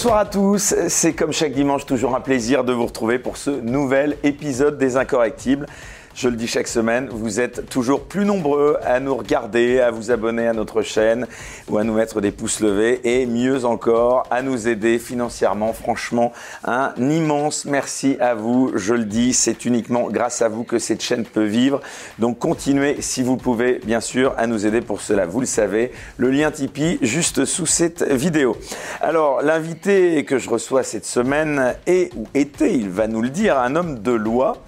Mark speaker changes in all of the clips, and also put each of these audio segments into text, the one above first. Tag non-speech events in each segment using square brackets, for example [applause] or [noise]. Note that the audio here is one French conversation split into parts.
Speaker 1: Bonsoir à tous, c'est comme chaque dimanche toujours un plaisir de vous retrouver pour ce nouvel épisode des Incorrectibles. Je le dis chaque semaine, vous êtes toujours plus nombreux à nous regarder, à vous abonner à notre chaîne ou à nous mettre des pouces levés et mieux encore à nous aider financièrement. Franchement, un immense merci à vous. Je le dis, c'est uniquement grâce à vous que cette chaîne peut vivre. Donc continuez si vous pouvez, bien sûr, à nous aider pour cela. Vous le savez, le lien Tipeee juste sous cette vidéo. Alors, l'invité que je reçois cette semaine est ou était, il va nous le dire, un homme de loi,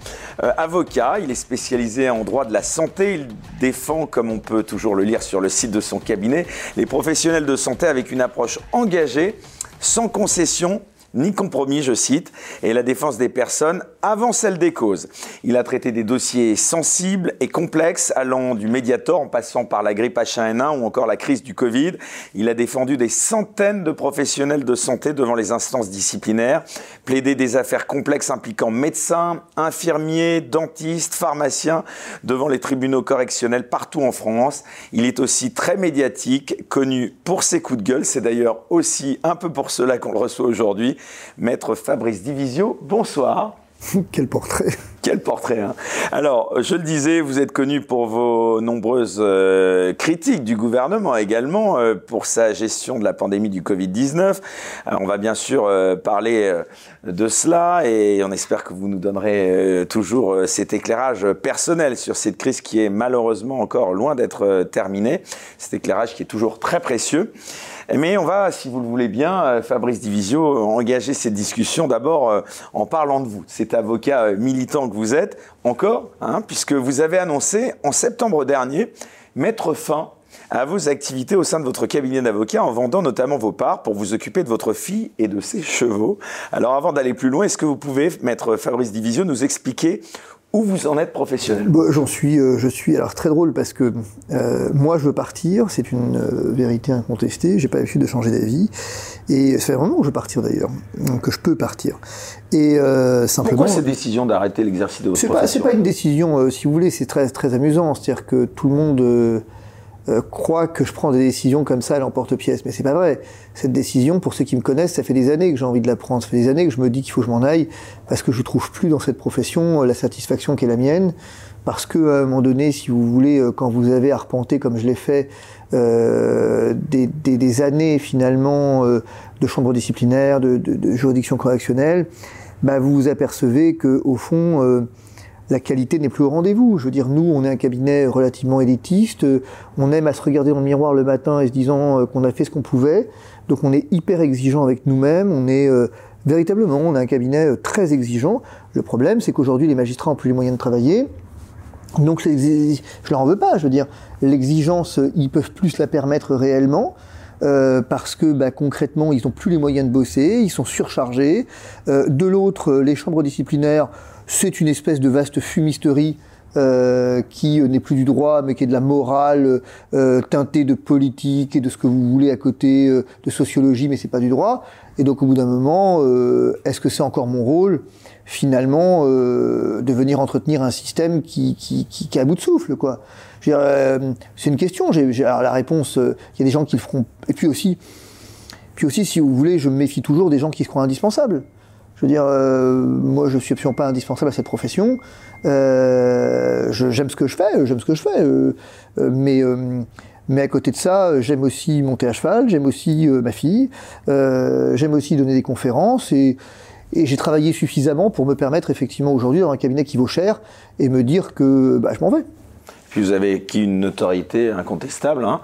Speaker 1: euh, avocat. Il est spécialisé en droit de la santé. Il défend, comme on peut toujours le lire sur le site de son cabinet, les professionnels de santé avec une approche engagée, sans concession ni compromis, je cite, et la défense des personnes avant celle des causes. Il a traité des dossiers sensibles et complexes, allant du Mediator en passant par la grippe H1N1 ou encore la crise du Covid. Il a défendu des centaines de professionnels de santé devant les instances disciplinaires, plaidé des affaires complexes impliquant médecins, infirmiers, dentistes, pharmaciens devant les tribunaux correctionnels partout en France. Il est aussi très médiatique, connu pour ses coups de gueule. C'est d'ailleurs aussi un peu pour cela qu'on le reçoit aujourd'hui. Maître Fabrice Divisio, bonsoir. [laughs]
Speaker 2: Quel portrait
Speaker 1: Quel portrait hein Alors, je le disais, vous êtes connu pour vos nombreuses euh, critiques du gouvernement également, euh, pour sa gestion de la pandémie du Covid-19. on va bien sûr euh, parler de cela et on espère que vous nous donnerez toujours cet éclairage personnel sur cette crise qui est malheureusement encore loin d'être terminée. Cet éclairage qui est toujours très précieux. Mais on va, si vous le voulez bien, euh, Fabrice Divisio, engager cette discussion d'abord euh, en parlant de vous, cet avocat euh, militant que vous êtes, encore, hein, puisque vous avez annoncé en septembre dernier mettre fin à vos activités au sein de votre cabinet d'avocat en vendant notamment vos parts pour vous occuper de votre fille et de ses chevaux. Alors avant d'aller plus loin, est-ce que vous pouvez, maître Fabrice Divisio, nous expliquer où vous en êtes professionnel?
Speaker 2: Bah, J'en suis, euh, je suis alors très drôle parce que euh, moi je veux partir, c'est une euh, vérité incontestée, j'ai pas l'habitude de changer d'avis. Et ça fait vraiment que je veux partir d'ailleurs, que je peux partir.
Speaker 1: Et simplement. Pourquoi cette décision d'arrêter l'exercice de votre profession
Speaker 2: C'est pas, pas une décision, si vous voulez, c'est très très amusant, c'est-à-dire que tout le monde euh, croient que je prends des décisions comme ça à l'emporte-pièce. Mais c'est pas vrai. Cette décision, pour ceux qui me connaissent, ça fait des années que j'ai envie de la prendre. Ça fait des années que je me dis qu'il faut que je m'en aille parce que je trouve plus dans cette profession euh, la satisfaction qui est la mienne. Parce que à un moment donné, si vous voulez, euh, quand vous avez arpenté comme je l'ai fait euh, des, des, des, années finalement de chambre disciplinaire, de, de, de juridiction correctionnelle, bah, vous vous apercevez que au fond la qualité n'est plus au rendez-vous. Je veux dire, nous, on est un cabinet relativement élitiste, on aime à se regarder dans le miroir le matin et se disant euh, qu'on a fait ce qu'on pouvait, donc on est hyper exigeant avec nous-mêmes, on est euh, véritablement, on a un cabinet euh, très exigeant. Le problème, c'est qu'aujourd'hui, les magistrats ont plus les moyens de travailler. Donc, je leur en veux pas. Je veux dire, l'exigence, ils peuvent plus la permettre réellement. parce que bah, concrètement, ils n'ont plus les moyens de bosser, ils sont surchargés. de l'autre, les chambres disciplinaires c'est une espèce de vaste fumisterie euh, qui n'est plus du droit, mais qui est de la morale euh, teintée de politique et de ce que vous voulez à côté euh, de sociologie, mais c'est pas du droit. Et donc au bout d'un moment, est-ce que c'est encore mon rôle finalement de venir entretenir un système qui, qui, qui, qui est à bout de souffle, quoi? C'est une question. La réponse, il y a des gens qui le feront. Et puis aussi, puis aussi, si vous voulez, je me méfie toujours des gens qui se croient indispensables. Je veux dire, euh, moi, je suis absolument pas indispensable à cette profession. Euh, j'aime ce que je fais, j'aime ce que je fais, euh, mais mais à côté de ça, j'aime aussi monter à cheval, j'aime aussi ma fille, j'aime aussi donner des conférences et, j'ai travaillé suffisamment pour me permettre effectivement aujourd'hui dans un cabinet qui vaut cher et me dire que bah, je m'en vais.
Speaker 1: Puis vous avez acquis une notoriété incontestable. Hein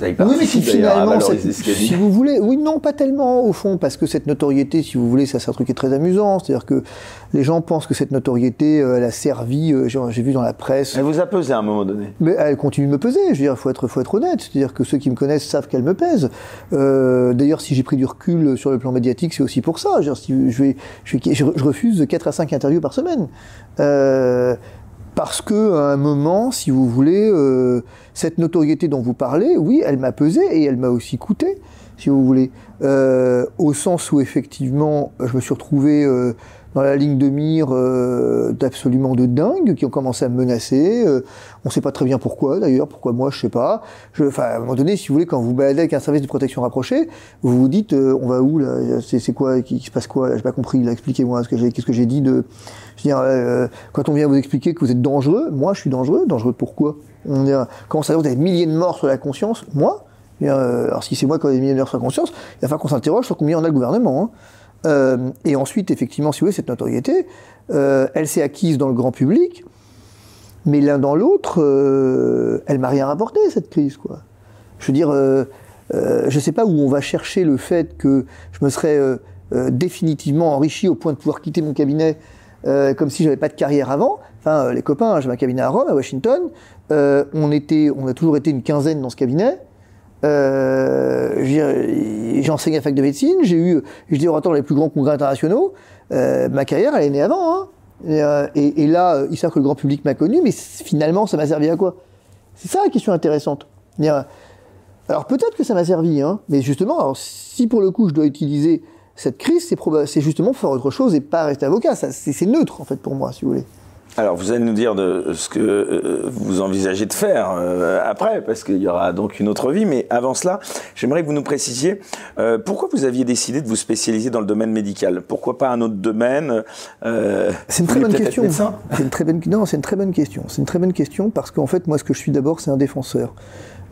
Speaker 2: oui, mais si finalement, si vous voulez, oui, non, pas tellement au fond, parce que cette notoriété, si vous voulez, ça c'est un truc qui est très amusant. C'est-à-dire que les gens pensent que cette notoriété, euh, elle a servi. Euh, j'ai vu dans la presse.
Speaker 1: Elle vous a pesé à un moment donné.
Speaker 2: Mais elle continue de me peser. Je veux dire, faut être, faut être honnête. C'est-à-dire que ceux qui me connaissent savent qu'elle me pèse. Euh, D'ailleurs, si j'ai pris du recul sur le plan médiatique, c'est aussi pour ça. Je, veux dire, si je, vais, je, je, refuse 4 à 5 interviews par semaine. Euh, parce que à un moment, si vous voulez, euh, cette notoriété dont vous parlez, oui, elle m'a pesé et elle m'a aussi coûté, si vous voulez, euh, au sens où effectivement, je me suis retrouvé euh, dans la ligne de mire euh, d'absolument de dingue, qui ont commencé à me menacer. Euh, on ne sait pas très bien pourquoi, d'ailleurs. Pourquoi moi, je sais pas. Enfin, à un moment donné, si vous voulez, quand vous baladez avec un service de protection rapproché, vous vous dites, euh, on va où là C'est quoi qui, se passe quoi J'ai pas compris. Expliquez-moi ce que j'ai, dit de. Dire, quand on vient vous expliquer que vous êtes dangereux, moi, je suis dangereux. Dangereux pourquoi? On dire, comment ça vous des milliers de morts sur la conscience? Moi? Alors si c'est moi qui ai des milliers de morts sur la conscience, il va falloir qu'on s'interroge sur combien on a le gouvernement. Hein. Euh, et ensuite, effectivement, si vous voulez, cette notoriété, euh, elle s'est acquise dans le grand public, mais l'un dans l'autre, euh, elle m'a rien rapporté, cette crise. Quoi. Je veux dire, je ne sais pas où on va chercher le fait que je me serais définitivement enrichi au point de pouvoir quitter mon cabinet comme si j'avais pas de carrière avant. Enfin, les copains, j'ai un cabinet à Rome, à Washington. on, était, on a toujours été une quinzaine dans ce cabinet. Euh, j'ai enseigné à la fac de médecine, j'ai eu, je dis dans les plus grands congrès internationaux. Euh, ma carrière, elle est née avant. Hein. Euh, et, là, il sert que le grand public m'a connu, mais finalement, ça m'a servi à quoi? C'est ça la question intéressante. Alors peut-être que ça m'a servi, hein, mais justement, si pour le coup je dois utiliser cette crise, c'est justement faire autre chose et pas rester avocat. C'est neutre en fait pour moi, si vous voulez.
Speaker 1: Alors, vous allez nous dire de ce que euh, vous envisagez de faire euh, après, parce qu'il y aura donc une autre vie. Mais avant cela, j'aimerais que vous nous précisiez euh, pourquoi vous aviez décidé de vous spécialiser dans le domaine médical? Pourquoi pas un autre domaine
Speaker 2: C'est une très bonne question. C'est une très bonne. Non, c'est une très bonne question. C'est une très bonne question parce qu'en fait, moi, ce que je suis d'abord, c'est un défenseur.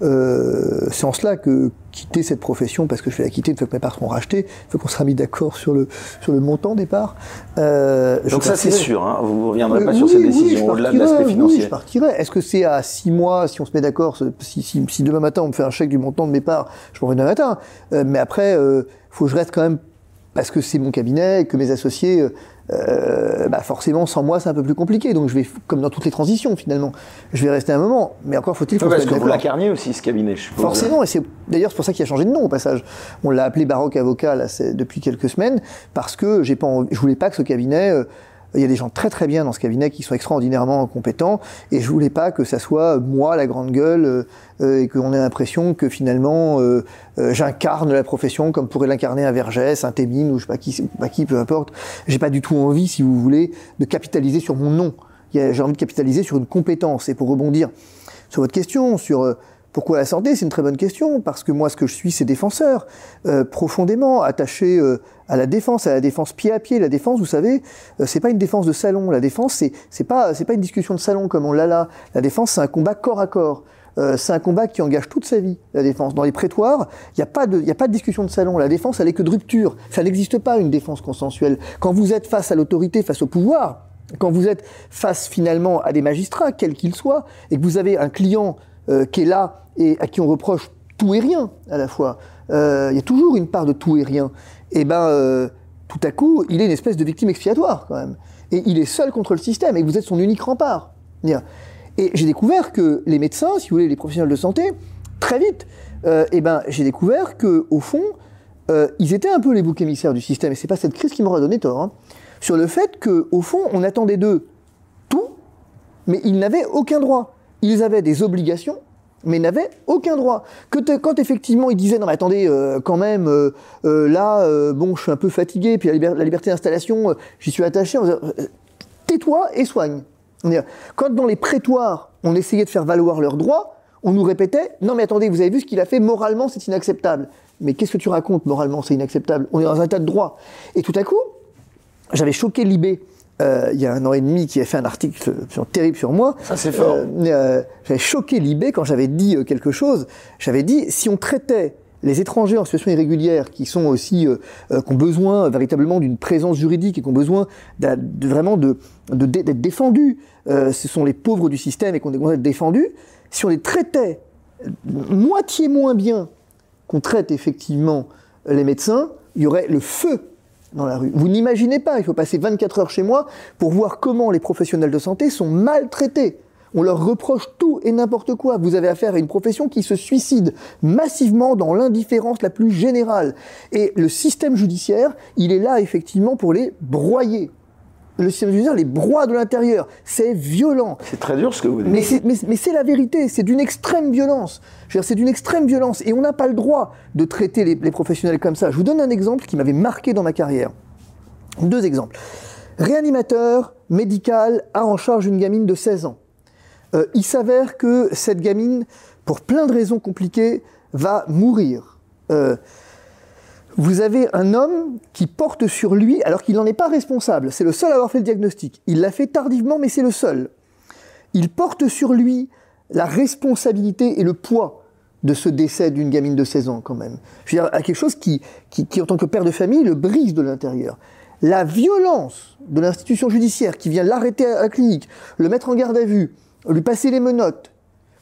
Speaker 2: Euh, c'est en cela que quitter cette profession, parce que je vais la quitter une fois que mes parts seront rachetées, il faut qu'on sera mis d'accord sur le, sur le montant des parts.
Speaker 1: Euh, Donc ça c'est sûr, hein, vous ne reviendrez pas sur cette décision au-delà de l'aspect financier.
Speaker 2: Oui, je partirai. Est-ce que c'est à 6 mois, si on se met d'accord, si, si, demain matin on me fait un chèque du montant de mes parts, je m'en vais demain matin. Euh, mais après, il faut que je reste quand même parce que c'est mon cabinet, que mes associés euh, bah forcément, sans moi, c'est un peu plus compliqué. Donc, je vais, comme dans toutes les transitions, finalement, je vais rester un moment. Mais encore faut-il.
Speaker 1: Faut parce que vous l'incarnez aussi, ce cabinet, je suppose.
Speaker 2: Forcément, et c'est d'ailleurs c'est pour ça qu'il a changé de nom au passage. On l'a appelé Baroque Avocat là, depuis quelques semaines, parce que j'ai pas, je voulais pas que ce cabinet euh, il y a des gens très très bien dans ce cabinet qui sont extraordinairement compétents et je voulais pas que ça soit moi la grande gueule euh, euh, et qu'on ait l'impression que finalement euh, j'incarne la profession comme pourrait l'incarner un Vergès, un Témine ou je sais pas qui, pas qui, peu importe. J'ai pas du tout envie, si vous voulez, de capitaliser sur mon nom. J'ai envie de capitaliser sur une compétence et pour rebondir sur votre question sur pourquoi la santé? C'est une très bonne question, parce que moi, ce que je suis, c'est défenseur, euh, profondément attaché euh, à la défense, à la défense pied à pied. La défense, vous savez, euh, c'est pas une défense de salon. La défense, c'est c'est pas c'est pas une discussion de salon comme on l'a là. La défense, c'est un combat corps à corps. Euh, c'est un combat qui engage toute sa vie, la défense. Dans les prétoires, il n'y a, pas de, a pas de discussion de salon. La défense, elle est que de rupture. Ça n'existe pas, une défense consensuelle. Quand vous êtes face à l'autorité, face au pouvoir, quand vous êtes face finalement à des magistrats, quels qu'ils soient, et que vous avez un client euh, qui est là et à qui on reproche tout et rien à la fois. Euh, il y a toujours une part de tout et rien. Et eh ben, euh, tout à coup, il est une espèce de victime expiatoire quand même. Et il est seul contre le système et vous êtes son unique rempart. Et j'ai découvert que les médecins, si vous voulez, les professionnels de santé, très vite, euh, eh ben, j'ai découvert que au fond, ils étaient un peu les boucs émissaires du système. Et c'est pas cette crise qui m'aura donné tort. Hein, sur le fait qu'au fond, on attendait d'eux tout, mais ils n'avaient aucun droit. Ils avaient des obligations mais n'avaient aucun droit. Que quand effectivement ils disaient non mais attendez euh, quand même euh, euh, là bon je suis un peu fatigué puis la, liberté d'installation j'y suis attaché tais-toi et soigne. Quand dans les prétoires on essayait de faire valoir leurs droits, on nous répétait non mais attendez vous avez vu ce qu'il a fait moralement c'est inacceptable. Mais qu'est-ce que tu racontes moralement c'est inacceptable? On est dans un tas de droits. Et tout à coup j'avais choqué Libé euh, il y a un an et demi, qui a fait un article terrible sur moi.
Speaker 1: Ça, c'est fort. Euh,
Speaker 2: euh, j'avais choqué Libé quand j'avais dit quelque chose. J'avais dit, si on traitait les étrangers en situation irrégulière, qui sont aussi, qui ont besoin véritablement d'une présence juridique et qui ont besoin de, vraiment de, d'être défendus, ce sont les pauvres du système et qui ont besoin d'être défendus, si on les traitait moitié moins bien qu'on traite effectivement les médecins, il y aurait le feu Vous n'imaginez pas, il faut passer 24 heures chez moi pour voir comment les professionnels de santé sont maltraités. On leur reproche tout et n'importe quoi. Vous avez affaire à une profession qui se suicide massivement dans l'indifférence la plus générale. Et le système judiciaire, il est là effectivement pour les broyer le judiciaire les broie de l'intérieur. C'est violent.
Speaker 1: C'est très dur ce que vous dites.
Speaker 2: Mais c'est la vérité, c'est d'une extrême violence. C'est d'une extrême violence. Et on n'a pas le droit de traiter les, professionnels comme ça. Je vous donne un exemple qui m'avait marqué dans ma carrière. Deux exemples. réanimateur médical a en charge une gamine de 16 ans. Euh, il s'avère que cette gamine, pour plein de raisons compliquées, va mourir. Euh, vous avez un homme qui porte sur lui, alors qu'il n'en est pas responsable. C'est le seul à avoir fait le diagnostic. Il l'a fait tardivement, mais c'est le seul. Il porte sur lui la responsabilité et le poids de ce décès d'une gamine de 16 ans, quand même. Je veux dire, à quelque chose qui, qui, en tant que père de famille, le brise de l'intérieur. La violence de l'institution judiciaire qui vient l'arrêter à la clinique, le mettre en garde à vue, lui passer les menottes,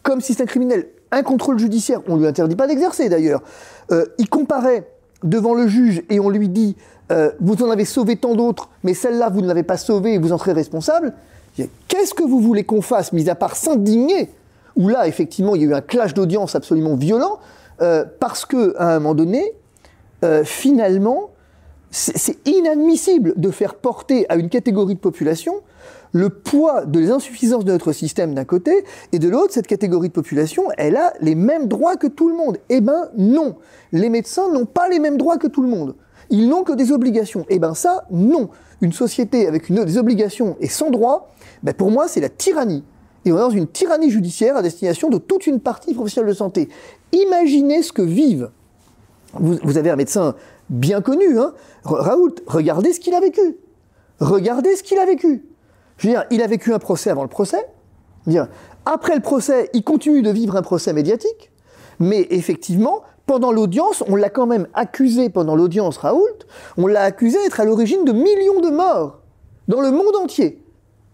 Speaker 2: comme si c'est un criminel, un contrôle judiciaire, on ne lui interdit pas d'exercer d'ailleurs. Euh, il comparait devant le juge et on lui dit euh, Vous en avez sauvé tant d'autres, mais celle-là, vous ne l'avez pas sauvée et vous en serez responsable. Qu'est-ce que vous voulez qu'on fasse, mis à part s'indigner Où là, effectivement, il y a eu un clash d'audience absolument violent, euh, parce qu'à un moment donné, euh, finalement, c'est inadmissible de faire porter à une catégorie de population le poids de l'insuffisance de notre système d'un côté, et de l'autre, cette catégorie de population, elle a les mêmes droits que tout le monde. Eh ben non, les médecins n'ont pas les mêmes droits que tout le monde. Ils n'ont que des obligations. Eh ben ça, non. Une société avec une, des obligations et sans droits, ben pour moi, c'est la tyrannie. Et on est dans une tyrannie judiciaire à destination de toute une partie professionnelle de santé. Imaginez ce que vivent. Vous, vous avez un médecin bien connu, hein, Raoult, regardez ce qu'il a vécu. Regardez ce qu'il a vécu. Je veux dire, il a vécu un procès avant le procès. Dire, après le procès, il continue de vivre un procès médiatique. Mais effectivement, pendant l'audience, on l'a quand même accusé, pendant l'audience Raoult, on l'a accusé d'être à l'origine de millions de morts dans le monde entier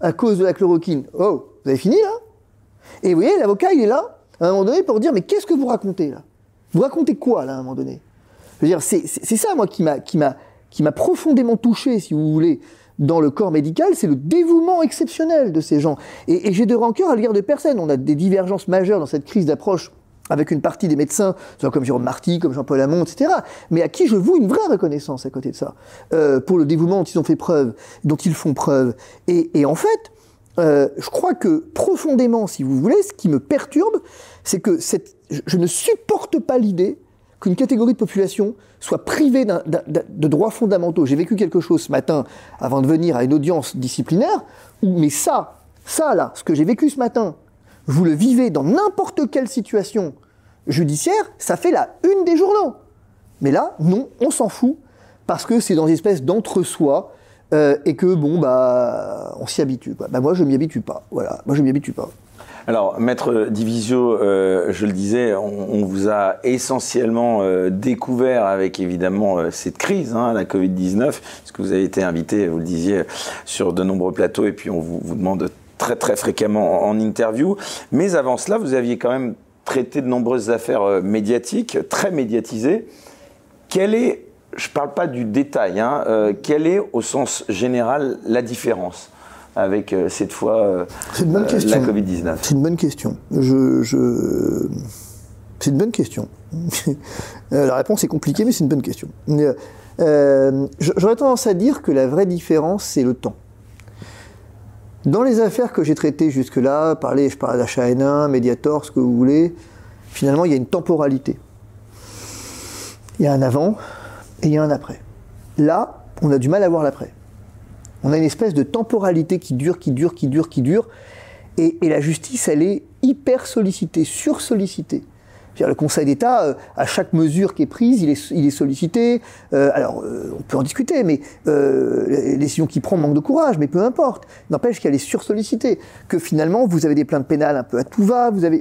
Speaker 2: à cause de la chloroquine. Oh, vous avez fini là? Et vous voyez, l'avocat, il est là, à un moment donné, pour dire Mais qu'est-ce que vous racontez là? Vous racontez quoi là, à un moment donné? Je veux dire, c'est ça, moi, qui m'a profondément touché, si vous voulez, dans le corps médical, c'est le dévouement exceptionnel de ces gens. Et, j'ai de rancœur à l'égard de personne. On a des divergences majeures dans cette crise d'approche avec une partie des médecins, comme Jérôme Marty, comme Jean-Paul Hamon, etc., mais à qui je voue une vraie reconnaissance à côté de ça, euh, pour le dévouement dont ils ont fait preuve, dont ils font preuve. Et, en fait, euh, je crois que profondément, si vous voulez, ce qui me perturbe, c'est que je ne supporte pas l'idée qu'une catégorie de population soit privée de droits fondamentaux. J'ai vécu quelque chose ce matin, avant de venir à une audience disciplinaire, où, mais ça, ça là, ce que j'ai vécu ce matin, vous le vivez dans n'importe quelle situation judiciaire, ça fait la une des journaux. Mais là, non, on s'en fout, parce que c'est dans une espèce d'entre-soi, euh, et que, bon, bah, on s'y habitue. Bah, moi, je m'y habitue pas. Voilà, moi, je m'y habitue pas.
Speaker 1: Alors, Maître Divisio, euh, je le disais, on, vous a essentiellement euh, découvert avec évidemment euh, cette crise, hein, la Covid-19, parce que vous avez été invité, vous le disiez, sur de nombreux plateaux, et puis on vous, demande très très fréquemment en, interview. Mais avant cela, vous aviez quand même traité de nombreuses affaires médiatiques, très médiatisées. Quelle est, je ne parle pas du détail, hein, quelle est au sens général la différence? Avec euh, cette fois euh,
Speaker 2: une bonne question.
Speaker 1: la Covid-19
Speaker 2: C'est une bonne question. Je, je... C'est une bonne question. [laughs] la réponse est compliquée, mais c'est une bonne question. Euh, J'aurais tendance à dire que la vraie différence, c'est le temps. Dans les affaires que j'ai traitées jusque-là, parler, je parle d'achat N1, Mediator, ce que vous voulez, finalement, il y a une temporalité. Il y a un avant et il y a un après. Là, on a du mal à voir l'après. On a une espèce de temporalité qui dure, qui dure, qui dure, qui dure. Et, la justice, elle est hyper sollicitée, sursollicitée. Le Conseil d'État, euh, à chaque mesure qui est prise, il est, sollicité. Euh, alors, euh, on peut en discuter, mais les décisions qu'il prend manquent de courage, mais peu importe. N'empêche qu'elle est sursollicitée. Que finalement, vous avez des plaintes pénales un peu à tout va, vous avez,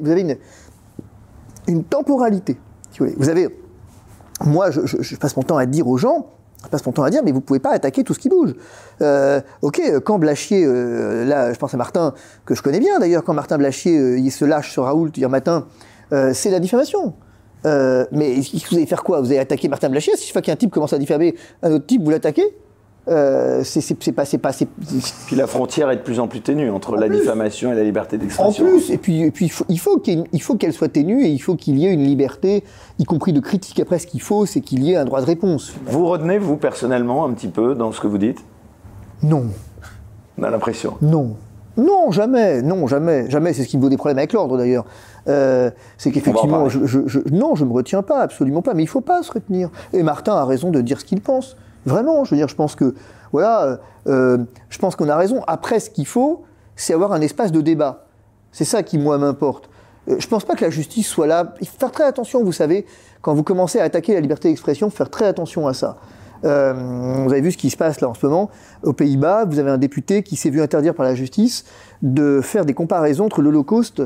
Speaker 2: une, temporalité. Vous, avez. Moi, je, passe mon temps à dire aux gens, passe mon temps à dire, mais vous pouvez pas attaquer tout ce qui bouge. Euh, ok, quand Blachier, euh, là, je pense à Martin, que je connais bien d'ailleurs, quand Martin Blachier, euh, il se lâche sur Raoult hier matin, euh, c'est la diffamation. Euh, mais vous allez faire quoi? Vous allez attaquer Martin Blachier? Si chaque fois qu'un type commence à diffamer un autre type, vous l'attaquez? Euh, c'est pas, c'est pas, c'est.
Speaker 1: Puis la frontière est de plus en plus ténue entre en la plus, diffamation et la liberté
Speaker 2: En
Speaker 1: d'expression.
Speaker 2: plus, et puis, et puis il faut, il faut qu'elle soit ténue et il faut qu'il y ait une liberté, y compris de critique. Après, ce qu'il faut, c'est qu'il y ait un droit de réponse.
Speaker 1: Vous retenez, vous, personnellement, un petit peu dans ce que vous dites?
Speaker 2: Non.
Speaker 1: On a l'impression.
Speaker 2: Non. Non, jamais, non, jamais, jamais. C'est ce qui me vaut des problèmes avec l'ordre d'ailleurs. Euh, c'est qu'effectivement, je, je, je, non, je me retiens pas, absolument pas. Mais il faut pas se retenir. Et Martin a raison de dire ce qu'il pense. Vraiment, je veux dire, je pense que, voilà, euh, je pense qu'on a raison. Après, ce qu'il faut, c'est avoir un espace de débat. C'est ça qui, moi, m'importe. Euh, je pense pas que la justice soit là. Il faut faire très attention, vous savez, quand vous commencez à attaquer la liberté d'expression, faire très attention à ça. Euh, vous avez vu ce qui se passe là en ce moment. Aux Pays-Bas, vous avez un député qui s'est vu interdire par la justice de faire des comparaisons entre l'Holocauste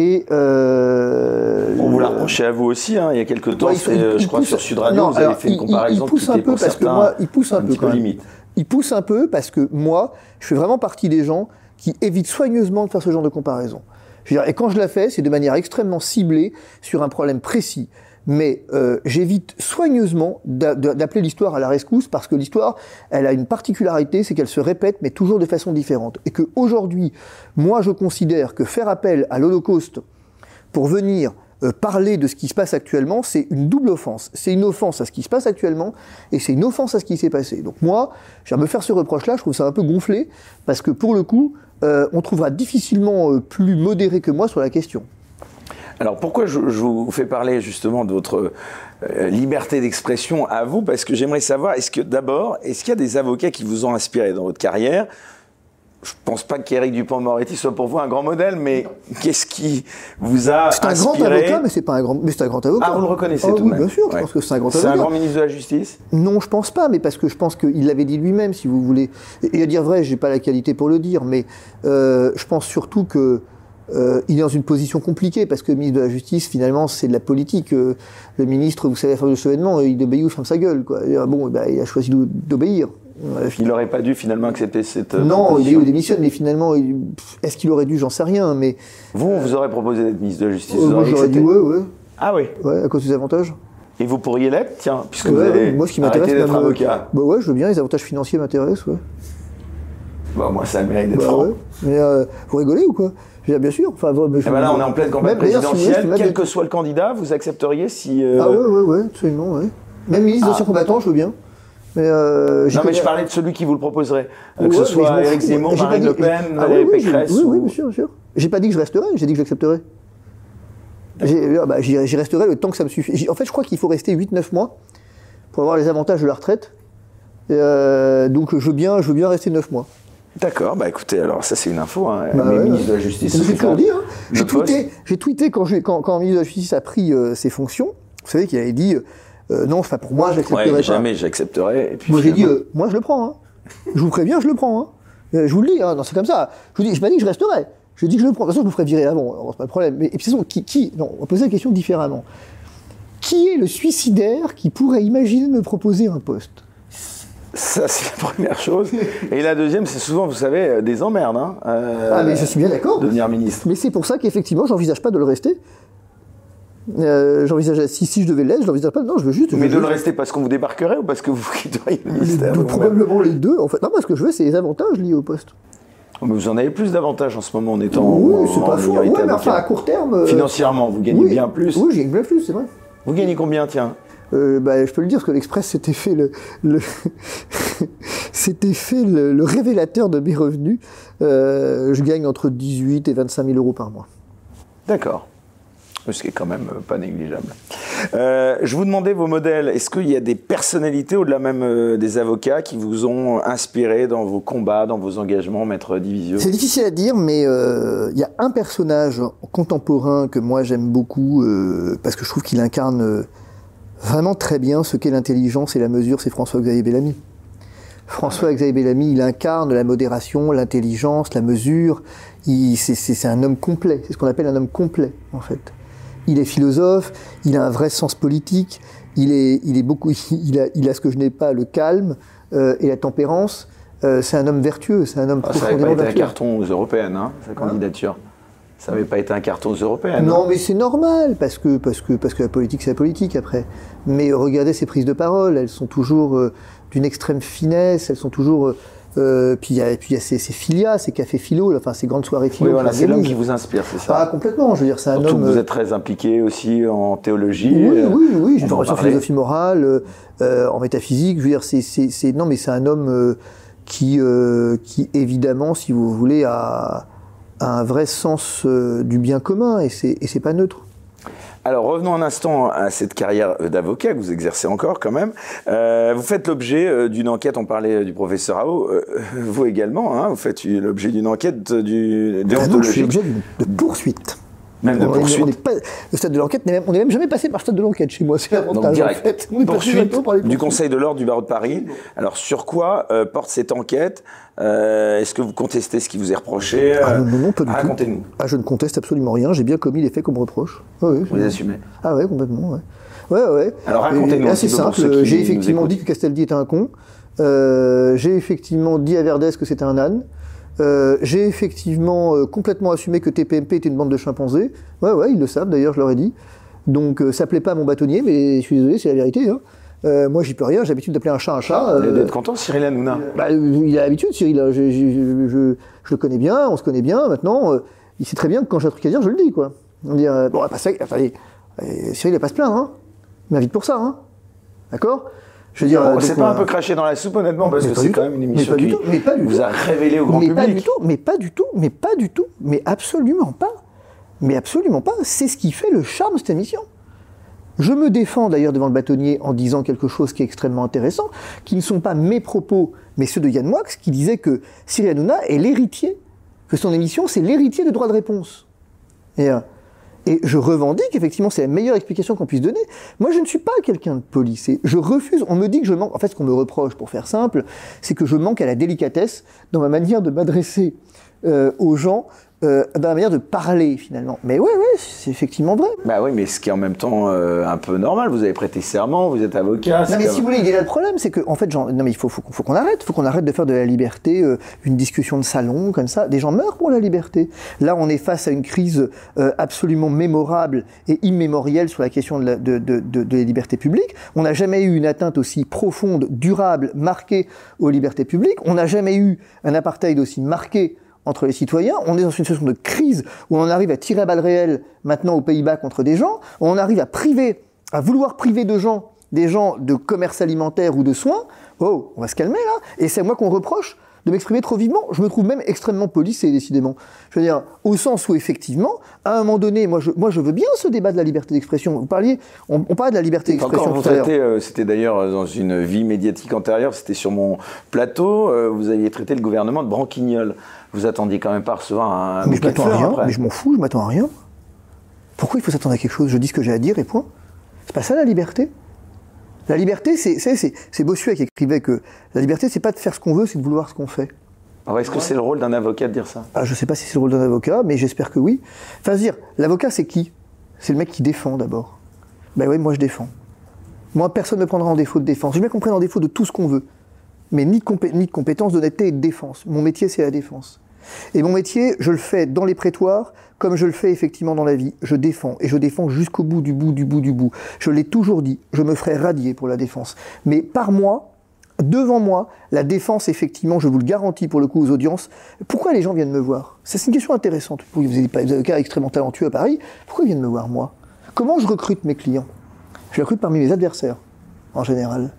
Speaker 2: et.
Speaker 1: Euh, On vous l'a reproché à vous aussi, hein, il y a quelques temps,
Speaker 2: Ouais, il- il-
Speaker 1: je
Speaker 2: il
Speaker 1: crois
Speaker 2: pousse-
Speaker 1: sur Sud Radio,
Speaker 2: non,
Speaker 1: vous avez fait une comparaison
Speaker 2: il pousse un peu parce que moi, il pousse un, peu
Speaker 1: limite.
Speaker 2: Il pousse un peu parce que moi, je fais vraiment partie des gens qui évitent soigneusement de faire ce genre de comparaison. Je veux dire, et quand je la fais, c'est de manière extrêmement ciblée sur un problème précis. Mais euh, j'évite soigneusement d'a- d'a- d'appeler l'histoire à la rescousse parce que l'histoire, elle a une particularité, c'est qu'elle se répète, mais toujours de façon différente. Et que aujourd'hui, moi, je considère que faire appel à l'Holocauste pour venir euh, parler de ce qui se passe actuellement, c'est une double offense. C'est une offense à ce qui se passe actuellement et c'est une offense à ce qui s'est passé. Donc moi, je vais me faire ce reproche-là, je trouve ça un peu gonflé, parce que pour le coup, euh, on trouvera difficilement plus modéré que moi sur la question.
Speaker 1: Alors pourquoi je, je vous fais parler justement de votre euh, liberté d'expression à vous? Parce que j'aimerais savoir, est-ce que d'abord, est-ce qu'il y a des avocats qui vous ont inspiré dans votre carrière? Je pense pas qu'Éric Dupont-Moretti soit pour vous un grand modèle, mais qu'est-ce qui vous a
Speaker 2: C'est un
Speaker 1: inspiré?
Speaker 2: grand avocat, mais c'est pas un grand, mais c'est un grand avocat.
Speaker 1: Ah, vous le reconnaissez
Speaker 2: Ah
Speaker 1: tout
Speaker 2: oui,
Speaker 1: même.
Speaker 2: bien sûr, je pense que c'est un grand
Speaker 1: C'est
Speaker 2: avocat.
Speaker 1: un grand ministre de la Justice?
Speaker 2: Non, je pense pas, mais parce que je pense qu'il l'avait dit lui-même, si vous voulez. Et à dire vrai, j'ai pas la qualité pour le dire, mais euh, je pense surtout que euh, il est dans une position compliquée parce que le ministre de la Justice, finalement, c'est de la politique. Euh, le ministre, vous savez, à fin du chevènement, il obéit ou ferme sa gueule. Quoi. Et, euh, bon, bah, il a choisi d'o- d'obéir. Euh,
Speaker 1: Il n'aurait pas dû finalement accepter cette euh,
Speaker 2: non, il est ou démissionne, mais finalement, il- est-ce qu'il aurait dû J'en sais rien, mais
Speaker 1: Vous, vous aurait proposé d'être ministre de la Justice.
Speaker 2: euh, moi j'aurais dit ouais, ouais,
Speaker 1: Ah oui.
Speaker 2: ouais, à cause des avantages.
Speaker 1: Et vous pourriez l'être, tiens, puisque
Speaker 2: Ouais,
Speaker 1: vous avez
Speaker 2: ouais, moi, ce qui m'intéresse,
Speaker 1: arrêté d'être
Speaker 2: euh,
Speaker 1: avocat.
Speaker 2: Bah ouais, je veux bien, les avantages financiers m'intéressent, ouais.
Speaker 1: Bah, moi, ça mérite d'être
Speaker 2: Bah
Speaker 1: franc.
Speaker 2: ouais. Mais euh, vous rigolez ou quoi? Je bien sûr. Enfin,
Speaker 1: Eh ben là, on est en pleine campagne présidentielle. Quel que soit le candidat, vous accepteriez si. euh,
Speaker 2: Ah ouais, ouais, ouais, absolument, ouais. Même ministre
Speaker 1: Ah.
Speaker 2: d'anciens combattants, je veux bien. Mais euh,
Speaker 1: Non, mais je parlais de celui qui vous le proposerait.
Speaker 2: Ouais,
Speaker 1: que ce soit Éric. Zemmour, Marine
Speaker 2: dit-
Speaker 1: Le Pen,
Speaker 2: Ah
Speaker 1: Valérie
Speaker 2: oui, oui,
Speaker 1: Pécresse.
Speaker 2: Oui, oui,
Speaker 1: ou-
Speaker 2: bien sûr, bien sûr. J'ai pas dit que je resterais, j'ai dit que j'accepterais. Ah bah, J'y resterai le temps que ça me suffit. En fait, je crois qu'il faut rester 8-9 mois pour avoir les avantages de la retraite. Et, euh, donc, je veux, bien, je veux bien rester 9 mois.
Speaker 1: D'accord, bah écoutez, alors ça c'est une info. Hein.
Speaker 2: Bah
Speaker 1: mais
Speaker 2: ouais,
Speaker 1: ministre de
Speaker 2: ouais.
Speaker 1: la Justice,
Speaker 2: C'est ce dit. Hein. J'ai tweeté, quand, je- quand, quand le ministre de la Justice a pris euh, ses fonctions. Vous savez qu'il avait dit euh, non, enfin pour moi, j'accepterai
Speaker 1: Ouais, jamais j'accepterai.
Speaker 2: Moi j'ai dit, euh, moi je le prends. Hein. Je vous préviens, je le prends. Hein. Euh, je vous le dis, hein. non, c'est comme ça. Je vous dis, je pas dit que je resterai. Je dis que je le prends. De toute façon, je me ferai virer avant. C'est pas le problème. Mais et puis, de toute façon, qui, qui Non, on va poser la question différemment. Qui est le suicidaire qui pourrait imaginer de me proposer un poste?
Speaker 1: Ça, c'est la première chose. Et la deuxième, c'est souvent, vous savez, euh, des emmerdes. Hein. euh,
Speaker 2: Ah, mais je suis bien d'accord.
Speaker 1: Devenir ministre.
Speaker 2: Mais c'est pour ça qu'effectivement, j'envisage pas de le rester. Euh, j'envisage, si, si je devais l'être, je l'envisage pas. Non, je veux juste. je
Speaker 1: Mais
Speaker 2: veux
Speaker 1: de le rester parce qu'on vous débarquerait ou parce que vous [laughs] quitteriez le ministère
Speaker 2: probablement les deux. En fait, non, moi, ce que je veux, c'est les avantages liés au poste.
Speaker 1: Oh, mais Vous en avez plus d'avantages en ce moment en étant
Speaker 2: oui,
Speaker 1: en,
Speaker 2: c'est pas faux. Ouais, mais enfin, à court terme. euh,
Speaker 1: Financièrement, vous gagnez
Speaker 2: oui,
Speaker 1: bien plus.
Speaker 2: Oui, j'ai bien plus, c'est vrai.
Speaker 1: Vous gagnez combien, tiens?
Speaker 2: Euh, bah, je peux le dire parce que l'Express s'était fait le, le [laughs] s'était fait le, le révélateur de mes revenus. Euh, je gagne entre 18 et 25 000 euros par mois.
Speaker 1: D'accord. Ce qui est quand même euh, pas négligeable. Euh, je vous demandais vos modèles. Est-ce qu'il y a des personnalités, au-delà même des avocats, qui vous ont inspiré dans vos combats, dans vos engagements, Maître Divisio?
Speaker 2: C'est difficile à dire, mais il y a un personnage contemporain que moi j'aime beaucoup parce que je trouve qu'il incarne vraiment très bien ce qu'est l'intelligence et la mesure. C'est François-Xavier Bellamy. François-Xavier Bellamy, il incarne la modération, l'intelligence, la mesure. C'est un homme complet. C'est ce qu'on appelle un homme complet, en fait. Il est philosophe, il a un vrai sens politique, il est, il est beaucoup, [laughs] il a, il a ce que je n'ai pas, le calme euh, et la tempérance. Euh, c'est un homme vertueux, c'est un homme
Speaker 1: Ah, Ça n'avait pas
Speaker 2: profondément
Speaker 1: été un
Speaker 2: vertueux.
Speaker 1: carton aux européennes, hein, sa candidature. Ça n'avait pas été un carton aux européennes.
Speaker 2: Non, mais c'est normal parce que parce que parce que la politique c'est la politique après. Mais regardez ses prises de parole, elles sont toujours euh, d'une extrême finesse, elles sont toujours. euh, euh, puis il y a puis y a ses filias, ses cafés philo, enfin ses grandes soirées philo.
Speaker 1: Oui, voilà, c'est l'homme qui vous inspire, c'est ça
Speaker 2: Ah complètement, je veux dire c'est un
Speaker 1: Surtout
Speaker 2: homme.
Speaker 1: que vous êtes très impliqué aussi en théologie.
Speaker 2: Oui,
Speaker 1: euh,
Speaker 2: oui, oui, j'ai une formation en philosophie morale, en métaphysique. Je veux dire, c'est, non, mais c'est un homme qui, qui évidemment, si vous voulez, a, a un vrai sens euh, du bien commun et c'est, pas neutre.
Speaker 1: Alors revenons un instant à cette carrière d'avocat que vous exercez encore quand même. Euh, vous faites l'objet euh, d'une enquête, on parlait du professeur Rao, euh, vous également, hein, vous faites l'objet d'une enquête du,
Speaker 2: ah non, je suis l'objet de poursuite.
Speaker 1: Même de poursuite.
Speaker 2: On pas, le stade de l'enquête, on n'est même jamais passé par le stade de l'enquête chez moi. C'est l'avantage en fait.
Speaker 1: On est poursuite du Conseil de l'ordre du barreau de Paris. Alors sur quoi porte cette enquête Est-ce que vous contestez ce qui vous est reproché
Speaker 2: ah, non, non, pas du
Speaker 1: Racontez-nous.
Speaker 2: Ah, je ne conteste absolument rien. J'ai bien commis les faits qu'on me reproche.
Speaker 1: oui, vous les assumez
Speaker 2: Ah ouais, complètement. Ouais. Ouais, ouais.
Speaker 1: Alors racontez-nous.
Speaker 2: C'est simple. J'ai effectivement dit que Castaldi était un con. Euh, j'ai effectivement dit à Verdès que c'était un âne. Euh, j'ai effectivement euh, complètement assumé que TPMP était une bande de chimpanzés. Ouais, ouais, ils le savent d'ailleurs, je leur ai dit. Donc ça plaît pas à mon bâtonnier, mais je suis désolé, c'est la vérité. Hein. moi, j'y peux rien. J'ai l'habitude d'appeler un chat un chat.
Speaker 1: Vous êtes content, Cyril Hanouna?
Speaker 2: bah, Il a l'habitude, Cyril. Je, je, le connais bien, on se connaît bien. Maintenant, il sait très bien que quand j'ai un truc à dire, je le dis, quoi. On dit, bon, pas ça, attendez, Cyril, il va pas se plaindre, hein. Il m'invite pour ça, hein. D'accord?
Speaker 1: Je veux dire, c'est pas un peu craché dans la soupe honnêtement parce que c'est quand même une émission qui vous a révélé au grand
Speaker 2: mais
Speaker 1: public.
Speaker 2: Pas du tout, mais pas du tout, mais pas du tout, mais absolument pas, mais absolument pas. C'est ce qui fait le charme de cette émission. Je me défends d'ailleurs devant le bâtonnier en disant quelque chose qui est extrêmement intéressant, qui ne sont pas mes propos, mais ceux de Yann Moix, qui disait que Cyril Hanouna est l'héritier, que son émission c'est l'héritier du droit de réponse. Et, euh, et je revendique, effectivement, c'est la meilleure explication qu'on puisse donner. Moi, je ne suis pas quelqu'un de policé. Je refuse. On me dit que je manque. En fait, ce qu'on me reproche, pour faire simple, c'est que je manque à la délicatesse dans ma manière de m'adresser euh, aux gens euh, dans la manière de parler finalement. Mais ouais, ouais, c'est effectivement vrai.
Speaker 1: Bah oui, mais ce qui est en même temps euh, un peu normal. Vous avez prêté serment, vous êtes avocat.
Speaker 2: Non, mais si vous voulez, il y a le problème, c'est que en fait, genre, non mais il faut, faut, faut qu'on arrête, faut qu'on arrête de faire de la liberté euh, une discussion de salon comme ça. Des gens meurent pour la liberté. Là, on est face à une crise euh, absolument mémorable et immémorielle sur la question de la, de, de, de, de libertés publiques. On n'a jamais eu une atteinte aussi profonde, durable, marquée aux libertés publiques. On n'a jamais eu un apartheid aussi marqué entre les citoyens. On est dans une situation de crise où on arrive à tirer à balles réelles maintenant aux Pays-Bas contre des gens, où on arrive à priver, à vouloir priver de gens, des gens de commerce alimentaire ou de soins. Oh, on va se calmer là. Et c'est moi qu'on reproche de m'exprimer trop vivement. Je me trouve même extrêmement policé, décidément. Je veux dire, au sens où, effectivement, à un moment donné, moi je, moi, je veux bien ce débat de la liberté d'expression. Vous parliez, on, parlait de la liberté d'expression
Speaker 1: à. Euh, c'était d'ailleurs euh, dans une vie médiatique antérieure, c'était sur mon plateau, euh, vous aviez traité le gouvernement de branquignol. Vous attendiez quand même pas à recevoir un.
Speaker 2: Mais je m'attends à rien, mais je m'en fous, je m'attends à rien. Pourquoi il faut s'attendre à quelque chose? Je dis ce que j'ai à dire et point. C'est pas ça la liberté? La liberté, c'est Bossuet qui écrivait que la liberté, c'est pas de faire ce qu'on veut, c'est de vouloir ce qu'on fait.
Speaker 1: Est-ce que c'est le rôle d'un avocat de dire ça?
Speaker 2: Ah, Je ne sais pas si c'est le rôle d'un avocat, mais j'espère que oui. Enfin, dire, l'avocat, c'est qui? C'est le mec qui défend d'abord. Ben oui, moi je défends. Moi, personne ne me prendra en défaut de défense. J'ai bien compris en défaut de tout ce qu'on veut. Mais ni de, ni de compétence, d'honnêteté et de défense. Mon métier, c'est la défense. Et mon métier, je le fais dans les prétoires, comme je le fais effectivement dans la vie. Je défends, et je défends jusqu'au bout du bout du bout du bout. Je l'ai toujours dit, je me ferai radier pour la défense. Mais par moi, devant moi, la défense, effectivement, je vous le garantis pour le coup aux audiences. Pourquoi les gens viennent me voir? C'est une question intéressante. Vous êtes des avocats extrêmement talentueux à Paris. Pourquoi ils viennent me voir, moi? Comment je recrute mes clients? Je recrute parmi mes adversaires, en général.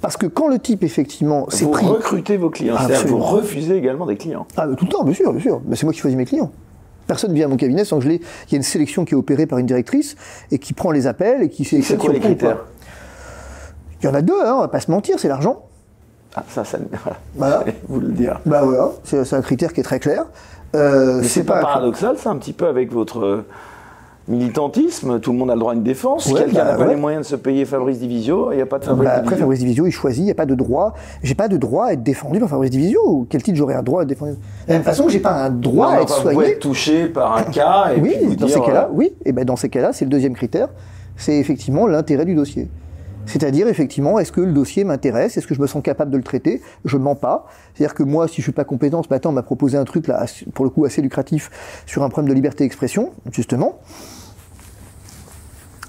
Speaker 2: Parce que quand le type, effectivement,
Speaker 1: c'est pris... Vous recrutez vos clients, c'est-à-dire vous refusez également des clients.
Speaker 2: Ah, tout le temps, bien sûr, bien sûr. Mais c'est moi qui choisis mes clients. Personne ne vient à mon cabinet sans que je l'ai. Il y a une sélection qui est opérée par une directrice et qui prend les appels et qui
Speaker 1: C'est quoi les critères?
Speaker 2: Il y en a deux, hein, on va pas se mentir, c'est l'argent.
Speaker 1: Ah, ça, ça, [laughs] voilà. vous le dire.
Speaker 2: Bah voilà, c'est un critère qui est très clair.
Speaker 1: Euh, c'est pas, pas paradoxal, ça, un petit peu avec votre militantisme, tout le monde a le droit à une défense. Quelqu'un n'a bah, pas les moyens de se payer Fabrice Divisio, il n'y a pas de Fabrice bah,
Speaker 2: Après, Fabrice Divisio, il choisit, il n'y a pas de droit. J'ai pas de droit à être défendu par Fabrice Divisio. Quel titre j'aurais un droit à être défendu? De la même façon j'ai pas un droit à être soigné. Vous
Speaker 1: être touché par un cas et
Speaker 2: oui,
Speaker 1: puis
Speaker 2: dans ces cas-là, oui. Et ben dans ces cas-là, c'est le deuxième critère, c'est effectivement l'intérêt du dossier. C'est-à-dire, effectivement, est-ce que le dossier m'intéresse? Est-ce que je me sens capable de le traiter? Je mens pas. C'est-à-dire que moi, si je suis pas compétent, ce matin, on m'a proposé un truc, là, pour le coup, assez lucratif, sur un problème de liberté d'expression, justement.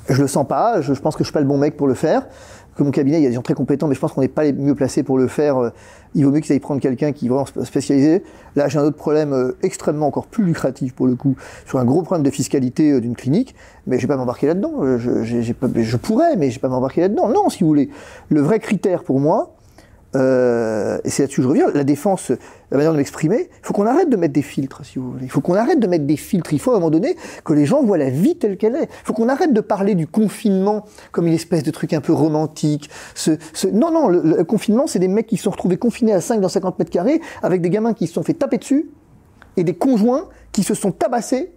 Speaker 2: Je le sens pas, je, pense que je suis pas le bon mec pour le faire. Que mon cabinet, il y a des gens très compétents, mais je pense qu'on n'est pas les mieux placés pour le faire. Euh, il vaut mieux qu'ils aillent prendre quelqu'un qui est vraiment spécialisé. Là, j'ai un autre problème euh, extrêmement encore plus lucratif pour le coup, sur un gros problème de fiscalité euh, d'une clinique, mais je vais pas m'embarquer là-dedans. Je, je pourrais, mais je vais pas m'embarquer là-dedans. Non, si vous voulez. Le vrai critère pour moi, euh, et c'est là-dessus que je reviens, la défense, la manière de m'exprimer, il faut qu'on arrête de mettre des filtres, si vous voulez. Il faut qu'on arrête de mettre des filtres. Il faut à un moment donné que les gens voient la vie telle qu'elle est. Il faut qu'on arrête de parler du confinement comme une espèce de truc un peu romantique. Ce. Non, non, le, le confinement, c'est des mecs qui se sont retrouvés confinés à 5 dans 50 mètres carrés, avec des gamins qui se sont fait taper dessus, et des conjoints qui se sont tabassés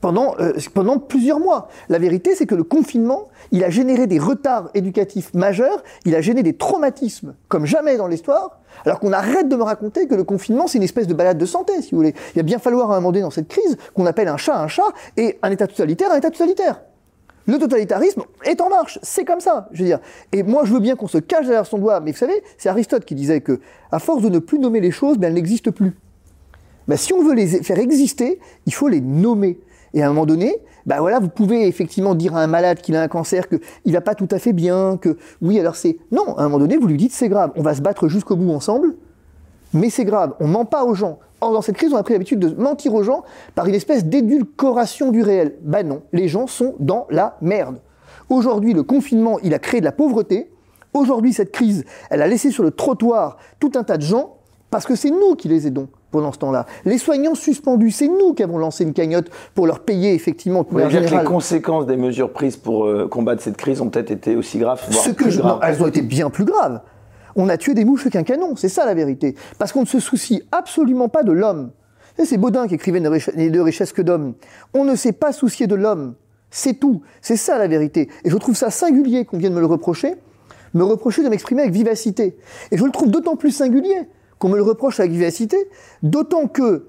Speaker 2: pendant, euh, pendant plusieurs mois. La vérité, c'est que le confinement, il a généré des retards éducatifs majeurs, il a généré des traumatismes comme jamais dans l'histoire, alors qu'on arrête de me raconter que le confinement, c'est une espèce de balade de santé, si vous voulez. Il va bien falloir à un moment donné dans cette crise qu'on appelle un chat un chat et un état totalitaire un état totalitaire. Le totalitarisme est en marche, c'est comme ça, je veux dire. Et moi, je veux bien qu'on se cache derrière son doigt, mais vous savez, c'est Aristote qui disait que, à force de ne plus nommer les choses, ben, elles n'existent plus. Ben, si on veut les faire exister, il faut les nommer. Et à un moment donné, bah voilà, vous pouvez effectivement dire à un malade qu'il a un cancer, qu'il va pas tout à fait bien, que oui, alors c'est. Non, à un moment donné, vous lui dites c'est grave, on va se battre jusqu'au bout ensemble, mais c'est grave, on ment pas aux gens. Or, dans cette crise, on a pris l'habitude de mentir aux gens par une espèce d'édulcoration du réel. Ben non, les gens sont dans la merde. Aujourd'hui, le confinement, il a créé de la pauvreté. Aujourd'hui, cette crise, elle a laissé sur le trottoir tout un tas de gens parce que c'est nous qui les aidons pendant ce temps-là. Les soignants suspendus, c'est nous qui avons lancé une cagnotte pour leur payer effectivement.
Speaker 1: Vous voulez dire que les conséquences des mesures prises pour euh, combattre cette crise ont peut-être été aussi graves voire
Speaker 2: Ce que
Speaker 1: plus
Speaker 2: je...
Speaker 1: graves.
Speaker 2: non, elles ont été bien plus graves. On a tué des mouches avec un canon, c'est ça la vérité. Parce qu'on ne se soucie absolument pas de l'homme. C'est Baudin qui écrivait Ne riche- de richesse que d'homme. On ne s'est pas soucié de l'homme. C'est tout. C'est ça la vérité. Et je trouve ça singulier qu'on vienne me le reprocher, me reprocher de m'exprimer avec vivacité. Et je le trouve d'autant plus singulier qu'on me le reproche avec vivacité, d'autant que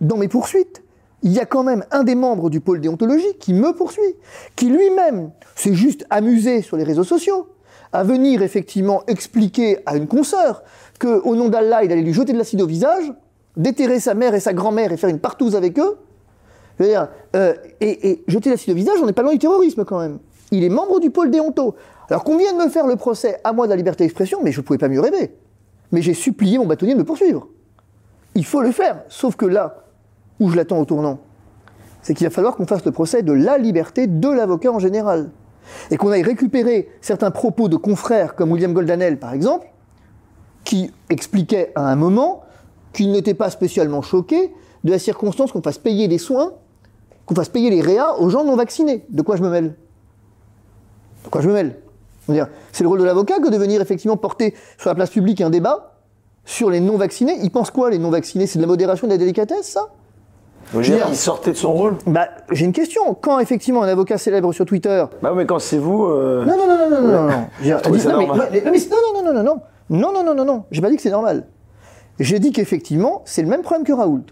Speaker 2: dans mes poursuites, il y a quand même un des membres du pôle déontologie qui me poursuit, qui lui-même s'est juste amusé sur les réseaux sociaux à venir effectivement expliquer à une consoeur que au nom d'Allah, il allait lui jeter de l'acide au visage, déterrer sa mère et sa grand-mère et faire une partouze avec eux. Je veux dire, euh, et, et jeter de l'acide au visage, on n'est pas loin du terrorisme quand même. Il est membre du pôle déonto. Alors qu'on vienne me faire le procès à moi de la liberté d'expression, mais je ne pouvais pas mieux rêver. Mais j'ai supplié mon bâtonnier de me poursuivre. Il faut le faire. Sauf que là, où je l'attends au tournant, c'est qu'il va falloir qu'on fasse le procès de la liberté de l'avocat en général. Et qu'on aille récupérer certains propos de confrères comme William Goldanel, par exemple, qui expliquait à un moment qu'il n'était pas spécialement choqué de la circonstance qu'on fasse payer des soins, qu'on fasse payer les réas aux gens non vaccinés. De quoi je me mêle? De quoi je me mêle? C'est le rôle de l'avocat que de venir effectivement porter sur la place publique un débat sur les non vaccinés. Ils pensent quoi les non vaccinés C'est de la modération et de la délicatesse, ça
Speaker 1: dire, il sortait de son rôle
Speaker 2: Bah, j'ai une question. Quand effectivement un avocat célèbre sur Twitter
Speaker 1: Bah oui, mais quand c'est vous. euh,
Speaker 2: Non, non, non, non, non, non, non, dit- non, mais- mais- mais- non, non, non, non, non, non, non, non, non, non, non. J'ai pas dit que c'est normal. J'ai dit qu'effectivement, c'est le même problème que Raoult.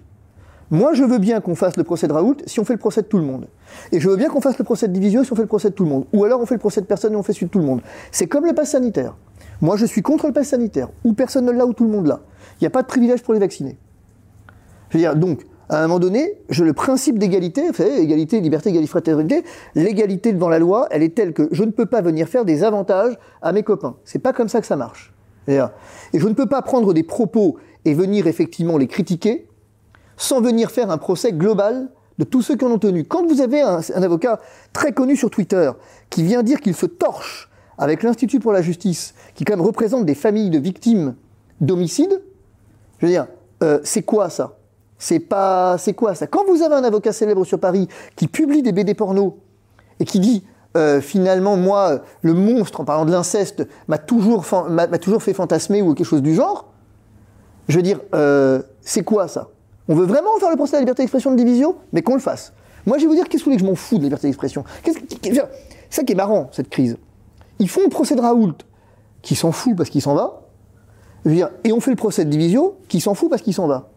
Speaker 2: Moi, je veux bien qu'on fasse le procès de Raoult si on fait le procès de tout le monde. Et je veux bien qu'on fasse le procès de Divisio si on fait le procès de tout le monde. Ou alors on fait le procès de personne et on fait celui de tout le monde. C'est comme le pass sanitaire. Moi, je suis contre le pass sanitaire. Ou personne ne l'a, ou tout le monde l'a. Il n'y a pas de privilège pour les vaccinés. Je veux dire, donc, à un moment donné, le principe d'égalité, vous égalité, liberté, égalité, fraternité, l'égalité devant la loi, elle est telle que je ne peux pas venir faire des avantages à mes copains. C'est pas comme ça que ça marche. Et je ne peux pas prendre des propos et venir effectivement les critiquer sans venir faire un procès global de tous ceux qui en ont tenu. Quand vous avez un, avocat très connu sur Twitter qui vient dire qu'il se torche avec l'Institut pour la justice, qui quand même représente des familles de victimes d'homicides, je veux dire, euh, c'est quoi ça? C'est pas, c'est quoi ça? Quand vous avez un avocat célèbre sur Paris qui publie des BD porno et qui dit euh, finalement moi le monstre en parlant de l'inceste m'a toujours toujours fait fantasmer ou quelque chose du genre, je veux dire, euh, c'est quoi ça? On veut vraiment faire le procès de la liberté d'expression de Divisio Mais qu'on le fasse. Moi, je vais vous dire, qu'est-ce que vous voulez que je m'en fous de la liberté d'expression C'est ça qui est marrant, cette crise. Ils font le procès de Raoult, qui s'en fout parce qu'il s'en va. Et on fait le procès de Divisio, qui s'en fout parce qu'il s'en va.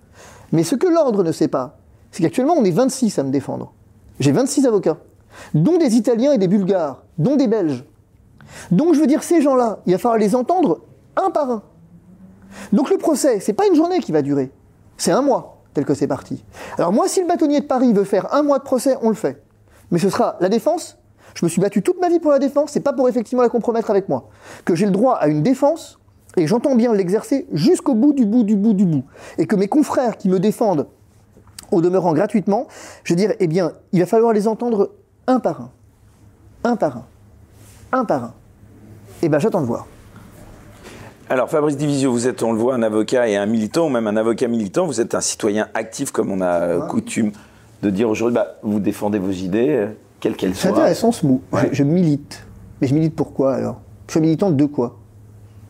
Speaker 2: Mais ce que l'ordre ne sait pas, c'est qu'actuellement, on est 26 à me défendre. J'ai 26 avocats, dont des Italiens et des Bulgares, dont des Belges. Donc, je veux dire, ces gens-là, il va falloir les entendre un par un. Donc le procès, c'est pas une journée qui va durer, c'est un mois, tel que c'est parti. Alors moi, si le bâtonnier de Paris veut faire un mois de procès, on le fait. Mais ce sera la défense. Je me suis battu toute ma vie pour la défense, c'est pas pour effectivement la compromettre avec moi. Que j'ai le droit à une défense, et j'entends bien l'exercer jusqu'au bout du bout du bout du bout. Et que mes confrères qui me défendent, au demeurant gratuitement, je veux dire, eh bien, il va falloir les entendre un par un. Un par un. Un par un. Eh ben, j'attends de voir.
Speaker 1: Alors Fabrice Divisio, vous êtes, on le voit, un avocat et un militant, ou même un avocat militant. Vous êtes un citoyen actif, comme on a euh, coutume de dire aujourd'hui. Bah, vous défendez vos idées, euh, quelles qu'elles
Speaker 2: C'est
Speaker 1: soient.
Speaker 2: intéressant ce mot.
Speaker 1: Ouais.
Speaker 2: Je, je milite. Mais je milite pourquoi alors? Je suis militant de quoi?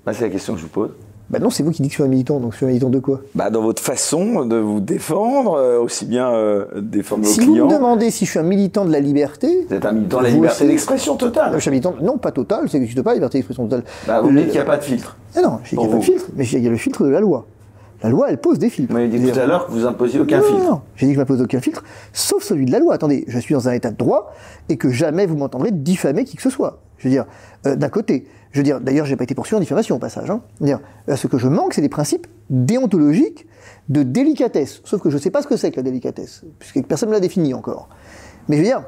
Speaker 1: Bah, c'est la question que je vous pose.
Speaker 2: Bah non, c'est vous qui dites que je suis un militant, donc je suis un militant de quoi?
Speaker 1: Bah, dans votre façon de vous défendre, euh, aussi bien euh, défendre vos
Speaker 2: Si vous
Speaker 1: clients.
Speaker 2: me demandez si je suis un militant de la liberté,
Speaker 1: Vous êtes un militant de la liberté d'expression
Speaker 2: je
Speaker 1: totale.
Speaker 2: suis un militant, non pas total, ça n'existe pas, liberté d'expression totale.
Speaker 1: Bah, vous me
Speaker 2: Le-
Speaker 1: dites qu'il n'y a pas de filtre.
Speaker 2: Ah non, je dis qu'il n'y a pas de filtre, mais il y a le filtre de la loi. La loi, elle pose des filtres.
Speaker 1: Vous m'avez dit
Speaker 2: Je
Speaker 1: tout à l'heure que vous imposiez aucun
Speaker 2: non,
Speaker 1: filtre.
Speaker 2: Non, non, j'ai dit que je m'impose aucun filtre, sauf celui de la loi. Attendez, je suis dans un état de droit et que jamais vous m'entendrez diffamer qui que ce soit. Je veux dire, euh, d'un côté, je veux dire, d'ailleurs, j'ai pas été poursuivi en diffamation au passage. Hein. Je veux dire, euh, ce que je manque, c'est des principes déontologiques de délicatesse. Sauf que je sais pas ce que c'est que la délicatesse, puisque personne ne l'a défini encore. Mais je veux dire,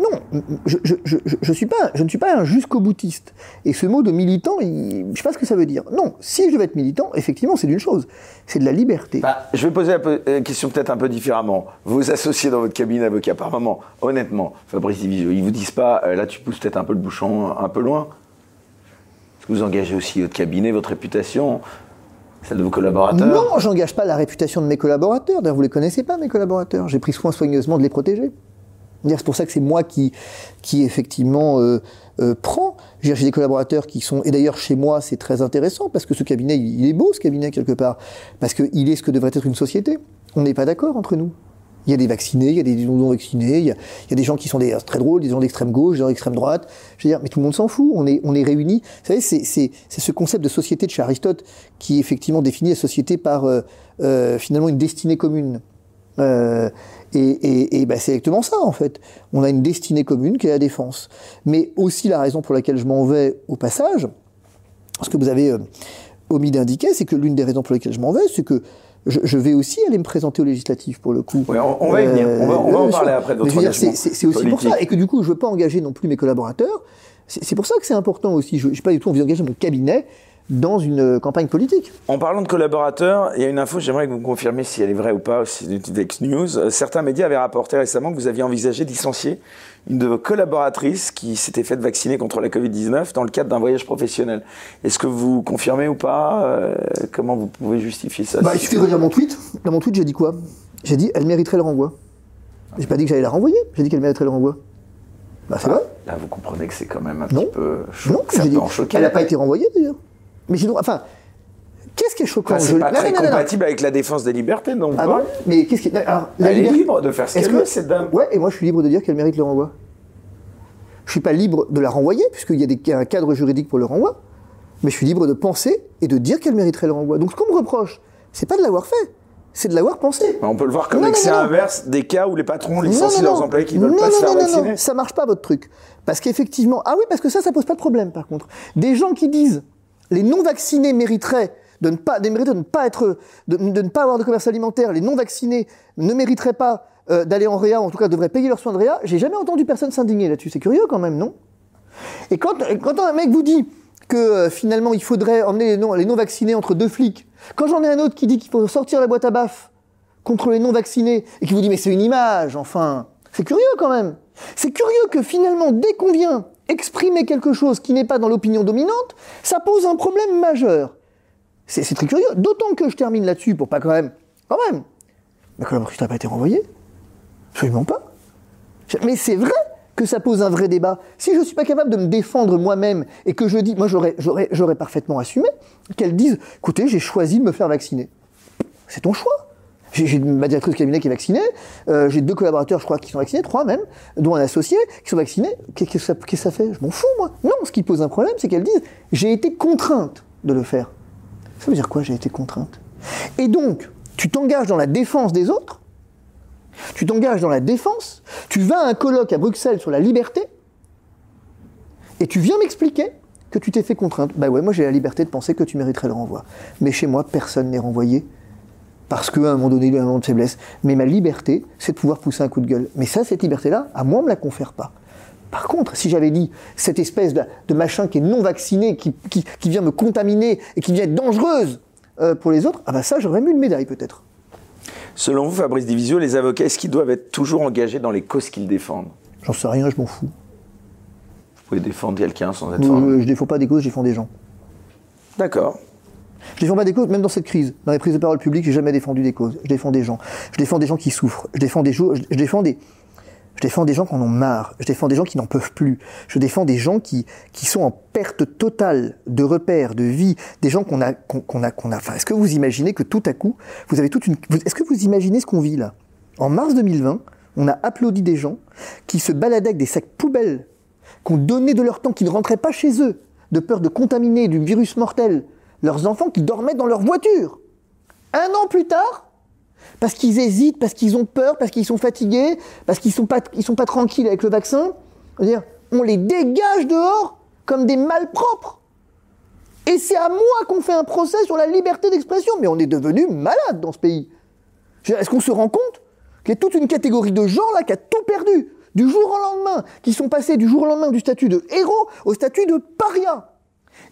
Speaker 2: non, je, je, je, je- je suis pas, je ne suis pas un jusqu'au boutiste. Et ce mot de militant, il, je sais pas ce que ça veut dire. Non, si je vais être militant, effectivement, c'est d'une chose, c'est de la liberté.
Speaker 1: Bah, je vais poser la euh, question peut-être un peu différemment. Vos associés dans votre cabinet d'avocat, par moment, honnêtement, Fabrice Divisio, ils vous disent pas, euh, là tu pousses peut-être un peu le bouchon un peu loin Est-ce que vous engagez aussi votre cabinet, votre réputation, celle de vos collaborateurs?
Speaker 2: Non, j'engage pas la réputation de mes collaborateurs. D'ailleurs, vous les connaissez pas, mes collaborateurs. J'ai pris soin soigneusement de les protéger. C'est pour ça que c'est moi qui, qui effectivement euh, euh, prend. J'ai des collaborateurs qui sont, et d'ailleurs chez moi c'est très intéressant parce que ce cabinet, il est beau ce cabinet quelque part, parce qu'il est ce que devrait être une société. On n'est pas d'accord entre nous. Il y a des vaccinés, il y a des non vaccinés, il y a, des gens qui sont des, très drôles, des gens d'extrême gauche, des gens d'extrême droite. Je veux dire, mais tout le monde s'en fout. On est, on est réunis. Vous savez, c'est, c'est, c'est ce concept de société de chez Aristote qui effectivement définit la société par euh, euh, finalement une destinée commune. Euh, et et, et ben, c'est exactement ça en fait. On a une destinée commune qui est la défense. Mais aussi la raison pour laquelle je m'en vais au passage, ce que vous avez euh, omis d'indiquer, c'est que l'une des raisons pour lesquelles je m'en vais, c'est que je, je vais aussi aller me présenter aux législatives pour le coup.
Speaker 1: Ouais, on- on va y venir. On va- on va
Speaker 2: ouais,
Speaker 1: en
Speaker 2: bien
Speaker 1: parler après
Speaker 2: c'est- aussi pour ça. Et que du coup, je ne veux pas engager non plus mes collaborateurs. C'est pour ça que c'est important aussi. Je n'ai pas du tout envie d'engager mon cabinet dans une euh, campagne politique.
Speaker 1: En parlant de collaborateurs, il y a une info, j'aimerais que vous me confirmiez si elle est vraie ou pas, si c'est une Dex News. Euh, Certains médias avaient rapporté récemment que vous aviez envisagé de licencier une de vos collaboratrices qui s'était faite vacciner contre la Covid-19 dans le cadre d'un voyage professionnel. Est-ce que vous confirmez ou pas Euh, Comment vous pouvez justifier ça
Speaker 2: Bah, il suffit de mon tweet. Dans mon tweet, j'ai dit quoi? J'ai dit elle mériterait le renvoi. J'ai pas dit que j'allais la renvoyer. J'ai dit qu'elle mériterait le renvoi. Bah, c'est vrai.
Speaker 1: Là, vous comprenez que c'est quand même un
Speaker 2: Non.
Speaker 1: petit peu cho-
Speaker 2: Non,
Speaker 1: ça
Speaker 2: j'ai dit.
Speaker 1: peut en choquer.
Speaker 2: Elle n'a pas été renvoyée d'ailleurs. Mais sinon, enfin, qu'est-ce qui est choquant
Speaker 1: Enfin, c'est pas
Speaker 2: Non,
Speaker 1: très
Speaker 2: non, non, non.
Speaker 1: compatible avec la défense des libertés, donc.
Speaker 2: Ah bon Mais qu'est-ce qui alors, la
Speaker 1: Elle est libre de faire ce
Speaker 2: Est-ce
Speaker 1: qu'elle
Speaker 2: que-
Speaker 1: veut, cette dame.
Speaker 2: Ouais, et moi je suis libre de dire qu'elle mérite le renvoi. Je suis pas libre de la renvoyer, puisqu'il y a des, un cadre juridique pour le renvoi, mais je suis libre de penser et de dire qu'elle mériterait le renvoi. Donc ce qu'on me reproche, c'est pas de l'avoir fait, c'est de l'avoir pensé.
Speaker 1: On peut le voir comme
Speaker 2: Non, non,
Speaker 1: l'excès
Speaker 2: non, non.
Speaker 1: inverse des cas où les patrons
Speaker 2: Non,
Speaker 1: licencient
Speaker 2: non,
Speaker 1: leurs
Speaker 2: non.
Speaker 1: employés qui ne veulent
Speaker 2: Non,
Speaker 1: pas
Speaker 2: non,
Speaker 1: se faire
Speaker 2: non, non,
Speaker 1: vacciner.
Speaker 2: non, ça marche pas votre truc. Parce qu'effectivement, ah oui, parce que ça, ça pose pas de problème par contre. Des gens qui disent les non vaccinés mériteraient de ne pas, avoir de commerce alimentaire, les non vaccinés ne mériteraient pas euh, d'aller en réa, ou en tout cas devraient payer leurs soins de réa. J'ai jamais entendu personne s'indigner là-dessus. C'est curieux quand même, non? Et quand, quand un mec vous dit que euh, finalement il faudrait emmener les non, les non vaccinés entre deux flics, quand j'en ai un autre qui dit qu'il faut sortir la boîte à baf contre les non-vaccinés et qui vous dit mais c'est une image, enfin. C'est curieux quand même. C'est curieux que finalement, dès qu'on vient exprimer quelque chose qui n'est pas dans l'opinion dominante, ça pose un problème majeur. C'est très curieux. D'autant que je termine là-dessus pour pas quand même. Quand même. Ma collaboratrice n'a pas été renvoyée. Absolument pas. Mais c'est vrai que ça pose un vrai débat. Si je ne suis pas capable de me défendre moi-même et que je dis, moi j'aurais, parfaitement assumé qu'elle dise, écoutez, j'ai choisi de me faire vacciner. C'est ton choix. J'ai ma directrice de cabinet qui est vaccinée, euh, j'ai deux collaborateurs, je crois, qui sont vaccinés, trois même, dont un associé, qui sont vaccinés. Qu'est-ce que ça, ça fait? Je m'en fous, moi. Non, ce qui pose un problème, c'est qu'elles disent j'ai été contrainte de le faire. Ça veut dire quoi, j'ai été contrainte? Et donc, tu t'engages dans la défense des autres, tu t'engages dans la défense, tu vas à un colloque à Bruxelles sur la liberté, et tu viens m'expliquer que tu t'es fait contrainte. Bah ouais, moi j'ai la liberté de penser que tu mériterais le renvoi. Mais chez moi, personne n'est renvoyé parce qu'à un moment donné, il y a un moment de faiblesse. Mais ma liberté, c'est de pouvoir pousser un coup de gueule. Mais ça, cette liberté-là, à moi, on me la confère pas. Par contre, si j'avais dit cette espèce de, de machin qui est non vacciné, qui, qui- qui vient me contaminer et qui vient être dangereuse euh, pour les autres, ah bah ça, j'aurais mis une médaille peut-être.
Speaker 1: Selon vous, Fabrice Divisio, les avocats, est-ce qu'ils doivent être toujours engagés dans les causes qu'ils défendent?
Speaker 2: J'en sais rien, je m'en fous.
Speaker 1: Vous pouvez défendre quelqu'un sans être
Speaker 2: je défends pas des causes, je défends des gens.
Speaker 1: D'accord.
Speaker 2: Je défends pas des causes, même dans cette crise. Dans les prises de parole publiques, j'ai jamais défendu des causes. Je défends des gens. Je défends des gens qui souffrent. Je défends des, je défends des, je défends des gens qui en ont marre. Je défends des gens qui n'en peuvent plus. Je défends des gens qui, sont en perte totale de repères, de vie. Des gens qu'on a, qu'on qu'on est-ce que vous imaginez que tout à coup, vous avez toute une. Est-ce que vous imaginez ce qu'on vit là? En mars 2020, on a applaudi des gens qui se baladaient avec des sacs poubelles, qui ont donné de leur temps, qui ne rentraient pas chez eux, de peur de contaminer du virus mortel leurs enfants qui dormaient dans leur voiture. Un an plus tard, parce qu'ils hésitent, parce qu'ils ont peur, parce qu'ils sont fatigués, parce qu'ils ils sont pas tranquilles avec le vaccin, on les dégage dehors comme des malpropres. Et c'est à moi qu'on fait un procès sur la liberté d'expression. Mais on est devenu malade dans ce pays. Est-ce qu'on se rend compte qu'il y a toute une catégorie de gens là qui a tout perdu du jour au lendemain, qui sont passés du jour au lendemain du statut de héros au statut de paria?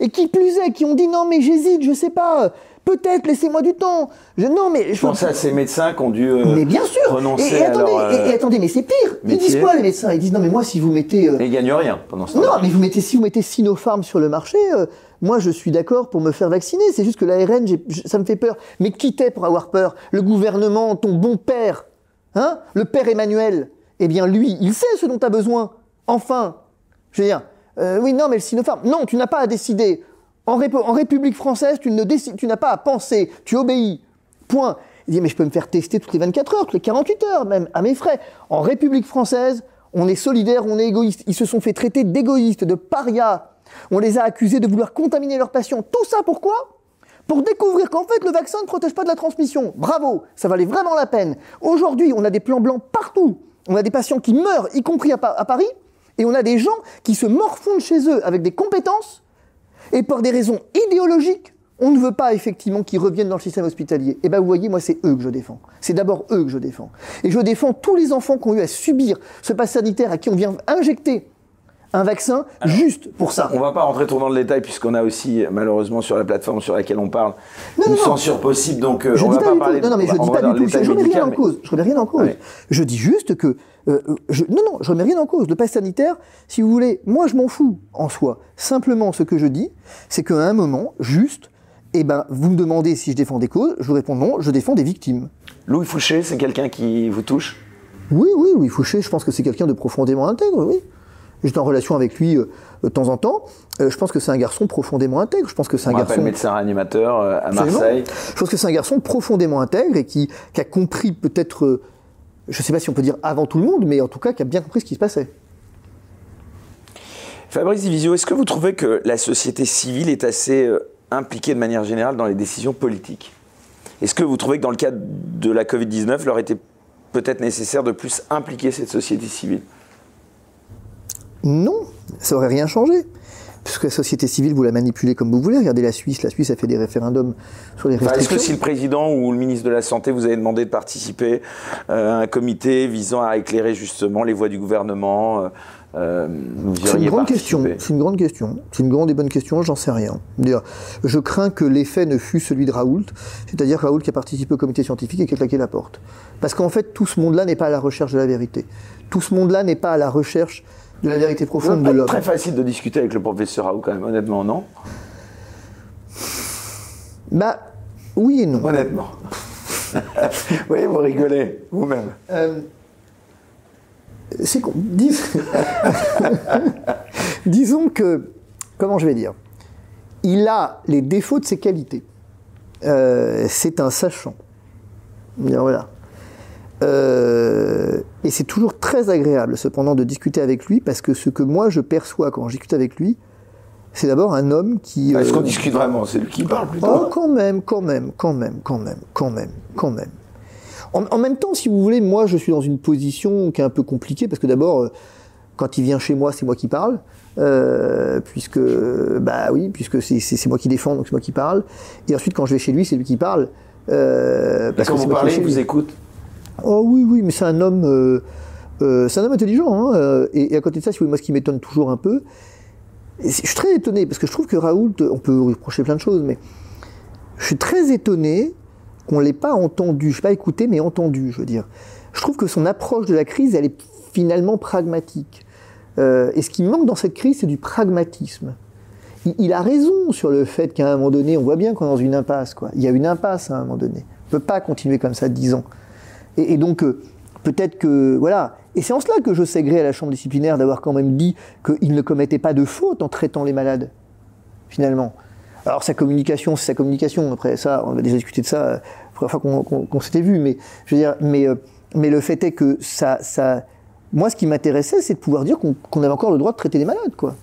Speaker 2: Et qui plus est, qui ont dit non mais j'hésite, je sais pas, peut-être laissez-moi du temps. Je, non mais
Speaker 1: je pense à ces médecins qui ont dû euh,
Speaker 2: mais bien sûr.
Speaker 1: renoncer
Speaker 2: et, attendez,
Speaker 1: à leur,
Speaker 2: et, attendez, mais c'est pire. Ils disent quoi les médecins? Ils disent non mais moi si vous mettez
Speaker 1: euh... ils gagnent rien pendant ce temps.
Speaker 2: Non mais vous mettez si vous mettez Sinopharm sur le marché. Euh, moi, je suis d'accord pour me faire vacciner. C'est juste que l'ARN, ça me fait peur. Mais qui t'es pour avoir peur? Le gouvernement, ton bon père, hein? Le père Emmanuel? Eh bien, lui, il sait ce dont tu as besoin. Enfin, je veux dire, euh, oui, non, mais le Sinopharm. Non, tu n'as pas à décider. En, République française, tu n'as pas à penser, tu obéis. Point. Il dit, mais je peux me faire tester toutes les 24 heures, toutes les 48 heures même, à mes frais. En République française, on est solidaire, on est égoïste. Ils se sont fait traiter d'égoïstes, de parias. On les a accusés de vouloir contaminer leurs patients. Tout ça pourquoi? Pour découvrir qu'en fait, le vaccin ne protège pas de la transmission. Bravo, ça valait vraiment la peine. Aujourd'hui, on a des plans blancs partout. On a des patients qui meurent, y compris à Paris, et on a des gens qui se morfondent chez eux avec des compétences et pour des raisons idéologiques, on ne veut pas effectivement qu'ils reviennent dans le système hospitalier. Et eh bien vous voyez, moi c'est eux que je défends. C'est d'abord eux que je défends. Et je défends tous les enfants qui ont eu à subir ce pass sanitaire, à qui on vient injecter un vaccin juste pour ça.
Speaker 1: On va pas rentrer trop dans le détail puisqu'on a aussi malheureusement sur la plateforme sur laquelle on parle une censure possible donc euh,
Speaker 2: je
Speaker 1: on
Speaker 2: dis
Speaker 1: va
Speaker 2: pas,
Speaker 1: pas
Speaker 2: du
Speaker 1: parler
Speaker 2: tout. Non, non mais je dis pas du tout. Je remets rien en cause. Je remets rien en cause. Je dis juste que euh, je, non non, je remets rien en cause. Le pass sanitaire, si vous voulez, moi je m'en fous en soi. Simplement, ce que je dis, c'est qu'à un moment, juste, eh ben, vous me demandez si je défends des causes, je vous réponds non, je défends des victimes.
Speaker 1: Louis Fouché, c'est quelqu'un qui vous touche?
Speaker 2: Oui, oui, Louis Fouché, je pense que c'est quelqu'un de profondément intègre, oui. J'étais en relation avec lui euh, de temps en temps. Euh, je pense que c'est un garçon profondément intègre. Je pense que c'est un
Speaker 1: On
Speaker 2: garçon.
Speaker 1: médecin réanimateur euh, à Marseille.
Speaker 2: Je pense que c'est un garçon profondément intègre et qui, qui a compris peut-être, je ne sais pas si on peut dire avant tout le monde, mais en tout cas qui a bien compris ce qui se passait.
Speaker 1: Fabrice Divisio, est-ce que vous trouvez que la société civile est assez impliquée de manière générale dans les décisions politiques? Est-ce que vous trouvez que dans le cadre de la Covid-19, il aurait été peut-être nécessaire de plus impliquer cette société civile?
Speaker 2: Non, ça aurait rien changé. Puisque la société civile, vous la manipulez comme vous voulez. Regardez la Suisse. La Suisse a fait des référendums sur les restrictions.
Speaker 1: Est-ce que si le président ou le ministre de la Santé vous avait demandé de participer euh, à un comité visant à éclairer justement les voies du gouvernement, euh, vous
Speaker 2: C'est une grande question. C'est une grande question. C'est une grande et bonne question. J'en sais rien. Je crains que l'effet ne fût celui de Raoult, c'est-à-dire Raoult qui a participé au comité scientifique et qui a claqué la porte. Parce qu'en fait, tout ce monde-là n'est pas à la recherche de la vérité. Tout ce monde-là n'est pas à la recherche de la vérité profonde de l'homme.
Speaker 1: Très facile de discuter avec le professeur Raoult quand même, honnêtement, non?
Speaker 2: Bah, oui et non.
Speaker 1: Honnêtement. [laughs] oui, vous rigolez, vous-même. Euh,
Speaker 2: c'est con. [laughs] Disons que, comment je vais dire, il a les défauts de ses qualités. Euh, c'est un sachant. Voilà. Euh, et c'est toujours très agréable, cependant, de discuter avec lui, parce que ce que moi je perçois quand je discute avec lui, c'est d'abord un homme qui.
Speaker 1: Est-ce qu'on euh, discute vraiment? C'est lui qui parle plutôt
Speaker 2: Oh, quand même, quand même, quand même, quand même, quand même, quand même. En, même temps, si vous voulez, moi je suis dans une position qui est un peu compliquée, parce que d'abord, euh, quand il vient chez moi, c'est moi qui parle. puisque bah oui, puisque c'est moi qui défends, donc c'est moi qui parle. Et ensuite, quand je vais chez lui, c'est lui qui parle.
Speaker 1: parce que vous parlez, il vous écoute.
Speaker 2: Oh oui, oui, mais c'est un homme, euh, euh, c'est un homme intelligent. Hein, euh, et, à côté de ça, moi, ce qui m'étonne toujours un peu, je suis très étonné parce que je trouve que Raoult, on peut reprocher plein de choses, mais je suis très étonné qu'on l'ait pas entendu, je ne pas écouté, mais entendu, je veux dire. Je trouve que son approche de la crise, elle est finalement pragmatique. et ce qui manque dans cette crise, c'est du pragmatisme. il, a raison sur le fait qu'à un moment donné, on voit bien qu'on est dans une impasse. Il y a une impasse à un moment donné. On ne peut pas continuer comme ça dix ans. Et, donc, euh, peut-être que. Voilà. Et c'est en cela que je sais gré à la Chambre disciplinaire d'avoir quand même dit qu'il ne commettait pas de faute en traitant les malades, finalement. Alors, sa communication, c'est sa communication. Après, ça, on a déjà discuté de ça la première fois qu'on s'était vu. Mais, je veux dire, euh, mais le fait est que ça. ça moi, ce qui m'intéressait, c'est de pouvoir dire qu'on avait encore le droit de traiter les malades, quoi.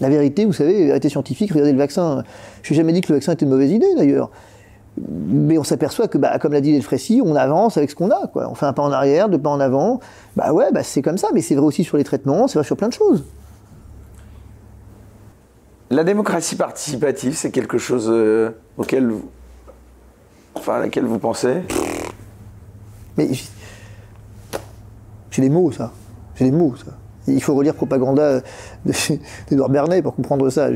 Speaker 2: La vérité, vous savez, la vérité scientifique, regardez le vaccin. Je n'ai jamais dit que le vaccin était une mauvaise idée d'ailleurs. Mais on s'aperçoit que, bah, comme l'a dit Delfrécy, on avance avec ce qu'on a. Quoi. On fait un pas en arrière, deux pas en avant. Bah ouais, bah, c'est comme ça, mais c'est vrai aussi sur les traitements, c'est vrai sur plein de choses.
Speaker 1: La démocratie participative, c'est quelque chose euh, auquel enfin, à laquelle vous pensez?
Speaker 2: Mais c'est des mots, ça. C'est des mots, ça. Il faut relire Propaganda d'Edouard Bernet pour comprendre ça.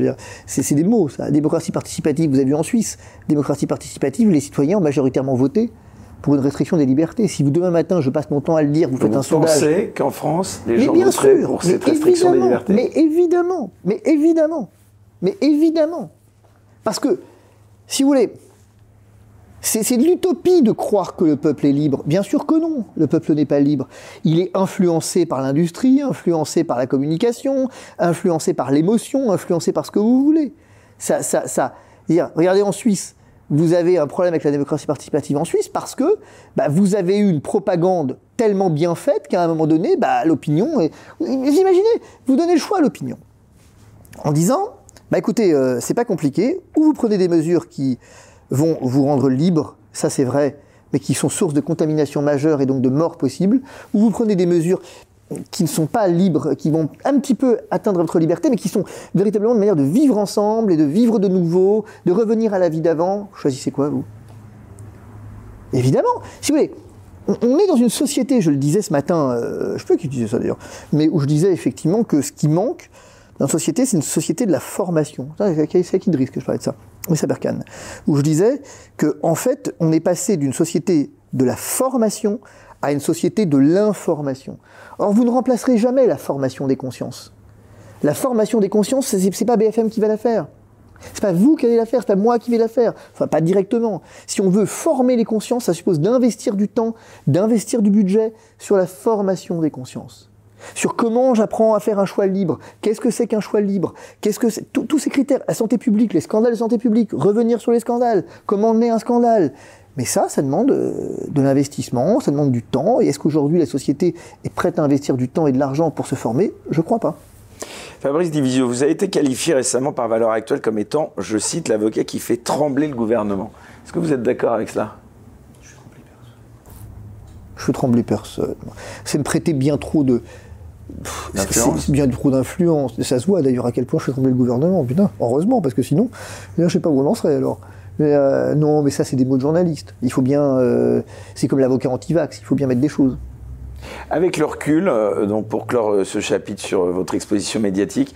Speaker 2: C'est des mots, ça. Démocratie participative, vous avez vu en Suisse, démocratie participative, les citoyens ont majoritairement voté pour une restriction des libertés. Si vous demain matin, je passe mon temps à le dire, vous faites un sondage.
Speaker 1: Vous pensez qu'en France, les gens voteraient pour cette restriction des libertés
Speaker 2: Mais évidemment, mais évidemment, mais évidemment. Parce que, si vous voulez, c'est de l'utopie de croire que le peuple est libre. Bien sûr que non, le peuple n'est pas libre. Il est influencé par l'industrie, influencé par la communication, influencé par l'émotion, influencé par ce que vous voulez. Ça, ça, ça. Regardez en Suisse, vous avez un problème avec la démocratie participative en Suisse parce que bah, vous avez eu une propagande tellement bien faite qu'à un moment donné, bah, l'opinion est... Vous imaginez, vous donnez le choix à l'opinion. En disant, bah écoutez, euh, c'est pas compliqué, ou vous prenez des mesures qui vont vous rendre libre, ça c'est vrai, mais qui sont source de contamination majeure et donc de mort possible, ou vous prenez des mesures qui ne sont pas libres, qui vont un petit peu atteindre votre liberté, mais qui sont véritablement une manière de vivre ensemble et de vivre de nouveau, de revenir à la vie d'avant. Choisissez quoi, vous? Évidemment, si vous voulez, on est dans une société, je le disais ce matin, euh, je peux qui disait ça d'ailleurs, mais où je disais effectivement que ce qui manque dans société, c'est une société de la formation. C'est qui risque que je parlais de ça? Oui, Sabercan, où je disais que en fait, on est passé d'une société de la formation à une société de l'information. Or, vous ne remplacerez jamais la formation des consciences. La formation des consciences, c'est pas BFM qui va la faire. C'est pas vous qui allez la faire, c'est pas moi qui vais la faire. Enfin, pas directement. Si on veut former les consciences, ça suppose d'investir du temps, d'investir du budget sur la formation des consciences sur comment j'apprends à faire un choix libre, qu'est-ce que c'est qu'un choix libre, qu'est-ce que c'est, tous ces critères, la santé publique, les scandales de santé publique, revenir sur les scandales, comment naît un scandale? Mais ça, ça demande euh, de l'investissement, ça demande du temps. Et est-ce qu'aujourd'hui la société est prête à investir du temps et de l'argent pour se former? Je crois pas.
Speaker 1: Fabrice Divisio, vous avez été qualifié récemment par Valeur Actuelle comme étant, je cite, l'avocat qui fait trembler le gouvernement. Est-ce que vous êtes d'accord avec cela?
Speaker 2: Je fais trembler personne. C'est me prêter bien trop de, c'est bien trop d'influence. Ça se voit d'ailleurs à quel point je fais trembler le gouvernement. Putain, heureusement, parce que sinon, je sais pas où on en serait alors. Mais euh, non, mais ça, c'est des mots de journaliste. Il faut bien. Euh, c'est comme l'avocat anti-vax, il faut bien mettre des choses.
Speaker 1: Avec le recul, euh, donc pour clore ce chapitre sur votre exposition médiatique,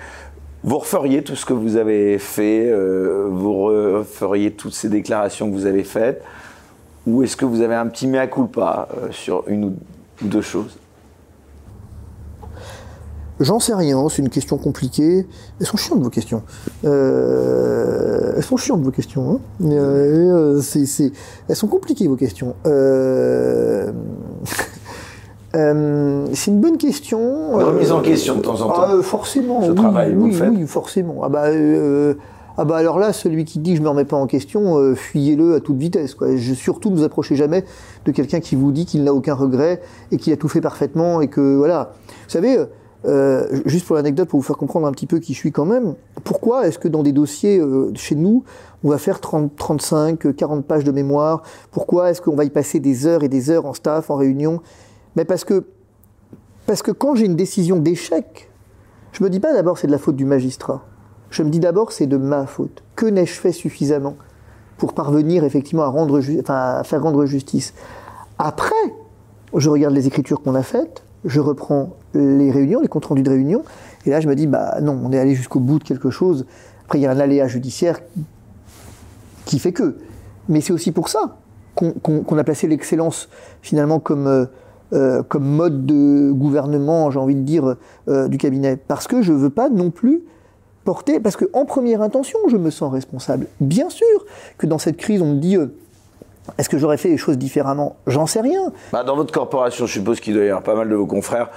Speaker 1: vous referiez tout ce que vous avez fait, vous referiez toutes ces déclarations que vous avez faites, ou est-ce que vous avez un petit mea culpa sur une ou deux choses?
Speaker 2: J'en sais rien, c'est une question compliquée. Elles sont chiantes vos questions. Euh, elles sont chiantes vos questions. Hein. Euh, elles sont compliquées vos questions. Euh, [laughs] c'est une bonne question.
Speaker 1: Remise en question de temps en temps.
Speaker 2: Ah, forcément.
Speaker 1: Ce travail,
Speaker 2: vous
Speaker 1: le faites.
Speaker 2: Oui, forcément. Ah bah, ah bah alors là, celui qui dit je me remets pas en question, fuyez-le à toute vitesse. Quoi. Je, surtout ne vous approchez jamais de quelqu'un qui vous dit qu'il n'a aucun regret et qui a tout fait parfaitement et que voilà. Vous savez euh, juste pour l'anecdote, pour vous faire comprendre un petit peu qui je suis quand même, pourquoi est-ce que dans des dossiers euh, chez nous, on va faire 30, 35, 40 pages de mémoire? Pourquoi est-ce qu'on va y passer des heures et des heures en staff, en réunion? Mais parce que, parce que quand j'ai une décision d'échec, je me dis pas d'abord c'est de la faute du magistrat. Je me dis d'abord c'est de ma faute. Que n'ai-je fait suffisamment pour parvenir effectivement à, faire rendre justice? Après, je regarde les écritures qu'on a faites, je reprends les réunions, les comptes rendus de réunion, et là je me dis, bah non, on est allé jusqu'au bout de quelque chose. Après, il y a un aléa judiciaire qui fait que. Mais c'est aussi pour ça qu'on a placé l'excellence finalement comme, euh, euh, comme mode de gouvernement, j'ai envie de dire, euh, du cabinet. Parce que je ne veux pas non plus porter, parce qu'en première intention, je me sens responsable. Bien sûr que dans cette crise, on me dit, est-ce que j'aurais fait les choses différemment? J'en sais rien.
Speaker 1: Bah, dans votre corporation, je suppose qu'il doit y avoir pas mal de vos confrères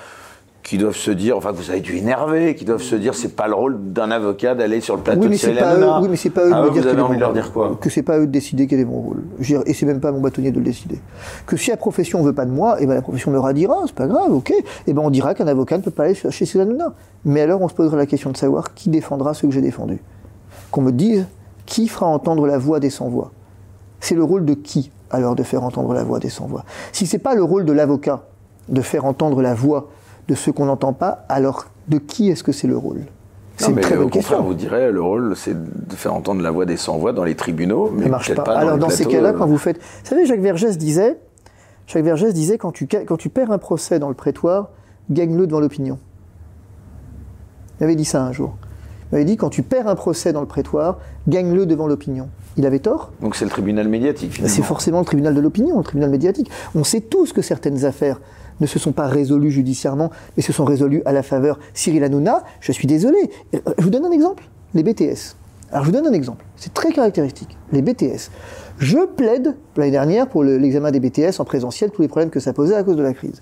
Speaker 1: qui doivent se dire, enfin que vous avez dû énerver, qui doivent se dire, c'est pas le rôle d'un avocat d'aller sur le plateau
Speaker 2: Oui, mais
Speaker 1: de Cyril
Speaker 2: pas eux, oui, mais c'est pas eux de
Speaker 1: Ah,
Speaker 2: me
Speaker 1: vous
Speaker 2: dire
Speaker 1: envie de leur dire quoi?
Speaker 2: Que c'est pas eux de décider quel est mon rôle. Et c'est même pas mon bâtonnier de le décider. Que si la profession veut pas de moi, et ben la profession me radira, c'est pas grave, ok? Et ben on dira qu'un avocat ne peut pas aller chez Cyril Hanouna. Mais alors on se posera la question de savoir qui défendra ce que j'ai défendu. Qu'on me dise qui fera entendre la voix des sans-voix. C'est le rôle de qui alors de faire entendre la voix des sans-voix? Si c'est pas le rôle de l'avocat de faire entendre la voix de ceux qu'on n'entend pas, alors de qui est-ce que c'est le rôle? C'est
Speaker 1: Non,
Speaker 2: une
Speaker 1: mais
Speaker 2: très
Speaker 1: au
Speaker 2: bonne
Speaker 1: contraire, vous direz, le rôle, c'est de faire entendre la voix des sans-voix dans les tribunaux, mais
Speaker 2: Ça marche pas.
Speaker 1: pas,
Speaker 2: Alors dans ces cas-là,
Speaker 1: euh,
Speaker 2: quand vous faites, vous savez, Jacques Vergès disait, Jacques Vergès disait quand tu quand tu perds un procès dans le prétoire, gagne-le devant l'opinion. Il avait dit ça un jour. Il avait dit quand tu perds un procès dans le prétoire, gagne-le devant l'opinion. Il avait tort.
Speaker 1: Donc c'est le tribunal médiatique.
Speaker 2: C'est forcément le tribunal de l'opinion, le tribunal médiatique. On sait tous que certaines affaires ne se sont pas résolues judiciairement, mais se sont résolues à la faveur Cyril Hanouna. Je suis désolé. Je vous donne un exemple. Les BTS. Alors je vous donne un exemple. C'est très caractéristique. Les BTS. Je plaide l'année dernière pour le- l'examen des BTS en présentiel, tous les problèmes que ça posait à cause de la crise.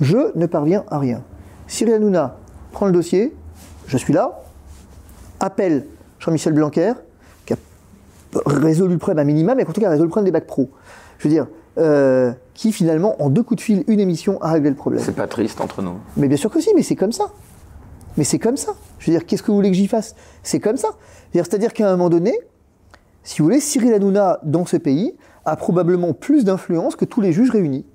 Speaker 2: Je ne parviens à rien. Cyril Hanouna prend le dossier, je suis là, appelle Jean-Michel Blanquer, résolu le problème à minima, mais en tout cas a résolu le problème des bacs pro. Je veux dire, euh, qui finalement, en deux coups de fil, une émission, a réglé le problème.
Speaker 1: C'est pas triste entre nous.
Speaker 2: Mais bien sûr que si, mais c'est comme ça. Mais c'est comme ça. Je veux dire, qu'est-ce que vous voulez que j'y fasse? C'est comme ça. C'est-à-dire- qu'à un moment donné, si vous voulez, Cyril Hanouna, dans ce pays, a probablement plus d'influence que tous les juges réunis.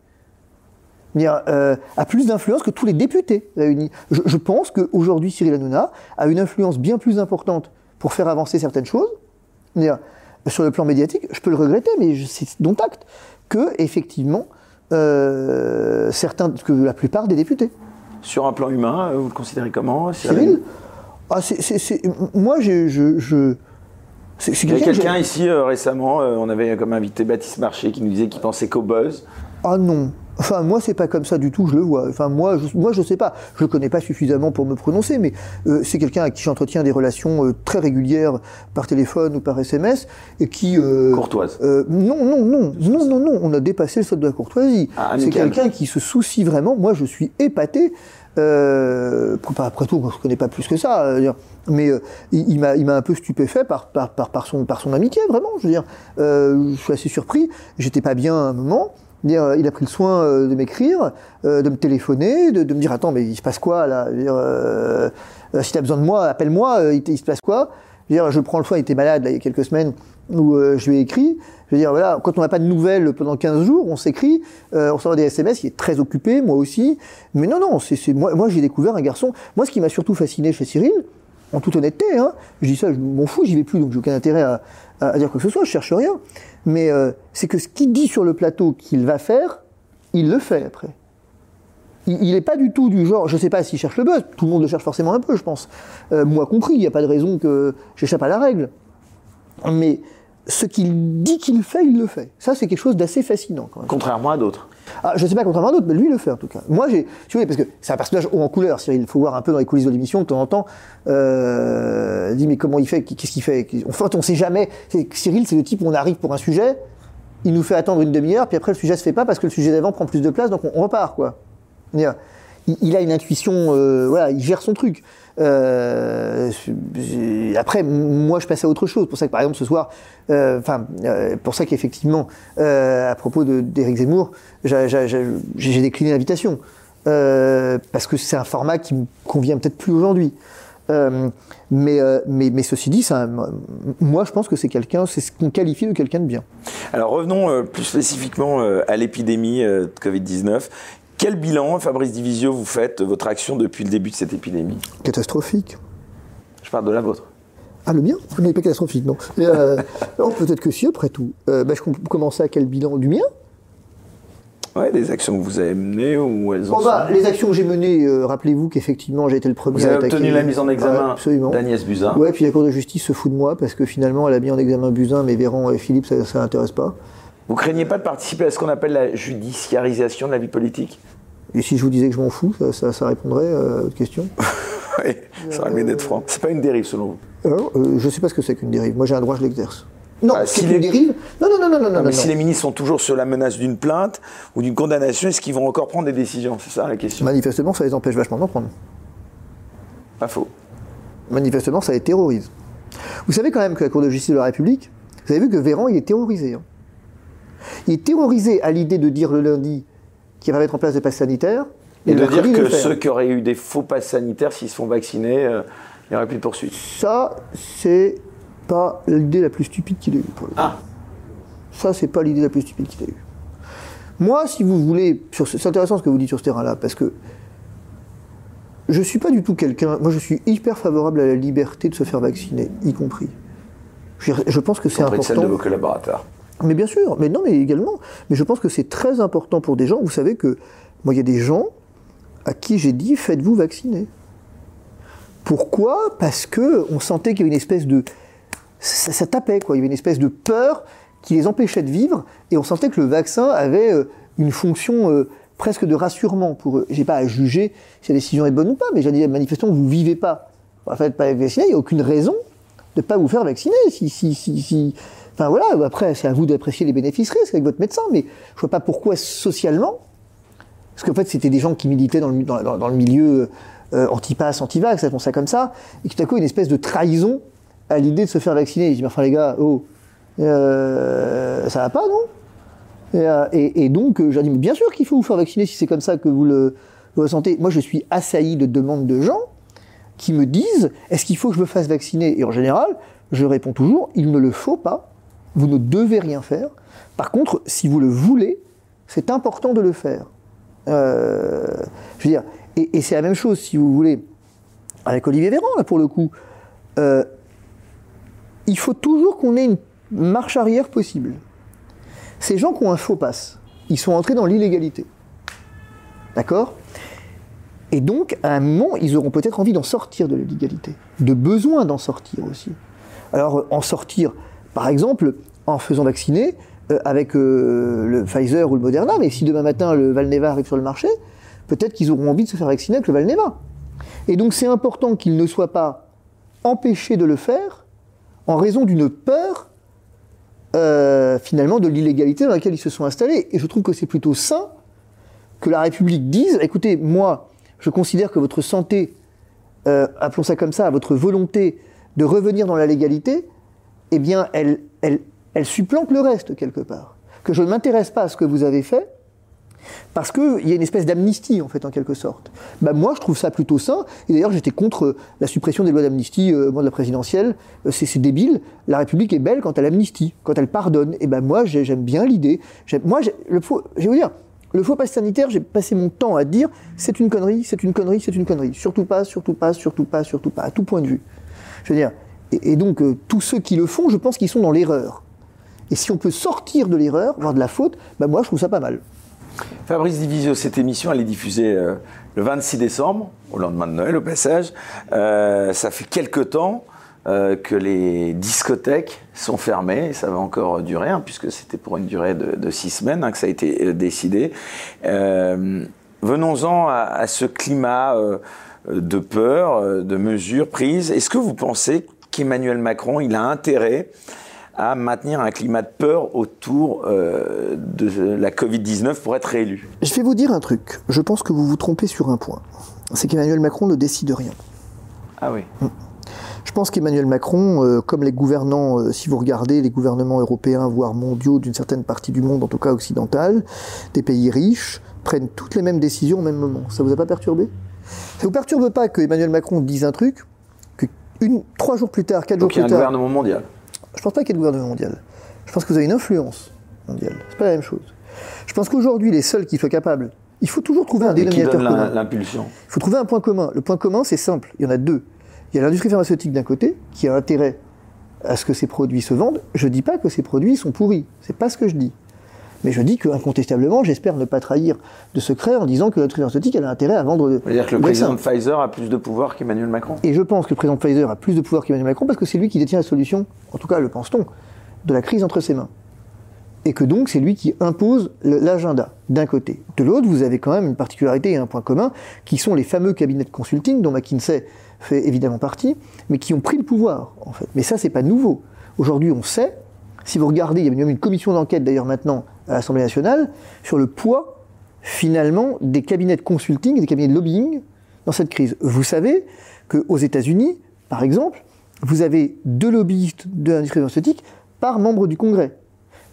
Speaker 2: Euh, a plus d'influence que tous les députés réunis. Je, je pense qu'aujourd'hui, Cyril Hanouna a une influence bien plus importante pour faire avancer certaines choses. Sur le plan médiatique, je peux le regretter, mais c'est dont acte, que, effectivement, euh, certains, que la plupart des députés.
Speaker 1: Sur un plan humain, euh, vous le considérez comment
Speaker 2: Cyril ah, Moi, je. je,
Speaker 1: Il y a
Speaker 2: quelqu'un que
Speaker 1: ici euh, récemment, euh, on avait comme invité Baptiste Marché qui nous disait qu'il pensait qu'au buzz.
Speaker 2: Ah non. Enfin, moi, c'est pas comme ça du tout, je le vois. Enfin, moi, je, moi, je sais pas. Je le connais pas suffisamment pour me prononcer, mais euh, c'est quelqu'un avec qui j'entretiens des relations euh, très régulières par téléphone ou par SMS et qui. euh,
Speaker 1: Courtoise.
Speaker 2: euh, non, non, non, non, non, non, on a dépassé le stade de la courtoisie.
Speaker 1: Ah,
Speaker 2: c'est quelqu'un qui se soucie vraiment. Moi, je suis épaté. Euh, après tout, se connaît pas plus que ça. euh, mais euh, il, m'a, il m'a un peu stupéfait par, par, par, par son, par son amitié, vraiment. Je veux dire, euh, je suis assez surpris. J'étais pas bien à un moment. Dire, euh, il a pris le soin euh, de m'écrire, euh, de me téléphoner, de, me dire attends mais il se passe quoi là? Dire, euh, Si tu as besoin de moi, appelle-moi. il, se passe quoi? Je, je prends le soin. Il était malade il y a quelques semaines où je lui ai écrit. Je veux voilà, quand on n'a pas de nouvelles pendant 15 jours, on s'écrit, euh, on s'envoie des SMS. Il est très occupé, moi aussi. Mais non non, c'est- moi, moi j'ai découvert un garçon. Moi ce qui m'a surtout fasciné chez Cyril, en toute honnêteté, hein, je dis ça, je m'en fous, j'y vais plus, donc j'ai aucun intérêt à, à- dire quoi que ce soit, je cherche rien. Mais euh, c'est que ce qu'il dit sur le plateau qu'il va faire, il le fait après. Il n'est pas du tout du genre, je sais pas s'il cherche le buzz, tout le monde le cherche forcément un peu, je pense. Euh, moi compris, il n'y a pas de raison que j'échappe à la règle. Mais ce qu'il dit qu'il fait, il le fait. Ça, c'est quelque chose d'assez fascinant quand même.
Speaker 1: Contrairement à d'autres.
Speaker 2: Ah, je sais pas contrairement à d'autres, mais lui il le fait en tout cas. Moi j'ai, tu vois, parce que c'est un personnage haut en couleur, Cyril. Il faut voir un peu dans les coulisses de l'émission de temps en temps. Euh, dit mais comment il fait, qu'est-ce qu'il fait En fait, on sait jamais. C'est- Cyril, c'est le type où on arrive pour un sujet, il nous fait attendre une demi-heure, puis après le sujet se fait pas parce que le sujet d'avant prend plus de place, donc on, on repart quoi. Il, il a une intuition, euh, voilà, il gère son truc. Euh, après, moi, je passe à autre chose. Pour ça que, par exemple, ce soir, euh, enfin, euh, pour ça qu'effectivement, à propos d'Éric Zemmour, j'a- j'a- j'a- j'ai décliné l'invitation parce que c'est un format qui me convient peut-être plus aujourd'hui. Mais, mais, mais ceci dit, moi, je pense que c'est quelqu'un, c'est ce qu'on qualifie de quelqu'un de bien.
Speaker 1: Alors revenons plus spécifiquement à l'épidémie de Covid-19. Quel bilan, Fabrice Divisio, vous faites de votre action depuis le début de cette épidémie?
Speaker 2: Catastrophique.
Speaker 1: Je parle de la vôtre.
Speaker 2: Ah, le mien? Vous n'avez pas catastrophique, non. Euh, [laughs] non, peut-être que si, après tout. Euh, bah, je com- commençais à quel bilan? Du mien?
Speaker 1: Ouais, des actions que vous avez menées ou elles
Speaker 2: bah, Les actions que j'ai menées, euh, rappelez-vous qu'effectivement, j'ai été le premier
Speaker 1: Vous
Speaker 2: à
Speaker 1: avez
Speaker 2: attaquer.
Speaker 1: obtenu la mise en examen d'Agnès Buzyn.
Speaker 2: Ouais, puis la Cour de justice se fout de moi parce que finalement, elle a mis en examen Buzyn, mais Véran et Philippe, ça ne l'intéresse pas.
Speaker 1: Vous craignez pas de participer à ce qu'on appelle la judiciarisation de la vie politique?
Speaker 2: Et si je vous disais que je m'en fous, ça, ça- ça répondrait euh, à votre question? [laughs]
Speaker 1: Oui, ça aurait le mieux d'être franc. C'est pas une dérive selon vous?
Speaker 2: Alors, euh, je ne sais pas ce que c'est qu'une dérive. Moi, j'ai un droit, je l'exerce. Non,
Speaker 1: Ah,
Speaker 2: c'est
Speaker 1: si les-
Speaker 2: dérive. Non, non, non, non, non, non.
Speaker 1: mais
Speaker 2: non.
Speaker 1: si les ministres sont toujours sur la menace d'une plainte ou d'une condamnation, est-ce qu'ils vont encore prendre des décisions? C'est ça la question.
Speaker 2: Manifestement, ça les empêche vachement d'en prendre.
Speaker 1: Pas faux.
Speaker 2: Manifestement, ça les terrorise. Vous savez quand même que la Cour de justice de la République, vous avez vu que Véran, il est terrorisé. hein. Il est terrorisé à l'idée de dire le lundi qu'il va mettre en place des passes sanitaires.
Speaker 1: Et de dire que ceux qui auraient eu des faux passes sanitaires, s'ils se font vacciner, euh, il n'y aurait plus de poursuite.
Speaker 2: Ça, c'est pas l'idée la plus stupide qu'il ait eue. Pour le coup.
Speaker 1: Ah,
Speaker 2: Ça, c'est pas l'idée la plus stupide qu'il ait eue. Moi, si vous voulez, sur c'est intéressant ce que vous dites sur ce terrain-là, parce que je suis pas du tout quelqu'un. Moi, je suis hyper favorable à la liberté de se faire vacciner, y compris. Je, je pense que c'est
Speaker 1: de celle de
Speaker 2: important.
Speaker 1: vos collaborateurs.
Speaker 2: Mais bien sûr, mais non, mais également. Mais je pense que c'est très important pour des gens. Vous savez que moi, il y a des gens à qui j'ai dit faites-vous vacciner. Pourquoi? Parce que on sentait qu'il y avait une espèce de ça, tapait quoi. Il y avait une espèce de peur qui les empêchait de vivre, et on sentait que le vaccin avait euh, une fonction euh, presque de rassurement pour eux. J'ai pas à juger si la décision est bonne ou pas, mais j'ai dit manifestement vous vivez pas. En fait, pas vacciner, il n'y a aucune raison de pas vous faire vacciner. Si, si, si- Enfin voilà, après c'est à vous d'apprécier les bénéfices risques avec votre médecin, mais je vois pas pourquoi socialement, parce qu'en fait c'était des gens qui militaient dans le, milieu euh, anti-pass, anti-vax, appelons ça comme ça, et tout à coup une espèce de trahison à l'idée de se faire vacciner. Je dis mais enfin les gars, oh, euh, ça va pas non? Et, euh, et- donc, euh, j'ai dit, mais bien sûr qu'il faut vous faire vacciner si c'est comme ça que vous le ressentez. Moi, je suis assailli de demandes de gens qui me disent, est-ce qu'il faut que je me fasse vacciner? Et en général, je réponds toujours, il ne le faut pas. Vous ne devez rien faire. Par contre, si vous le voulez, c'est important de le faire. Euh, je veux dire, et, c'est la même chose, si vous voulez, avec Olivier Véran, là, pour le coup. Euh, il faut toujours qu'on ait une marche arrière possible. Ces gens qui ont un faux pass, ils sont entrés dans l'illégalité. D'accord? Et donc, à un moment, ils auront peut-être envie d'en sortir de l'illégalité, de besoin d'en sortir aussi. Alors, en sortir, par exemple, en faisant vacciner euh, avec euh, le Pfizer ou le Moderna, mais si demain matin le Valneva arrive sur le marché, peut-être qu'ils auront envie de se faire vacciner avec le Valneva. Et donc, c'est important qu'ils ne soient pas empêchés de le faire en raison d'une peur euh, finalement de l'illégalité dans laquelle ils se sont installés. Et je trouve que c'est plutôt sain que la République dise, écoutez, moi, je considère que votre santé, appelons ça comme ça, votre volonté de revenir dans la légalité, eh bien, elle, supplante le reste quelque part. Que je ne m'intéresse pas à ce que vous avez fait, parce qu'il y a une espèce d'amnistie, en fait, en quelque sorte. Bah, moi, je trouve ça plutôt sain. Et d'ailleurs, j'étais contre la suppression des lois d'amnistie, euh, moi, de la présidentielle. Euh, c'est débile. La République est belle quand elle amnistie, quand elle pardonne. Et ben moi, j'ai- j'aime bien l'idée. Moi, le faux, je vais vous dire, le faux pass sanitaire, j'ai passé mon temps à dire c'est une connerie, c'est une connerie, c'est une connerie. Surtout pas, surtout pas, surtout pas, surtout pas, à tout point de vue. Je veux dire, et, donc, euh, tous ceux qui le font, je pense qu'ils sont dans l'erreur. Et si on peut sortir de l'erreur, voire de la faute, bah moi, je trouve ça pas mal.
Speaker 1: Fabrice Divisio, cette émission, elle est diffusée euh, le 26 décembre, au lendemain de Noël, au passage. Euh, ça fait quelque temps que les discothèques sont fermées, et ça va encore durer, hein, puisque c'était pour une durée de, six semaines hein, que ça a été décidé. Venons-en à, à ce climat de peur, de mesures prises. Est-ce que vous pensez qu'Emmanuel Macron, il a intérêt à maintenir un climat de peur autour euh, de la Covid-19 pour être réélu
Speaker 2: Je vais vous dire un truc. Je pense que vous vous trompez sur un point. C'est qu'Emmanuel Macron ne décide rien.
Speaker 1: Ah oui.
Speaker 2: Je pense qu'Emmanuel Macron, euh, comme les gouvernants, euh, si vous regardez les gouvernements européens, voire mondiaux d'une certaine partie du monde, en tout cas occidental, des pays riches, prennent toutes les mêmes décisions au même moment. Ça vous a pas perturbé? Ça vous perturbe pas que Emmanuel Macron dise un truc, une, trois jours plus tard, quatre jours
Speaker 1: Donc il y a
Speaker 2: plus
Speaker 1: un
Speaker 2: tard,
Speaker 1: gouvernement mondial.
Speaker 2: je pense pas qu'il y ait de gouvernement mondial. Je pense que vous avez une influence mondiale. C'est pas la même chose. Je pense qu'aujourd'hui, les seuls qui soient capables, il faut toujours trouver un
Speaker 1: qui
Speaker 2: dénominateur
Speaker 1: donne
Speaker 2: commun.
Speaker 1: l'impulsion
Speaker 2: Il faut trouver un point commun. Le point commun, c'est simple. Il y en a deux. Il y a l'industrie pharmaceutique d'un côté, qui a intérêt à ce que ces produits se vendent. Je ne dis pas que ces produits sont pourris. C'est pas ce que je dis. Mais je dis qu'incontestablement, j'espère ne pas trahir de secret en disant que l'industrie pharmaceutique elle a intérêt à vendre.
Speaker 1: Ça veut dire que le président de Pfizer a plus de pouvoir qu'Emmanuel Macron
Speaker 2: Et je pense que le président de Pfizer a plus de pouvoir qu'Emmanuel Macron parce que c'est lui qui détient la solution, en tout cas le pense-t-on, de la crise entre ses mains. et que donc c'est lui qui impose l'agenda d'un côté. De l'autre, vous avez quand même une particularité et un point commun, qui sont les fameux cabinets de consulting dont McKinsey fait évidemment partie, mais qui ont pris le pouvoir en fait. Mais ça, c'est pas nouveau. Aujourd'hui, on sait, si vous regardez, il y a même une commission d'enquête d'ailleurs maintenant à l'Assemblée nationale sur le poids finalement des cabinets de consulting, des cabinets de lobbying dans cette crise. Vous savez qu'aux États-Unis, par exemple, vous avez deux lobbyistes de l'industrie pharmaceutique par membre du Congrès.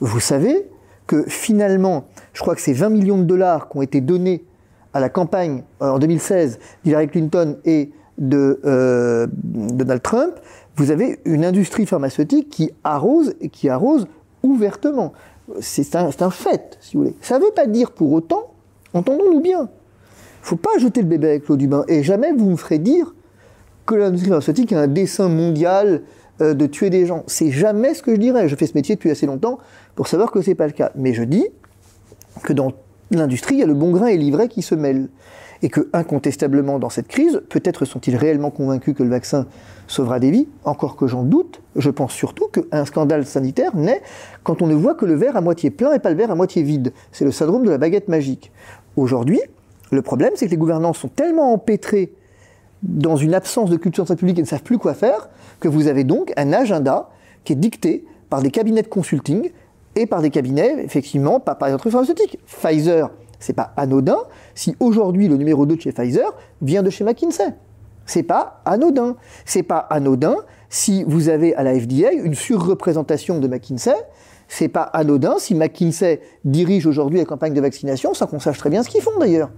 Speaker 2: Vous savez que finalement, je crois que c'est 20 millions de dollars qui ont été donnés à la campagne euh, en 2016 d'Hillary Clinton et de euh, Donald Trump, vous avez une industrie pharmaceutique qui arrose et qui arrose ouvertement. C'est un, fait, si vous voulez. Ça ne veut pas dire pour autant, entendons-nous bien, il ne faut pas jeter le bébé avec l'eau du bain. Et jamais vous me ferez dire que l'industrie pharmaceutique a un dessin mondial euh, de tuer des gens. C'est jamais ce que je dirais. Je fais ce métier depuis assez longtemps pour savoir que ce n'est pas le cas. Mais je dis que dans l'industrie, il y a le bon grain et l'ivraie qui se mêlent. Et que, incontestablement, dans cette crise, peut-être sont-ils réellement convaincus que le vaccin sauvera des vies, encore que j'en doute. Je pense surtout qu'un scandale sanitaire naît quand on ne voit que le verre à moitié plein et pas le verre à moitié vide. C'est le syndrome de la baguette magique. Aujourd'hui, le problème, c'est que les gouvernants sont tellement empêtrés dans une absence de culture de santé publique et ne savent plus quoi faire, que vous avez donc un agenda qui est dicté par des cabinets de consulting et par des cabinets, effectivement, pas par les entreprises pharmaceutiques. Pfizer, c'est pas anodin si aujourd'hui le numéro 2 de chez Pfizer vient de chez McKinsey. C'est pas anodin. C'est pas anodin si vous avez à la FDA une surreprésentation de McKinsey. C'est pas anodin si McKinsey dirige aujourd'hui la campagne de vaccination sans qu'on sache très bien ce qu'ils font d'ailleurs.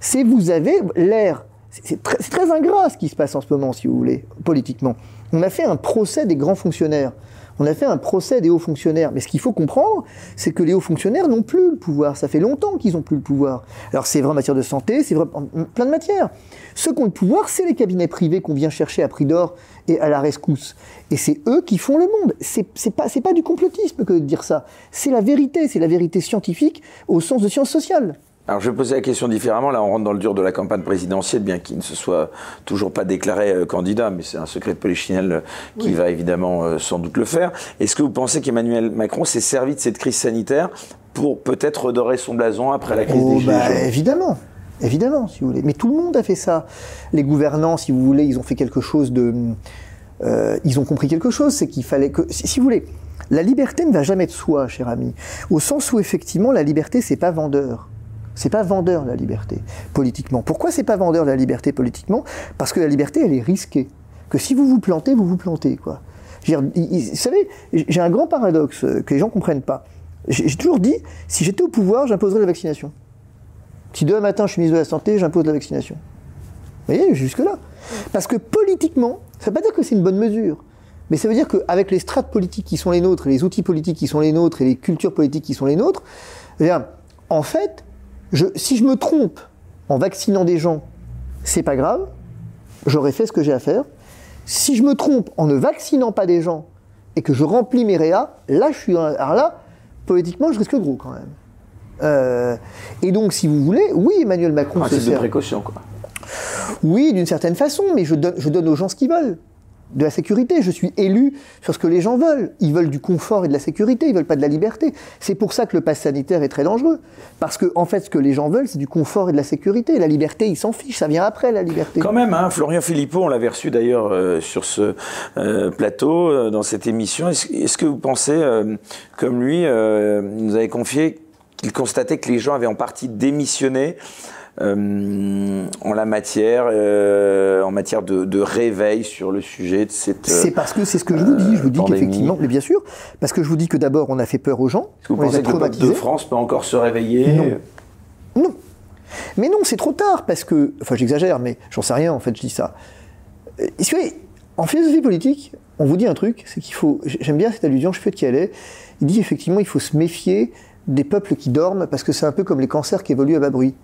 Speaker 2: C'est vous avez l'air c'est très, très, ingrat ce qui se passe en ce moment, si vous voulez, politiquement. On a fait un procès des grands fonctionnaires. On a fait un procès des hauts fonctionnaires. Mais ce qu'il faut comprendre, c'est que les hauts fonctionnaires n'ont plus le pouvoir. Ça fait longtemps qu'ils n'ont plus le pouvoir. Alors c'est vrai en matière de santé, c'est vrai en plein de matières. Ceux qui ont le pouvoir, c'est les cabinets privés qu'on vient chercher à prix d'or et à la rescousse. Et c'est eux qui font le monde. C'est pas, pas du complotisme que de dire ça. C'est la vérité, c'est la vérité scientifique au sens de science sociale.
Speaker 1: Alors je vais poser la question différemment. Là, on rentre dans le dur de la campagne présidentielle, bien qu'il ne se soit toujours pas déclaré euh, candidat, mais c'est un secret de Polichinelle euh, qui va évidemment euh, sans doute le faire. Est-ce que vous pensez qu'Emmanuel Macron s'est servi de cette crise sanitaire pour peut-être redorer son blason après la crise
Speaker 2: oh,
Speaker 1: des
Speaker 2: bah, Évidemment. Évidemment, si vous voulez. Mais tout le monde a fait ça. Les gouvernants, si vous voulez, ils ont fait quelque chose de. ils ont compris quelque chose, c'est qu'il fallait que. Si, si, vous voulez, la liberté ne va jamais de soi, cher ami. Au sens où, effectivement, la liberté, c'est pas vendeur. C'est pas vendeur la liberté politiquement. Pourquoi c'est pas vendeur la liberté politiquement? Parce que la liberté elle est risquée. Que si vous vous plantez, vous vous plantez quoi. Vous savez, j'ai un grand paradoxe que les gens comprennent pas. J'ai toujours dit, si j'étais au pouvoir, j'imposerais la vaccination. Si demain matin je suis ministre de la Santé, j'impose la vaccination. Vous voyez, jusque-là. Parce que politiquement, ça ne veut pas dire que c'est une bonne mesure. Mais ça veut dire qu'avec les strates politiques qui sont les nôtres, les outils politiques qui sont les nôtres, et les cultures politiques qui sont les nôtres, eh en fait, si je me trompe en vaccinant des gens, c'est pas grave, j'aurais fait ce que j'ai à faire. Si je me trompe en ne vaccinant pas des gens et que je remplis mes réas, là, je suis. Alors là, politiquement, je risque gros quand même. Euh, et donc, si vous voulez, oui, Emmanuel Macron.
Speaker 1: C'est de précaution, quoi.
Speaker 2: Oui, d'une certaine façon, mais je donne, je donne aux gens ce qu'ils veulent de la sécurité. Je suis élu sur ce que les gens veulent. Ils veulent du confort et de la sécurité, ils veulent pas de la liberté. C'est pour ça que le pass sanitaire est très dangereux. Parce que, en fait, ce que les gens veulent, c'est du confort et de la sécurité. La liberté, ils s'en fichent, ça vient après la liberté.
Speaker 1: Quand même, hein, Florian Philippot, on l'avait reçu d'ailleurs euh, sur ce euh, plateau, euh, dans cette émission. Est-ce que vous pensez, comme lui, nous avait confié qu'il constatait que les gens avaient en partie démissionné euh, en la matière, euh, en matière de, réveil sur le sujet de cette.
Speaker 2: C'est parce que c'est ce que je vous dis. Je vous dis qu'effectivement, mais bien sûr, parce que je vous dis que d'abord on a fait peur aux gens.
Speaker 1: Que vous pensez que le peuple de France peut encore se réveiller?
Speaker 2: Non. Non. Mais non, c'est trop tard parce que, enfin, j'exagère, mais j'en sais rien en fait. Je dis ça. Euh, en philosophie politique, on vous dit un truc, c'est qu'il faut. J'aime bien cette allusion. Je sais qui elle est. Il dit effectivement, il faut se méfier des peuples qui dorment parce que c'est un peu comme les cancers qui évoluent à bas bruit.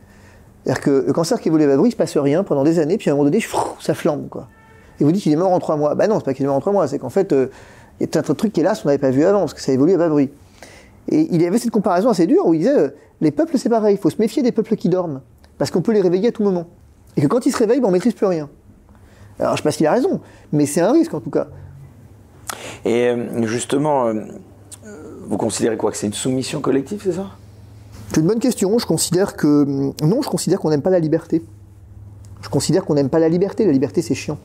Speaker 2: C'est-à-dire que le cancer qui évolue à bruit, il se passe rien pendant des années, puis à un moment donné, ça flambe. Quoi. Et vous dites qu'il est mort en trois mois. Ben non, c'est pas qu'il est mort en trois mois, c'est qu'en fait, euh, il y a un truc qui est là, qu'on n'avait pas vu avant, parce que ça évolue à bruit. Et il y avait cette comparaison assez dure où il disait euh, les peuples, c'est pareil, il faut se méfier des peuples qui dorment, parce qu'on peut les réveiller à tout moment. Et que quand ils se réveillent, ben, on ne maîtrise plus rien. Alors je ne sais pas s'il a raison, mais c'est un risque en tout cas.
Speaker 1: Et euh, justement, vous considérez quoi Que c'est une soumission collective, c'est ça?
Speaker 2: C'est une bonne question. Je considère que. Non, je considère qu'on n'aime pas la liberté. Je considère qu'on n'aime pas la liberté. La liberté, c'est chiant.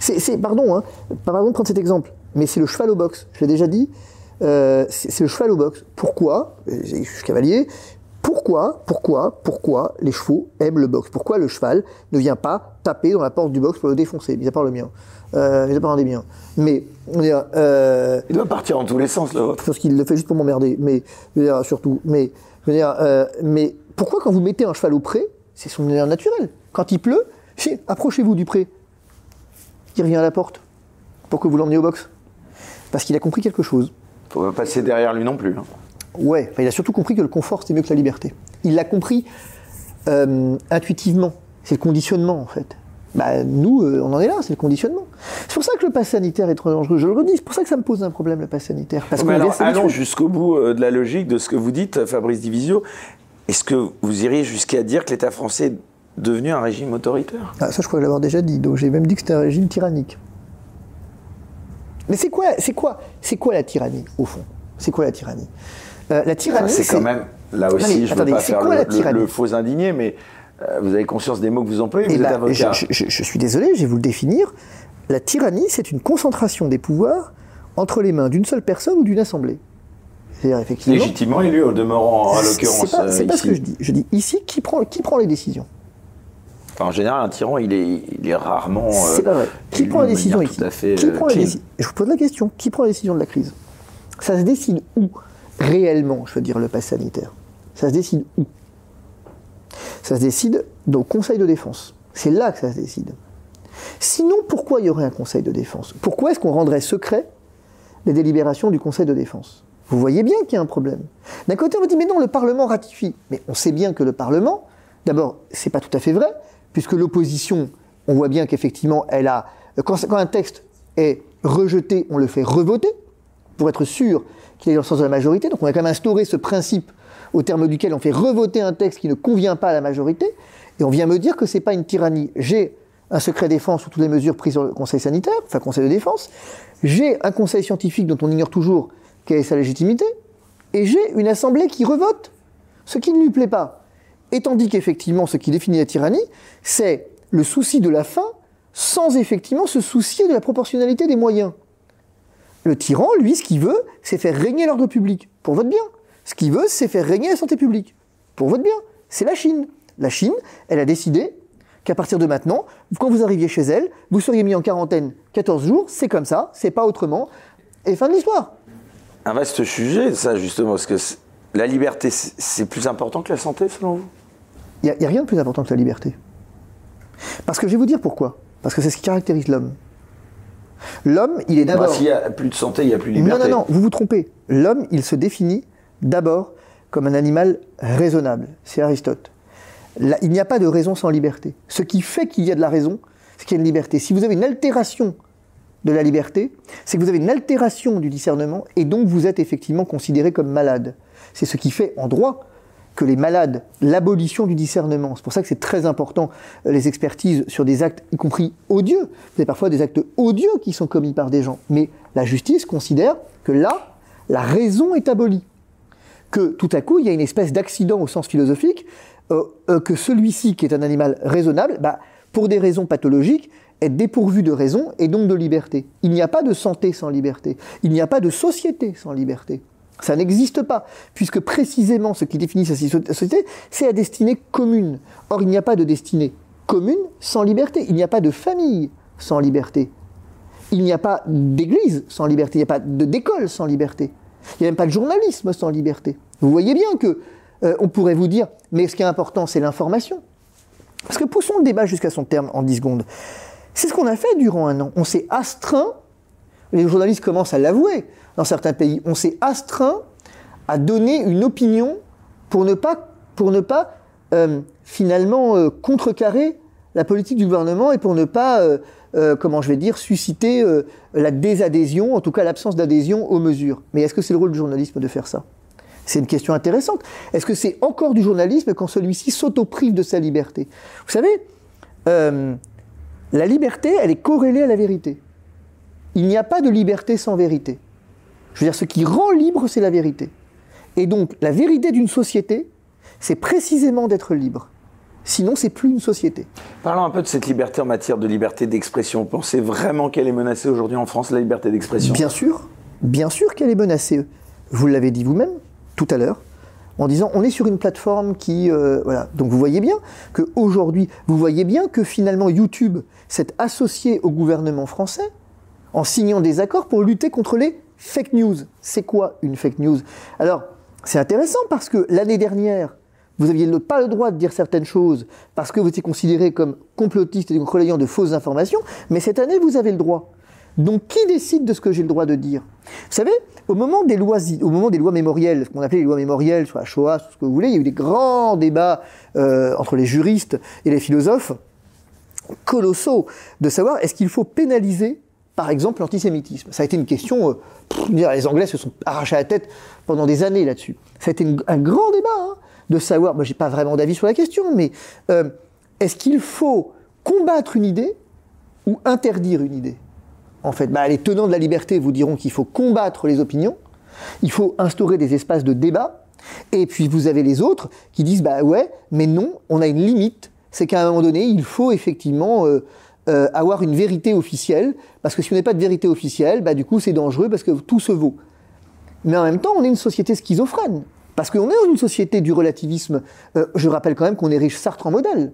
Speaker 2: C'est, pardon, hein, pardon de prendre cet exemple, mais c'est le cheval au box. Je l'ai déjà dit. Euh, c'est le cheval au box. Pourquoi Je suis cavalier. Pourquoi, pourquoi, pourquoi les chevaux aiment le box? Pourquoi le cheval ne vient pas taper dans la porte du box pour le défoncer, mis à part le mien, euh, part un des miens. Mais
Speaker 1: euh, il doit partir en tous les sens le vôtre.
Speaker 2: Parce qu'il le fait juste pour m'emmerder, mais je veux dire, surtout. Mais je veux dire, euh, mais pourquoi quand vous mettez un cheval au pré, c'est son manière naturelle. Quand il pleut, approchez-vous du pré. Il revient à la porte pour que vous l'emmeniez au box. Parce qu'il a compris quelque chose.
Speaker 1: Faut pas passer derrière lui non plus. Hein.
Speaker 2: Ouais, il a surtout compris que le confort c'était mieux que la liberté. Il l'a compris euh, intuitivement. C'est le conditionnement en fait. Bah, nous, euh, on en est là, c'est le conditionnement. C'est pour ça que le pass sanitaire est trop dangereux. Je le redis, c'est pour ça que ça me pose un problème, le pass sanitaire. Parce
Speaker 1: allons jusqu'au bout euh, de la logique de ce que vous dites, Fabrice Divisio. Est-ce que vous iriez jusqu'à dire que l'État français est devenu un régime autoritaire?
Speaker 2: Ah, Ça, je crois l'avoir déjà dit. Donc j'ai même dit que c'était un régime tyrannique. Mais c'est quoi, c'est quoi, c'est quoi la tyrannie au fond? C'est quoi la tyrannie?
Speaker 1: Euh, La tyrannie, c'est quand même là aussi. je ne veux pas faire le, faux indigné, mais euh, vous avez conscience des mots que vous employez.
Speaker 2: Eh
Speaker 1: vous êtes
Speaker 2: ben, avocat. Je, suis désolé, je vais vous le définir. La tyrannie, c'est une concentration des pouvoirs entre les mains d'une seule personne ou d'une assemblée.
Speaker 1: Effectivement, Légitimement élu, au demeurant, en l'occurrence.
Speaker 2: C'est pas, pas ce que je dis. Je dis ici, qui prend, qui prend les décisions
Speaker 1: en général, un tyran, il est, il est rarement.
Speaker 2: C'est pas vrai. Euh, qui prend la décision ici Qui prend Je vous pose la question qui prend la décision de la crise? Ça se décide où Réellement, je veux dire, le pass sanitaire? Ça se décide où? Ça se décide au Conseil de défense. C'est là que ça se décide. Sinon, pourquoi il y aurait un Conseil de défense? Pourquoi est-ce qu'on rendrait secret les délibérations du Conseil de défense? Vous voyez bien qu'il y a un problème. D'un côté, on me dit, mais non, le Parlement ratifie. Mais on sait bien que le Parlement, d'abord, c'est pas tout à fait vrai, puisque l'opposition, on voit bien qu'effectivement, elle a. Quand, un texte est rejeté, on le fait revoter, pour être sûr qu'il est dans le sens de la majorité. Donc on a quand même instauré ce principe au terme duquel on fait revoter un texte qui ne convient pas à la majorité, et on vient me dire que ce n'est pas une tyrannie. J'ai un secret défense sous toutes les mesures prises sur le Conseil sanitaire, enfin Conseil de défense, j'ai un Conseil scientifique dont on ignore toujours quelle est sa légitimité, et j'ai une Assemblée qui revote ce qui ne lui plaît pas. Et tandis qu'effectivement, ce qui définit la tyrannie, c'est le souci de la fin sans effectivement se soucier de la proportionnalité des moyens. Le tyran, lui, ce qu'il veut, c'est faire régner l'ordre public, pour votre bien. Ce qu'il veut, c'est faire régner la santé publique, pour votre bien. C'est la Chine. La Chine, elle a décidé qu'à partir de maintenant, quand vous arriviez chez elle, vous seriez mis en quarantaine 14 jours, c'est comme ça, c'est pas autrement, et fin de l'histoire.
Speaker 1: Un vaste sujet, ça, justement, parce que la liberté, c'est plus important que la santé, selon vous?
Speaker 2: Il n'y a, rien de plus important que la liberté. Parce que je vais vous dire pourquoi. Parce que c'est ce qui caractérise l'homme. L'homme, il est bah, d'abord.
Speaker 1: S'il n'y a plus de santé, il n'y a plus de liberté.
Speaker 2: Non, non, non, vous vous trompez. L'homme, il se définit d'abord comme un animal raisonnable. C'est Aristote. il n'y a pas de raison sans liberté. Ce qui fait qu'il y a de la raison, c'est qu'il y a une liberté. Si vous avez une altération de la liberté, c'est que vous avez une altération du discernement et donc vous êtes effectivement considéré comme malade. C'est ce qui fait en droit que les malades, l'abolition du discernement. C'est pour ça que c'est très important euh, les expertises sur des actes, y compris odieux. Vous avez parfois des actes odieux qui sont commis par des gens. Mais la justice considère que là, la raison est abolie. Que tout à coup, il y a une espèce d'accident au sens philosophique, euh, euh, que celui-ci, qui est un animal raisonnable, bah, pour des raisons pathologiques, est dépourvu de raison et donc de liberté. Il n'y a pas de santé sans liberté. Il n'y a pas de société sans liberté. Ça n'existe pas, puisque précisément ce qui définit sa société, c'est la destinée commune. Or, il n'y a pas de destinée commune sans liberté. Il n'y a pas de famille sans liberté. Il n'y a pas d'église sans liberté. Il n'y a pas d'école sans liberté. Il n'y a même pas de journalisme sans liberté. Vous voyez bien que euh, on pourrait vous dire, mais ce qui est important, c'est l'information. Parce que poussons le débat jusqu'à son terme en 10 secondes. C'est ce qu'on a fait durant un an. On s'est astreint, les journalistes commencent à l'avouer, dans certains pays. On s'est astreint à donner une opinion pour ne pas, euh, finalement euh, contrecarrer la politique du gouvernement et pour ne pas, euh, comment je vais dire, susciter la désadhésion, en tout cas l'absence d'adhésion aux mesures. Mais est-ce que c'est le rôle du journalisme de faire ça? C'est une question intéressante. Est-ce que c'est encore du journalisme quand celui-ci s'auto-prive de sa liberté? Vous savez, la liberté, elle est corrélée à la vérité. Il n'y a pas de liberté sans vérité. Je veux dire, ce qui rend libre, c'est la vérité. Et donc, la vérité d'une société, c'est précisément d'être libre. Sinon, c'est plus une société.
Speaker 1: Parlons un peu de cette liberté en matière de liberté d'expression. Vous pensez vraiment qu'elle est menacée aujourd'hui en France, la liberté d'expression?
Speaker 2: Bien sûr, bien sûr qu'elle est menacée. Vous l'avez dit vous-même tout à l'heure, en disant on est sur une plateforme qui euh, voilà. Donc vous voyez bien que aujourd'hui, vous voyez bien que finalement YouTube s'est associé au gouvernement français en signant des accords pour lutter contre les fake news. C'est quoi une fake news? Alors c'est intéressant parce que l'année dernière, vous n'aviez pas le droit de dire certaines choses parce que vous étiez considéré comme complotiste et relayant de fausses informations, mais cette année, vous avez le droit. Donc, qui décide de ce que j'ai le droit de dire? Vous savez, au moment des lois, au moment des lois mémorielles, ce qu'on appelait les lois mémorielles sur la Shoah, sur ce que vous voulez, il y a eu des grands débats euh, entre les juristes et les philosophes colossaux de savoir est-ce qu'il faut pénaliser, par exemple, l'antisémitisme? Ça a été une question. Euh, les Anglais se sont arrachés la tête pendant des années là-dessus. Ça a été un grand débat. Hein de savoir, moi j'ai pas vraiment d'avis sur la question, mais euh, est-ce qu'il faut combattre une idée ou interdire une idée? En fait, bah, les tenants de la liberté vous diront qu'il faut combattre les opinions, il faut instaurer des espaces de débat, et puis vous avez les autres qui disent bah ouais, mais non, on a une limite, c'est qu'à un moment donné, il faut effectivement euh, euh, avoir une vérité officielle, parce que si on n'a pas de vérité officielle, bah du coup c'est dangereux parce que tout se vaut. Mais en même temps, on est une société schizophrène. Parce qu'on est dans une société du relativisme. Euh, je rappelle quand même qu'on riche Sartre en modèle.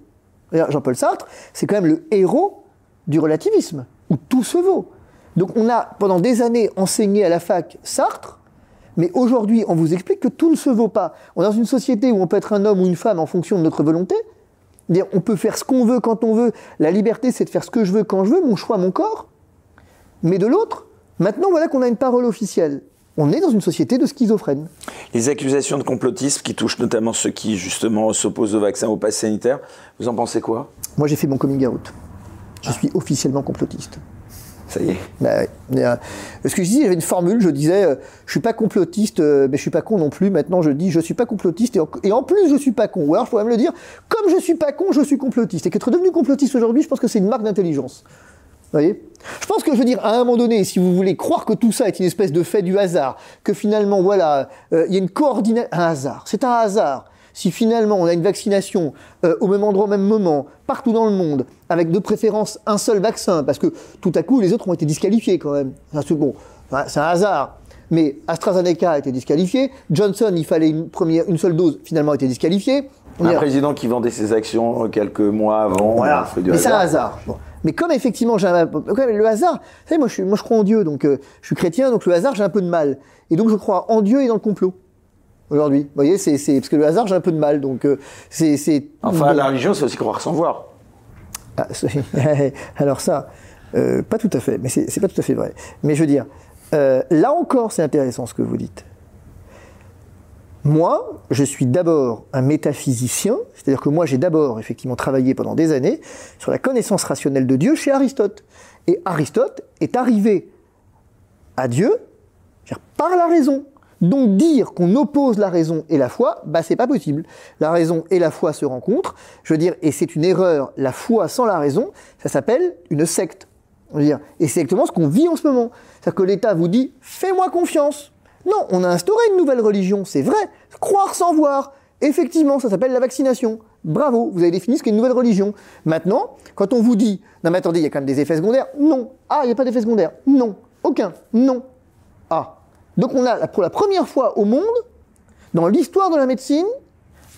Speaker 2: Jean-Paul Sartre, c'est quand même le héros du relativisme, où tout se vaut. Donc on a pendant des années enseigné à la fac Sartre, mais aujourd'hui on vous explique que tout ne se vaut pas. On est dans une société où on peut être un homme ou une femme en fonction de notre volonté. On peut faire ce qu'on veut quand on veut. La liberté, c'est de faire ce que je veux quand je veux, mon choix, mon corps. Mais de l'autre, maintenant voilà qu'on a une parole officielle on est dans une société de schizophrène.
Speaker 1: Les accusations de complotisme qui touchent notamment ceux qui justement s'opposent au vaccin, au pass sanitaire, vous en pensez quoi?
Speaker 2: Moi j'ai fait mon coming out. Je suis officiellement complotiste.
Speaker 1: Ça y est.
Speaker 2: Bah, euh, ce que je disais, j'avais une formule, je disais, euh, je suis pas complotiste, euh, mais je suis pas con non plus. Maintenant, je dis, je suis pas complotiste, et en, plus, je suis pas con. Ou alors, je pourrais me le dire, comme je suis pas con, je suis complotiste. Et qu'être devenu complotiste aujourd'hui, je pense que c'est une marque d'intelligence voyez? Je pense que, je veux dire, à un moment donné, si vous voulez croire que tout ça est une espèce de fait du hasard, que finalement, voilà, euh, il y a une coordination... Un hasard, c'est un hasard. Si finalement on a une vaccination euh, au même endroit, au même moment, partout dans le monde, avec de préférence un seul vaccin, parce que tout à coup les autres ont été disqualifiés quand même. Bon, c'est un hasard. Mais AstraZeneca a été disqualifié, Johnson, il fallait une, première, une seule dose, finalement a été disqualifié.
Speaker 1: Un président qui vendait ses actions quelques mois avant.
Speaker 2: Voilà. Mais c'est un hasard. Mais comme effectivement, j'ai le hasard, vous savez, moi je, moi je crois en Dieu, donc euh, je suis chrétien, donc le hasard, j'ai un peu de mal. Et donc je crois en Dieu et dans le complot. Aujourd'hui, vous voyez, c'est parce que le hasard, j'ai un peu de mal, donc euh, c'est.
Speaker 1: Enfin, la religion, c'est aussi croire sans voir.
Speaker 2: Ah, [laughs] alors ça, euh, pas tout à fait, mais c'est pas tout à fait vrai. Mais je veux dire, là encore, c'est intéressant ce que vous dites. Moi, je suis d'abord un métaphysicien, c'est-à-dire que moi j'ai d'abord effectivement travaillé pendant des années sur la connaissance rationnelle de Dieu chez Aristote. Et Aristote est arrivé à Dieu par la raison. Donc dire qu'on oppose la raison et la foi, bah c'est pas possible. La raison et la foi se rencontrent. Je veux dire, et c'est une erreur. La foi sans la raison, ça s'appelle une secte. et c'est exactement ce qu'on vit en ce moment. C'est-à-dire que l'État vous dit, fais-moi confiance. Non, on a instauré une nouvelle religion, c'est vrai. Croire sans voir. Effectivement, ça s'appelle la vaccination. Bravo, vous avez défini ce qu'est une nouvelle religion. Maintenant, quand on vous dit, non mais attendez, il y a quand même des effets secondaires. Non. Ah, il n'y a pas d'effets secondaires. Non. Aucun. Non. Ah. Donc on a pour la première fois au monde, dans l'histoire de la médecine,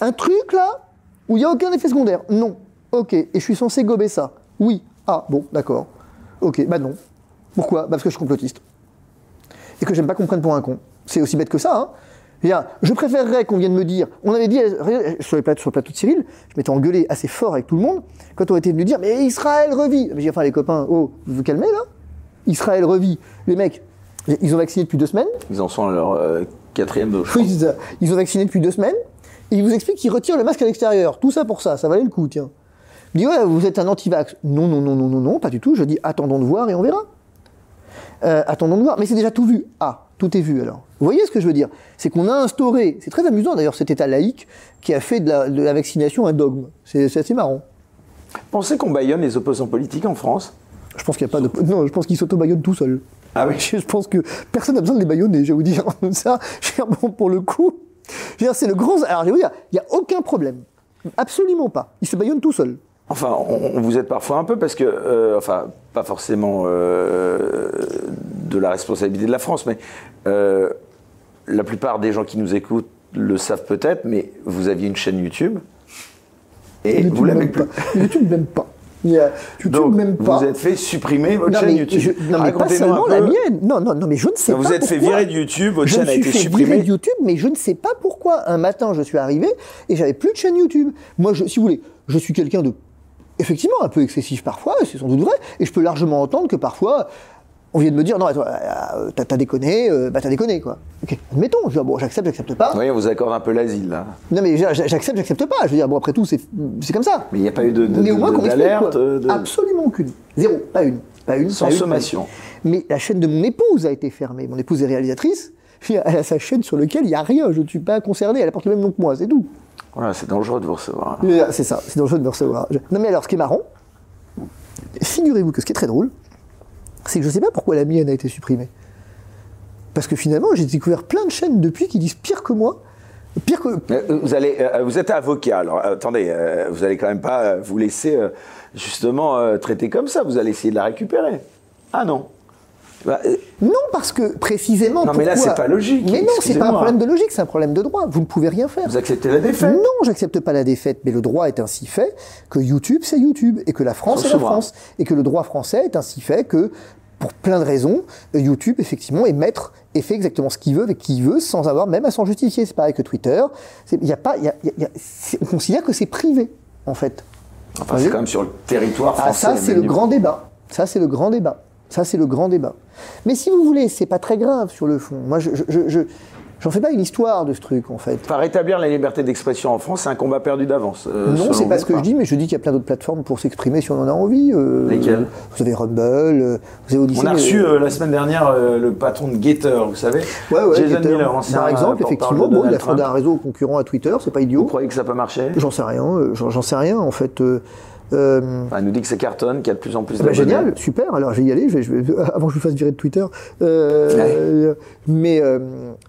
Speaker 2: un truc là où il n'y a aucun effet secondaire. Non. Ok. Et je suis censé gober ça. Oui. Ah, bon, d'accord. Ok, bah non. Pourquoi? Bah Parce que je suis complotiste. Et que j'aime pas qu'on prenne pour un con. C'est aussi bête que ça. Hein. Je préférerais qu'on vienne me dire, on avait dit sur, le plateau, de Cyril, je m'étais engueulé assez fort avec tout le monde, quand on était venu dire, mais Israël revit. J'ai dit, enfin les copains, oh, vous vous calmez là? Israël revit. Les mecs, ils ont vacciné depuis deux semaines.
Speaker 1: Ils en sont à leur euh, quatrième dose.
Speaker 2: Oui, ils ont vacciné depuis deux semaines. Et ils vous expliquent qu'ils retirent le masque à l'extérieur. Tout ça pour ça, ça valait le coup, tiens. Je dis, ouais, vous êtes un anti-vax. Non, non, non, non, non, non, pas du tout. Je dis, attendons de voir et on verra. Euh, attendons de voir. Mais c'est déjà tout vu. Ah, tout est vu alors. Vous voyez ce que je veux dire? C'est qu'on a instauré, c'est très amusant d'ailleurs cet État laïque qui a fait de la, vaccination un dogme. C'est assez marrant.
Speaker 1: Pensez qu'on baillonne les opposants politiques en France?
Speaker 2: Je pense qu'il n'y a pas de. Non, je pense qu'il s'auto-baïonne tout seul.
Speaker 1: Ah oui
Speaker 2: Je pense que personne n'a besoin de les baïonner, je vais vous dire. [laughs] Ça, bon, pour le coup, c'est le grand. Alors, je vais vous dire, il n'y a aucun problème. Absolument pas. Il se baïonne tout seul.
Speaker 1: Enfin, on, on vous aide parfois un peu parce que, euh, enfin, pas forcément euh, de la responsabilité de la France, mais euh, la plupart des gens qui nous écoutent le savent peut-être, mais vous aviez une chaîne YouTube et
Speaker 2: YouTube
Speaker 1: vous l'avez plus.
Speaker 2: pas. YouTube même pas. YouTube
Speaker 1: Donc,
Speaker 2: même pas.
Speaker 1: vous êtes fait supprimer votre
Speaker 2: non,
Speaker 1: chaîne YouTube.
Speaker 2: je- non, mais pas seulement la mienne. Non, non, non, mais je ne sais
Speaker 1: Vous
Speaker 2: pas.
Speaker 1: êtes fait virer de YouTube, votre
Speaker 2: je
Speaker 1: chaîne
Speaker 2: me
Speaker 1: a été
Speaker 2: fait
Speaker 1: supprimée.
Speaker 2: virer de YouTube, mais je ne sais pas pourquoi. Un matin, je suis arrivé et j'avais plus de chaîne YouTube. Moi, je, si vous voulez, je suis quelqu'un de effectivement un peu excessif parfois, c'est sans doute vrai, et je peux largement entendre que parfois. On vient de me dire, non, euh, t'as déconné, euh, bah t'as déconné, quoi. Ok, admettons, je dis, bon, j'accepte, j'accepte pas.
Speaker 1: Oui, on vous accorde un peu l'asile là.
Speaker 2: Non, mais j'a- j'accepte, j'accepte pas. Je veux dire, bon, après tout, c'est comme ça.
Speaker 1: Mais il n'y a pas eu de, de-
Speaker 2: mais au moins
Speaker 1: de-
Speaker 2: qu'on m'explique,
Speaker 1: d'alerte,
Speaker 2: quoi.
Speaker 1: de-
Speaker 2: Absolument aucune. Zéro, pas une. Pas une.
Speaker 1: sans
Speaker 2: pas une, pas une.
Speaker 1: sommation.
Speaker 2: Mais la chaîne de mon épouse a été fermée. Mon épouse est réalisatrice. [laughs] Elle a sa chaîne sur laquelle il n'y a rien. Je ne suis pas concerné. Elle apporte le même nom que moi, c'est tout.
Speaker 1: Voilà, c'est dangereux de vous recevoir.
Speaker 2: Euh, C'est ça, c'est dangereux de me recevoir. Non mais alors, ce qui est marrant, figurez-vous que ce qui est très drôle, c'est que je ne sais pas pourquoi la mienne a été supprimée. Parce que finalement, j'ai découvert plein de chaînes depuis qui disent pire que moi. Pire que...
Speaker 1: Euh, Vous, allez, euh, vous êtes avocat, alors attendez, vous allez quand même pas vous laisser justement traiter comme ça, vous allez essayer de la récupérer. Ah non. Bah, euh,
Speaker 2: Non, parce que précisément.
Speaker 1: Non, mais là, c'est pas logique,
Speaker 2: Mais non, c'est pas un problème de logique, c'est un problème de droit. Vous ne pouvez rien faire.
Speaker 1: vous acceptez la défaite
Speaker 2: Non, j'accepte pas la défaite, mais le droit est ainsi fait que YouTube c'est YouTube et que la France c'est la. France et que le droit français est ainsi fait que pour plein de raisons, euh, YouTube effectivement est maître et fait exactement ce qu'il veut avec qui il veut sans avoir même à s'en justifier. C'est pareil que Twitter. Y a pas, y a- y a- on considère que c'est privé en fait.
Speaker 1: Enfin, c'est quand même sur le territoire
Speaker 2: Ah,
Speaker 1: français.
Speaker 2: ça, c'est le
Speaker 1: niveau.
Speaker 2: grand débat. Ça, c'est le grand débat. Ça, c'est le grand débat. Mais si vous voulez, c'est pas très grave sur le fond. Moi, je, je, je- je- j'en fais pas une histoire de ce truc, en fait.
Speaker 1: Enfin, rétablir la liberté d'expression en France, c'est un combat perdu d'avance. euh,
Speaker 2: non, c'est pas
Speaker 1: vous,
Speaker 2: ce que je dis, mais je dis qu'il y a plein d'autres plateformes pour s'exprimer si on en a envie. euh,
Speaker 1: Lesquelles?
Speaker 2: Vous avez Rumble, euh, vous avez Odyssey.
Speaker 1: On a reçu euh, la semaine dernière le patron de Getter, vous savez
Speaker 2: Ouais, ouais,
Speaker 1: Jason
Speaker 2: Getter.
Speaker 1: Miller, ancien
Speaker 2: Par exemple, effectivement, bon, il a fondé un réseau concurrent à Twitter, c'est pas
Speaker 1: Vous
Speaker 2: idiot.
Speaker 1: croyez que ça peut marcher?
Speaker 2: J'en sais rien, j'en sais rien, en fait. Euh, euh,
Speaker 1: Il nous dit que c'est cartonne, qu'il y a de plus en plus
Speaker 2: Bah,
Speaker 1: d'abonnés.
Speaker 2: génial, super. Alors je vais y aller. Je vais, je vais- avant que je vous fasse virer de Twitter. Euh, Mais euh,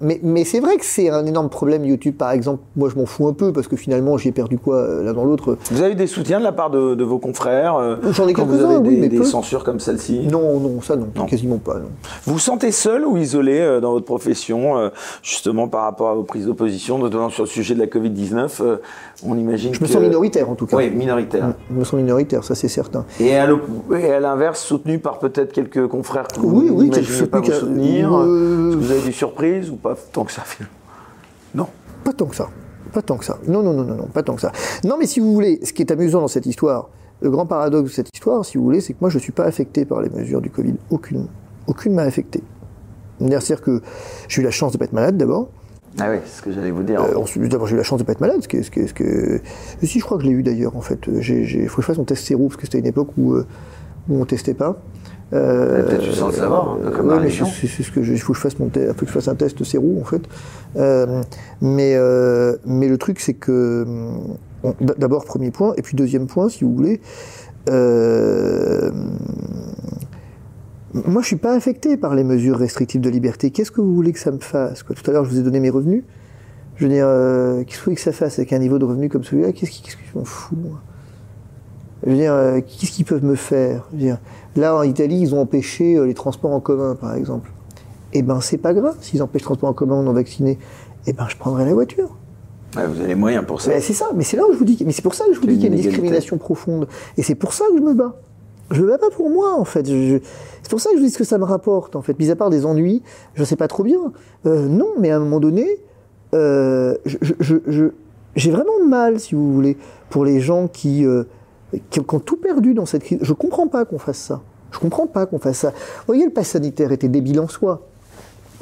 Speaker 2: mais mais c'est vrai que c'est un énorme problème YouTube par exemple. Moi je m'en fous un peu parce que finalement j'ai perdu quoi euh, l'un dans l'autre.
Speaker 1: Vous avez des soutiens de la part de, de vos confrères euh,
Speaker 2: J'en ai quelques-uns,
Speaker 1: avez
Speaker 2: oui,
Speaker 1: des,
Speaker 2: mais
Speaker 1: des
Speaker 2: peu.
Speaker 1: censures comme celle-ci
Speaker 2: Non non ça non,
Speaker 1: Non.
Speaker 2: quasiment pas. Non.
Speaker 1: Vous vous sentez seul ou isolé euh, dans votre profession, euh, justement par rapport à vos prises d'opposition, notamment sur le sujet de la Covid-19 euh, On imagine
Speaker 2: Je me
Speaker 1: que-
Speaker 2: sens minoritaire en tout cas.
Speaker 1: Oui, minoritaire.
Speaker 2: Je me sens minoritaire, ça c'est certain.
Speaker 1: Et à l'inverse, soutenu par peut-être quelques confrères que vous
Speaker 2: Oui, oui, quelques
Speaker 1: pas vous soutenir.
Speaker 2: Euh,
Speaker 1: Est-ce que vous avez des surprises ou pas tant que ça Non.
Speaker 2: Pas tant que ça. Pas tant que ça. Non, non, non, non, non, pas tant que ça. Non, mais si vous voulez, ce qui est amusant dans cette histoire, le grand paradoxe de cette histoire, si vous voulez, c'est que moi, je ne suis pas affecté par les mesures du Covid. Aucune. Aucune m'a affecté. C'est-à-dire que j'ai eu la chance de ne pas être malade d'abord.
Speaker 1: Ah oui, c'est ce que j'allais vous dire.
Speaker 2: Euh, ensuite, d'abord, j'ai eu la chance de ne pas être malade. Ce que, ce que, ce que... Si, je crois que je l'ai eu d'ailleurs, en fait. Il faut que je fasse mon test séro, parce que c'était une époque où, euh, où on ne testait pas. Euh,
Speaker 1: Peut-être tu sens le savoir, un peu comme
Speaker 2: ouais, mais c'est c'est ce que je- il faut que je fasse mon te- faut que je fasse un test séro en fait. Euh, mais euh, mais le truc c'est que d'abord premier point et puis deuxième point si vous voulez. Moi, je suis pas affecté par les mesures restrictives de liberté. Qu'est-ce que vous voulez que ça me fasse quoi? Tout à l'heure, je vous ai donné mes revenus. Je veux dire, euh, qu'est-ce que vous voulez que ça fasse avec un niveau de revenu comme celui-là? Qu'est-ce qui- qu'est-ce que je m'en fous moi? Je veux dire, euh, qu'est-ce qu'ils peuvent me faire? Je veux dire, Là, en Italie, ils ont empêché euh, les transports en commun, par exemple. Eh ben, c'est pas grave. S'ils empêchent les transports en commun non vaccinés, eh ben, je prendrai la voiture.
Speaker 1: Ouais, vous avez les moyens pour ça.
Speaker 2: Ben, c'est ça. Mais c'est là où je vous dis. Mais c'est pour ça que je vous dis qu'il y a
Speaker 1: une
Speaker 2: discrimination profonde. Et c'est pour ça que je me bats. Je me bats pas pour moi, en fait. Je- C'est pour ça que je dis ce que ça me rapporte, en fait. Mis à part des ennuis, je sais pas trop bien. Euh, non, mais à un moment donné, euh, j'ai vraiment de mal, si vous voulez, pour les gens qui, euh, qui, ont tout perdu dans cette crise. Je comprends pas qu'on fasse ça. Je comprends pas qu'on fasse ça. Vous voyez, le pass sanitaire était débile en soi.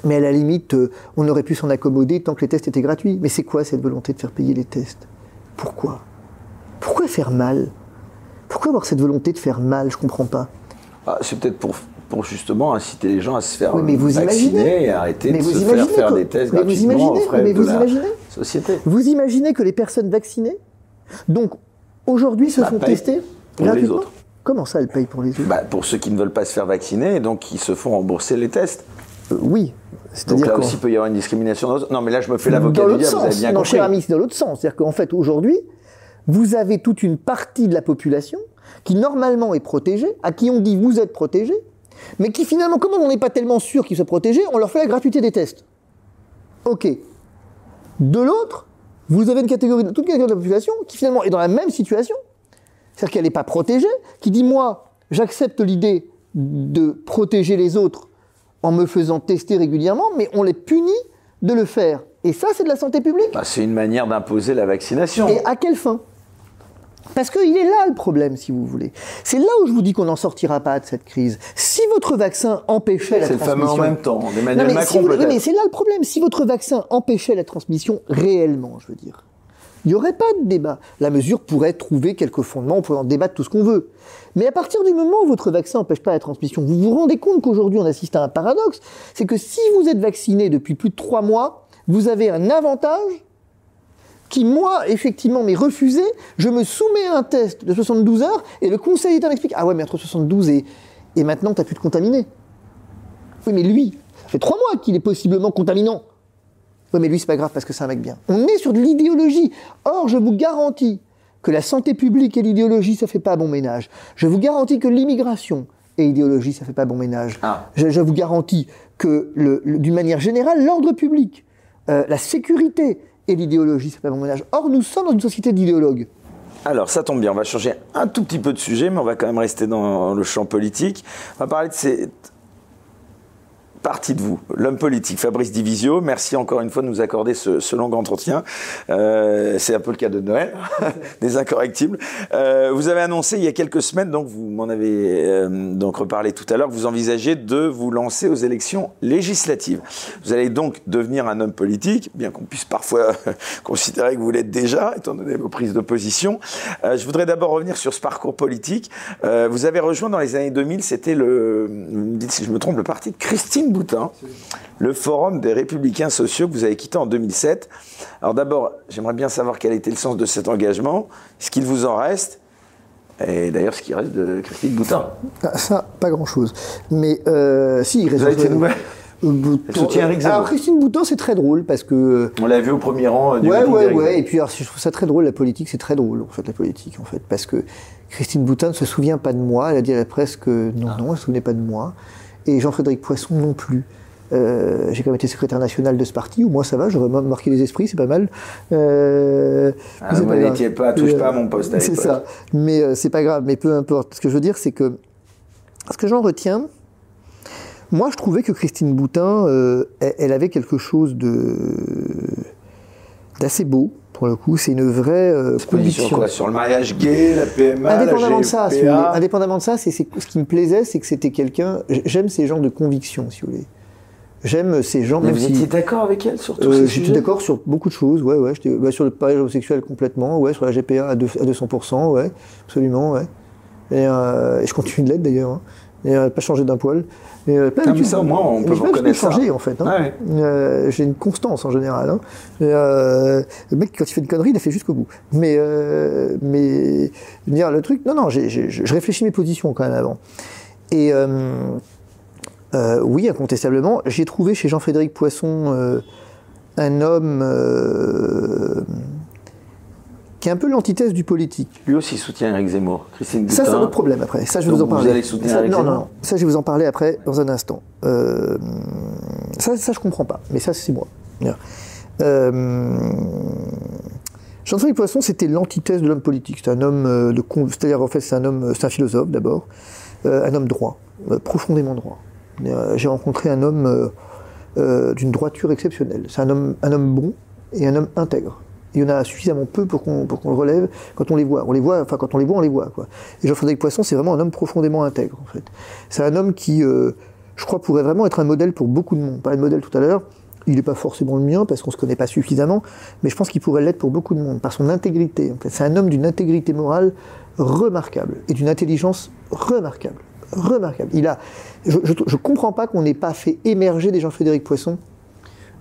Speaker 2: Mais à la limite, on aurait pu s'en accommoder tant que les tests étaient gratuits. Mais c'est quoi cette volonté de faire payer les tests? Pourquoi? Pourquoi faire mal? Pourquoi avoir cette volonté de faire mal? Je comprends pas.
Speaker 1: Ah, c'est peut-être pour, pour justement inciter les gens à se faire
Speaker 2: Oui, mais vous
Speaker 1: vacciner
Speaker 2: imaginez
Speaker 1: et arrêter
Speaker 2: Mais
Speaker 1: de
Speaker 2: vous
Speaker 1: se
Speaker 2: imaginez
Speaker 1: faire faire des tests
Speaker 2: mais vous imaginez-
Speaker 1: aux frais
Speaker 2: mais
Speaker 1: de
Speaker 2: vous
Speaker 1: la
Speaker 2: imaginez
Speaker 1: société.
Speaker 2: Vous imaginez que les personnes vaccinées, donc aujourd'hui, se
Speaker 1: Bah,
Speaker 2: font
Speaker 1: payent
Speaker 2: tester
Speaker 1: pour les autres.
Speaker 2: Comment ça, elle paye pour les autres?
Speaker 1: Bah, Pour ceux qui ne veulent pas se faire vacciner et donc qui se font rembourser les tests.
Speaker 2: Euh, oui.
Speaker 1: Donc là aussi, il peut y avoir une discrimination. Non, mais là, je me fais l'avocat du diable, vous avez bien
Speaker 2: non,
Speaker 1: compris.
Speaker 2: cher ami, c'est dans l'autre sens. C'est-à-dire qu'en fait, aujourd'hui, vous avez toute une partie de la population qui, normalement, est protégée, à qui on dit vous êtes protégé, mais qui, finalement, comme on n'est pas tellement sûr qu'ils soient protégés, on leur fait la gratuité des tests. OK. De l'autre, vous avez une catégorie, toute catégorie de la population qui, finalement, est dans la même situation, c'est-à-dire qu'elle n'est pas protégée, qui dit moi, j'accepte l'idée de protéger les autres en me faisant tester régulièrement, mais on les punit de le faire. Et ça, c'est de la santé publique.
Speaker 1: Bah, c'est une manière d'imposer la vaccination.
Speaker 2: Et à quelle fin? Parce qu'il est là le problème, si vous voulez. C'est là où je vous dis qu'on n'en sortira pas de cette crise. Si votre vaccin empêchait la
Speaker 1: C'est le
Speaker 2: transmission...
Speaker 1: fameux en même temps, d'Emmanuel Macron
Speaker 2: si vous- mais c'est là le problème. Si votre vaccin empêchait la transmission réellement, je veux dire, il n'y aurait pas de débat. La mesure pourrait trouver quelques fondements, on pourrait en débattre tout ce qu'on veut. Mais à partir du moment où votre vaccin n'empêche pas la transmission, vous vous rendez compte qu'aujourd'hui on assiste à un paradoxe, c'est que si vous êtes vacciné depuis plus de trois mois, vous avez un avantage qui, moi, effectivement, m'est refusé. Je me soumets à un test de 72 heures et le conseil d'État m'explique Ah ouais, mais entre 72 et, et maintenant, tu n'as plus de contaminé. Oui, mais lui, ça fait trois mois qu'il est possiblement contaminant. Oui, mais lui, c'est pas grave parce que c'est un mec bien. On est sur de l'idéologie. Or, je vous garantis que la santé publique et l'idéologie, ça fait pas bon ménage. Je vous garantis que l'immigration et l'idéologie, ça fait pas bon ménage.
Speaker 1: Ah.
Speaker 2: Je, je vous garantis que, le- le- d'une manière générale, l'ordre public, euh, la sécurité et l'idéologie, fait pas bon ménage. Or, nous sommes dans une société d'idéologues.
Speaker 1: Alors, ça tombe bien, on va changer un tout petit peu de sujet, mais on va quand même rester dans le champ politique. On va parler de cette partie de vous, l'homme politique, Fabrice Divisio. Merci encore une fois de nous accorder ce, ce long entretien. Euh, c'est un peu le cas de Noël, [laughs] des incorrectibles. Euh, vous avez annoncé il y a quelques semaines, donc vous m'en avez euh, donc reparlé tout à l'heure, que vous envisagez de vous lancer aux élections législatives. Vous allez donc devenir un homme politique, bien qu'on puisse parfois [laughs] considérer que vous l'êtes déjà, étant donné vos prises de position. Euh, je voudrais d'abord revenir sur ce parcours politique. Euh, vous avez rejoint dans les années 2000, c'était le, si je me trompe, le parti de Christine Boutin, le Forum des Républicains Sociaux que vous avez quitté en 2007. Alors d'abord, j'aimerais bien savoir quel était le sens de cet engagement, ce qu'il vous en reste, et d'ailleurs ce qui reste de Christine Boutin.
Speaker 2: Ah, ça, pas grand-chose. Mais euh, si, il reste...
Speaker 1: Vous avez été nouvelle
Speaker 2: Euh,
Speaker 1: soutient Eric Zemmour.
Speaker 2: Alors, Christine Boutin, c'est très drôle parce que...
Speaker 1: On l'a vu au premier rang euh, du
Speaker 2: Ouais, ouais, ouais. Et puis, alors, je trouve ça très drôle, la politique, c'est très drôle, en fait, la politique, en fait. Parce que Christine Boutin ne se souvient pas de moi. Elle a dit à la presse que non, non, elle ne se souvenait pas de moi. Et Jean-Frédéric Poisson non plus. Euh, j'ai quand même été secrétaire national de ce parti, au moins ça va, j'aurais marqué les esprits, c'est pas mal. Euh,
Speaker 1: Ah, vous
Speaker 2: pas grave.
Speaker 1: n'étiez pas, touche
Speaker 2: Euh,
Speaker 1: pas à mon poste à
Speaker 2: C'est ça. Mais c'est pas grave, mais peu importe. Ce que je veux dire, c'est que ce que j'en retiens, moi je trouvais que Christine Boutin, elle, elle avait quelque chose de d'assez beau, pour le coup. C'est une vraie euh, conviction.
Speaker 1: quoi Sur le mariage gay, la PMA,
Speaker 2: Indépendamment
Speaker 1: la
Speaker 2: de ça, si vous
Speaker 1: GPA.
Speaker 2: voulez. indépendamment de ça, c'est c'est- ce qui me plaisait, c'est que c'était quelqu'un. J'aime ces gens de conviction, si vous voulez. J'aime ces gens.
Speaker 1: Mais
Speaker 2: même
Speaker 1: vous
Speaker 2: si-
Speaker 1: étiez d'accord avec elle sur tous
Speaker 2: euh, J'étais d'accord sur beaucoup de choses, ouais, ouais. J'étais bah, sur le mariage homosexuel complètement, ouais, sur la GPA à, deux- à 200%, ouais, absolument, ouais. Et, euh, et je continue de l'être d'ailleurs. Hein. Et euh, pas changé d'un poil. Et, euh,
Speaker 1: Ah, mais ça, au moins, on peut reconnaître ça.
Speaker 2: changé en fait. hein.
Speaker 1: Ouais.
Speaker 2: Euh, J'ai une constance en général. Hein. Et, euh, le mec, quand il fait une connerie, il la fait jusqu'au bout. Mais, mais dire, le truc, non, non, j'ai- j'ai- je réfléchis mes positions quand même avant. Et oui, incontestablement, j'ai trouvé chez Jean-Frédéric Poisson un homme qui est un peu l'antithèse du politique.
Speaker 1: Lui aussi soutient Eric Zemmour. Christine
Speaker 2: Ça, c'est un autre problème après. Ça, je vais vous en
Speaker 1: vous
Speaker 2: parler.
Speaker 1: allez soutenir
Speaker 2: Ça,
Speaker 1: Eric
Speaker 2: non, non,
Speaker 1: Zemmour
Speaker 2: non. Ça, je vais vous en parler après, dans un instant. Euh, ça, ça, je comprends pas. Mais ça, c'est moi. Euh, Jean-Frédéric Poisson, c'était l'antithèse de l'homme politique. C'est un homme euh, de, c'est-à-dire en fait, c'est un homme, c'est un philosophe d'abord, euh, un homme droit, profondément droit. J'ai rencontré un homme d'une droiture exceptionnelle. C'est un homme, un homme bon et un homme intègre. Il y en a suffisamment peu pour qu'on le relève quand on les voit. On les voit, enfin quand on les voit, on les voit. Et Jean-Frédéric Poisson, c'est vraiment un homme profondément intègre en fait. C'est un homme qui, euh, je crois, pourrait vraiment être un modèle pour beaucoup de monde. On parlait de modèle tout à l'heure. Il n'est pas forcément le mien parce qu'on se connaît pas suffisamment, mais je pense qu'il pourrait l'être pour beaucoup de monde par son intégrité. En fait. C'est un homme d'une intégrité morale remarquable et d'une intelligence remarquable, remarquable. Il a, je, je comprends pas qu'on n'ait pas fait émerger des Jean-Frédéric Poisson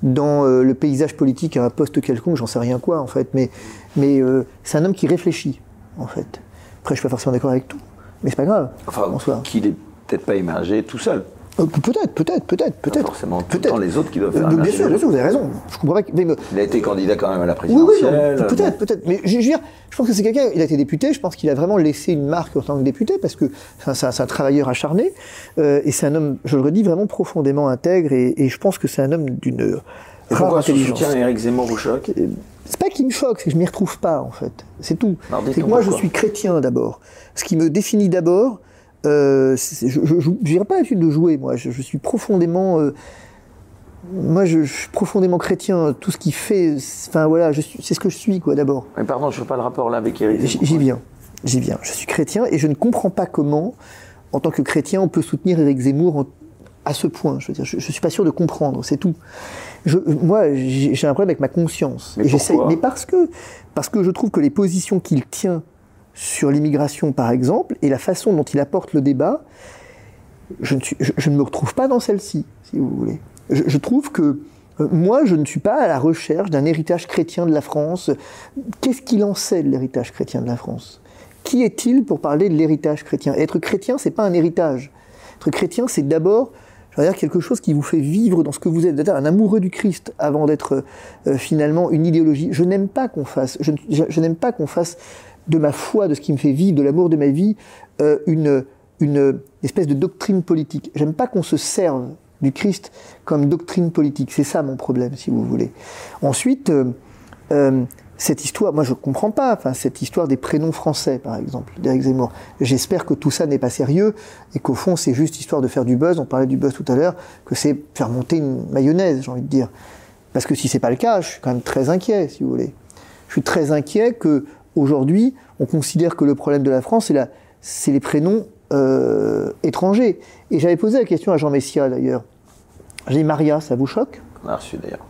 Speaker 2: dans euh, le paysage politique à un poste quelconque, j'en sais rien quoi en fait, mais, mais euh, c'est un homme qui réfléchit en fait. Après, je suis pas forcément d'accord avec tout, Mais c'est pas grave.
Speaker 1: Enfin, qu'il est peut-être pas émergé tout seul.
Speaker 2: Euh, peut-être, peut-être, peut-être, peut-être.
Speaker 1: forcément tout le
Speaker 2: peut-être.
Speaker 1: temps les autres qui doivent
Speaker 2: Euh,
Speaker 1: faire
Speaker 2: bien
Speaker 1: émerger
Speaker 2: sûr, bien sûr, vous avez raison. Je comprends pas. que- mais-
Speaker 1: Il a été candidat quand même à la
Speaker 2: oui, oui,
Speaker 1: présidentielle.
Speaker 2: peut-être, peut-être. Mais je, je veux dire, je pense que c'est quelqu'un, il a été député, je pense qu'il a vraiment laissé une marque en tant que député, parce que c'est un, travailleur acharné, euh, et c'est un homme, je le redis, vraiment profondément intègre, et, et je pense que c'est un homme d'une
Speaker 1: Et
Speaker 2: rare
Speaker 1: pourquoi
Speaker 2: intelligence.
Speaker 1: à Éric Zemmour vous choque
Speaker 2: C'est pas qu'il me choque, c'est que je m'y retrouve pas, en fait. C'est tout.
Speaker 1: Alors,
Speaker 2: C'est que moi, je
Speaker 1: pourquoi.
Speaker 2: suis chrétien d'abord. Ce qui me définit d'abord, euh, je n'irai pas l'habitude de jouer, moi. Je, je suis profondément. euh, moi, je, je suis profondément chrétien. Tout ce qui fait. Enfin, voilà, c'est ce que je suis, quoi, d'abord.
Speaker 1: Mais pardon, je ne fais pas le rapport là avec Éric
Speaker 2: J'y viens. J'y viens. Je suis chrétien et je ne comprends pas comment, en tant que chrétien, on peut soutenir Éric Zemmour en- à ce point. Je veux dire, je, je suis pas sûr de comprendre. C'est tout. Je, moi, j'ai un problème avec ma conscience.
Speaker 1: Mais
Speaker 2: et mais parce que, parce que je trouve que les positions qu'il tient sur l'immigration, par exemple, et la façon dont il apporte le débat, je ne, me retrouve pas dans celle-ci, si vous voulez. Je, trouve que euh, moi, je ne suis pas à la recherche d'un héritage chrétien de la France. Qu'est-ce qu'il en sait de l'héritage chrétien de la France? Qui est-il pour parler de l'héritage chrétien? Être chrétien, c'est pas un héritage. Être chrétien, c'est d'abord quelque chose qui vous fait vivre dans ce que vous êtes, d'être un amoureux du Christ avant d'être euh, finalement une idéologie. Je n'aime pas qu'on fasse, je n'aime pas qu'on fasse de ma foi, de ce qui me fait vivre, de l'amour de ma vie, euh, une, une espèce de doctrine politique. J'aime pas qu'on se serve du Christ comme doctrine politique. C'est ça mon problème, si vous voulez. Ensuite, euh, euh, cette histoire, moi je comprends pas, enfin cette histoire des prénoms français, par exemple, d'Éric Zemmour. J'espère que tout ça n'est pas sérieux et qu'au fond c'est juste histoire de faire du buzz. On parlait du buzz tout à l'heure, que c'est faire monter une mayonnaise, j'ai envie de dire. Parce que si c'est pas le cas, je suis quand même très inquiet, si vous voulez. Je suis très inquiet que aujourd'hui on considère que le problème de la France c'est les prénoms euh, étrangers. Et j'avais posé la question à Jean Messia d'ailleurs. J'ai dit Maria, ça vous choque?
Speaker 1: On a reçu d'ailleurs.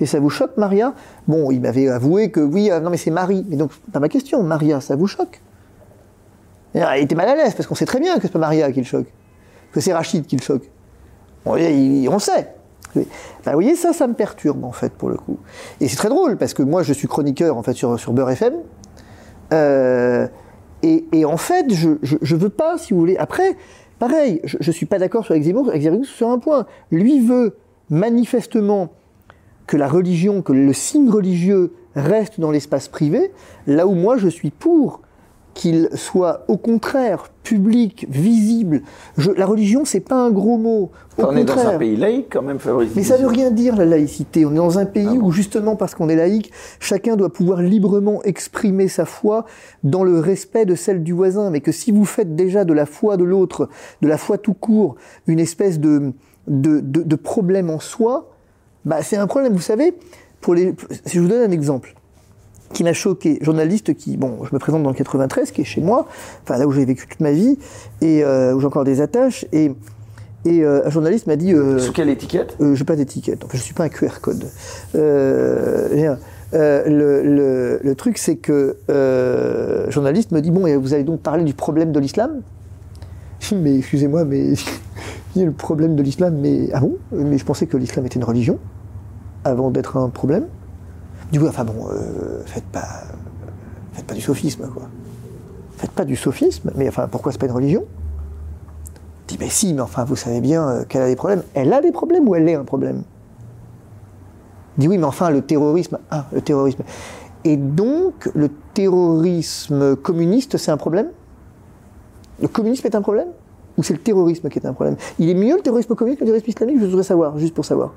Speaker 2: et ça vous choque, Maria? Bon, il m'avait avoué que oui, euh, non, mais c'est Marie. Mais donc, pas ma question, Maria, ça vous choque? Il était mal à l'aise, parce qu'on sait très bien que c'est pas Maria qui le choque, que c'est Rachid qui le choque. Il- on le sait. Ben, vous voyez, ça, ça me perturbe, en fait, pour le coup. Et c'est très drôle, parce que moi, je suis chroniqueur, en fait, sur, sur Beurre FM. Euh, et, en fait, je, je, je veux pas, si vous voulez. Après, pareil, je, je suis pas d'accord sur sur un point. Lui veut manifestement que la religion, que le signe religieux reste dans l'espace privé, là où moi je suis pour qu'il soit au contraire public, visible. Je- la religion, c'est pas un gros mot. Au
Speaker 1: on est dans un pays laïque quand même, Fabrice.
Speaker 2: Mais ça veut rien dire la laïcité. On est dans un pays
Speaker 1: Ah bon
Speaker 2: où justement parce qu'on est laïque, chacun doit pouvoir librement exprimer sa foi dans le respect de celle du voisin. Mais que si vous faites déjà de la foi de l'autre, de la foi tout court, une espèce de, de, de, de problème en soi, bah c'est un problème. Vous savez, pour les, si je vous donne un exemple qui m'a choqué, journaliste qui, bon, je me présente dans le 93, qui est chez moi, enfin là où j'ai vécu toute ma vie, et euh, où j'ai encore des attaches, et, et euh, un journaliste m'a dit... euh,
Speaker 1: Sous quelle étiquette?
Speaker 2: euh, je n'ai pas d'étiquette, enfin, je ne suis pas un QR code. Le, le- le truc, c'est que journaliste me dit Bon, et vous allez donc parler du problème de l'islam? Mais excusez-moi, mais [laughs] le problème de l'islam, mais ah bon? Mais je pensais que l'islam était une religion avant d'être un problème. Du coup, enfin bon, euh, faites pas, faites pas du sophisme, quoi. Faites pas du sophisme, mais enfin, pourquoi c'est pas une religion? Dis, mais si, mais enfin, vous savez bien euh, qu'elle a des problèmes. Elle a des problèmes ou elle est un problème? Dis, oui, mais enfin, le terrorisme, ah, le terrorisme. Et donc, le terrorisme communiste, c'est un problème? Le communisme est un problème? Ou c'est le terrorisme qui est un problème? Il est mieux le terrorisme communiste que le terrorisme islamique? Je voudrais savoir, juste pour savoir.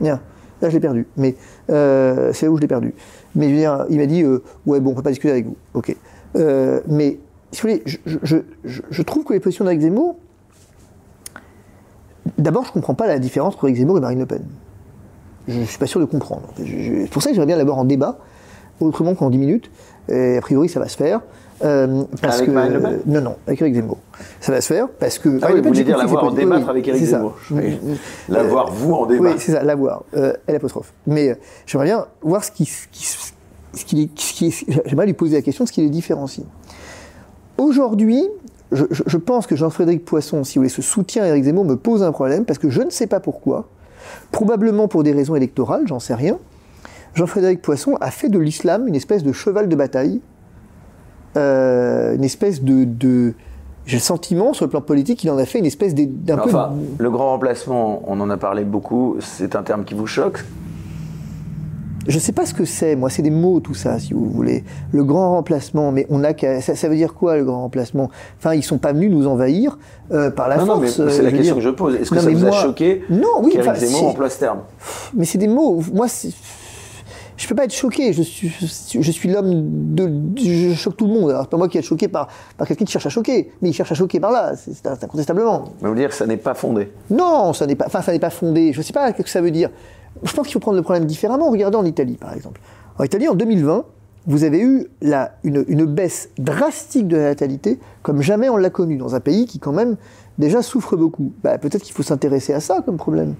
Speaker 2: Bien. Là, je l'ai perdu. Mais euh, c'est là où je l'ai perdu. Mais il m'a dit, euh, ouais, bon, on peut pas discuter avec vous. Ok. Euh, mais, si vous voulez, je, trouve que les positions d'Éric Zemmour, d'abord, je comprends pas la différence entre Éric Zemmour et Marine Le Pen. Je suis pas sûr de comprendre. C'est pour ça que j'aimerais bien l'avoir en débat, autrement qu'en 10 minutes. Et a priori, ça va se faire. Euh, parce
Speaker 1: Avec
Speaker 2: que,
Speaker 1: Marine Le Pen
Speaker 2: Non, non, avec Éric Zemmour. Ça va se faire parce que.
Speaker 1: Ah oui, vous voulez dire l'avoir
Speaker 2: ses
Speaker 1: en débattre
Speaker 2: Oui,
Speaker 1: avec
Speaker 2: ça.
Speaker 1: Zemmour. Oui. L'avoir vous en débat.
Speaker 2: Oui, c'est ça, l'avoir. Euh, L apostrophe. Mais euh, j'aimerais bien voir ce qui, ce qui, ce qui, est- ce qui est- j'aimerais lui poser la question, ce qui les différencie. Aujourd'hui, je, je- je pense que Jean-Frédéric Poisson, si vous voulez, ce soutien à Éric Zemmour me pose un problème parce que je ne sais pas pourquoi, probablement pour des raisons électorales, j'en sais rien. Jean-Frédéric Poisson a fait de l'islam une espèce de cheval de bataille, euh, une espèce de, de, j'ai le sentiment, sur le plan politique, qu'il en a fait une espèce d'un peu.
Speaker 1: Enfin, le grand remplacement, on en a parlé beaucoup, c'est un terme qui vous choque
Speaker 2: je ne sais pas ce que c'est, moi, c'est des mots tout ça, si vous voulez. Le grand remplacement, mais on a ça, ça, veut dire quoi le grand remplacement? Enfin, ils sont pas venus nous envahir euh, par la
Speaker 1: non,
Speaker 2: force.
Speaker 1: Non, mais c'est la question que je pose. Est-ce que ça vous a choqué
Speaker 2: Non, oui.
Speaker 1: Qu'Éric Zemmour emploie ce terme?
Speaker 2: Mais c'est des mots. Moi, je peux pas être choqué. Je suis, je suis l'homme de, je choque tout le monde. Alors, c'est pas moi qui est choqué par, par quelqu'un qui cherche à choquer, mais il cherche à choquer par là. C'est incontestablement.
Speaker 1: Mais vous dire que ça n'est pas fondé
Speaker 2: Non, ça n'est pas. Enfin, ça n'est pas fondé. Je sais pas ce que ça veut dire. Je pense qu'il faut prendre le problème différemment. Regardez en Italie, par exemple. En Italie, en 2020, vous avez eu la, une, une, baisse drastique de la natalité comme jamais on l'a connu dans un pays qui quand même déjà souffre beaucoup. Bah, peut-être qu'il faut s'intéresser à ça comme problème.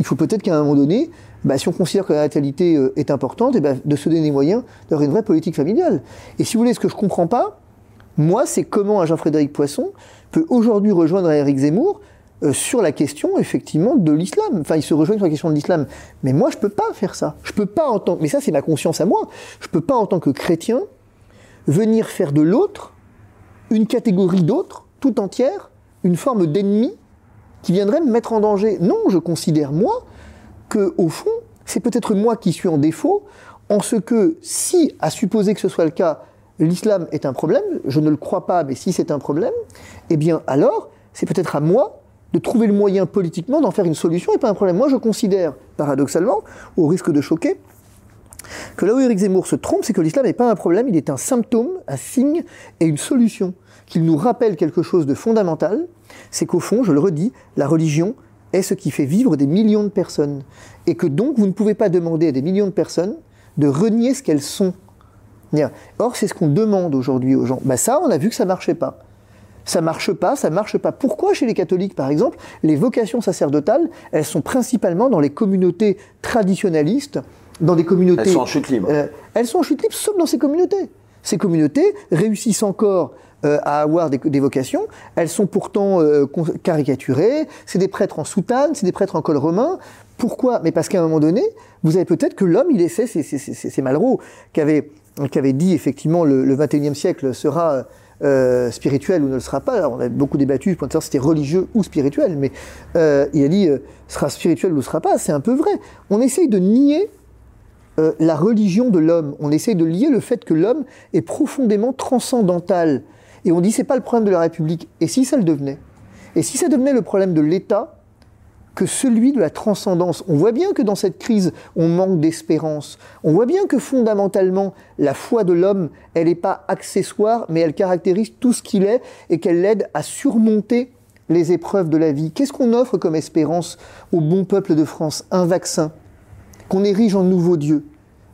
Speaker 2: Il faut peut-être qu'à un moment donné, bah, si on considère que la natalité euh, est importante, eh ben, de se donner les moyens d'avoir une vraie politique familiale. Et si vous voulez, ce que je ne comprends pas, moi, c'est comment un Jean-Frédéric Poisson peut aujourd'hui rejoindre Éric Zemmour euh, sur la question effectivement de l'islam. Enfin, ils se rejoignent sur la question de l'islam. Mais moi, je peux pas faire ça. Je peux pas en tant mais ça, c'est ma conscience à moi. Je peux pas en tant que chrétien venir faire de l'autre une catégorie d'autre tout entière, une forme d'ennemi qui viendrait me mettre en danger. Non, je considère moi que au fond, c'est peut-être moi qui suis en défaut en ce que si, à supposer que ce soit le cas, l'islam est un problème, je ne le crois pas, mais si c'est un problème, eh bien alors, c'est peut-être à moi de trouver le moyen politiquement d'en faire une solution et pas un problème. Moi, je considère, paradoxalement, au risque de choquer, que là où Éric Zemmour se trompe, c'est que l'islam n'est pas un problème, il est un symptôme, un signe et une solution. Qu'il nous rappelle quelque chose de fondamental, c'est qu'au fond, je le redis, la religion est ce qui fait vivre des millions de personnes. Et que donc, vous ne pouvez pas demander à des millions de personnes de renier ce qu'elles sont. Or, c'est ce qu'on demande aujourd'hui aux gens. Ben ça, on a vu que ça marchait pas ça marche pas, ça marche pas. Pourquoi chez les catholiques, par exemple, les vocations sacerdotales, elles sont principalement dans les communautés traditionnalistes, dans des communautés.
Speaker 1: Elles sont en chute libre. Euh,
Speaker 2: elles sont en chute libre, sauf dans ces communautés. Ces communautés réussissent encore euh, à avoir des, vocations. Elles sont pourtant euh, caricaturées. C'est des prêtres en soutane, c'est des prêtres en col romain. Pourquoi? Mais parce qu'à un moment donné, vous avez peut-être que l'homme, il essaie, c'est Malraux qui avait, dit effectivement le, le 21e siècle sera euh, spirituel ou ne le sera pas. Alors, on a beaucoup débattu pour savoir si c'était religieux ou spirituel, mais il a dit sera spirituel ou ne sera pas. C'est un peu vrai. On essaye de nier la religion de l'homme. On essaye de lier le fait que l'homme est profondément transcendantal. Et on dit c'est pas le problème de la République. Et si ça le devenait? Et si ça devenait le problème de l'État que celui de la transcendance. On voit bien que dans cette crise, on manque d'espérance. On voit bien que fondamentalement, la foi de l'homme, elle n'est pas accessoire, mais elle caractérise tout ce qu'il est et qu'elle l'aide à surmonter les épreuves de la vie. Qu'est-ce qu'on offre comme espérance au bon peuple de France? Un vaccin, qu'on érige en nouveau Dieu.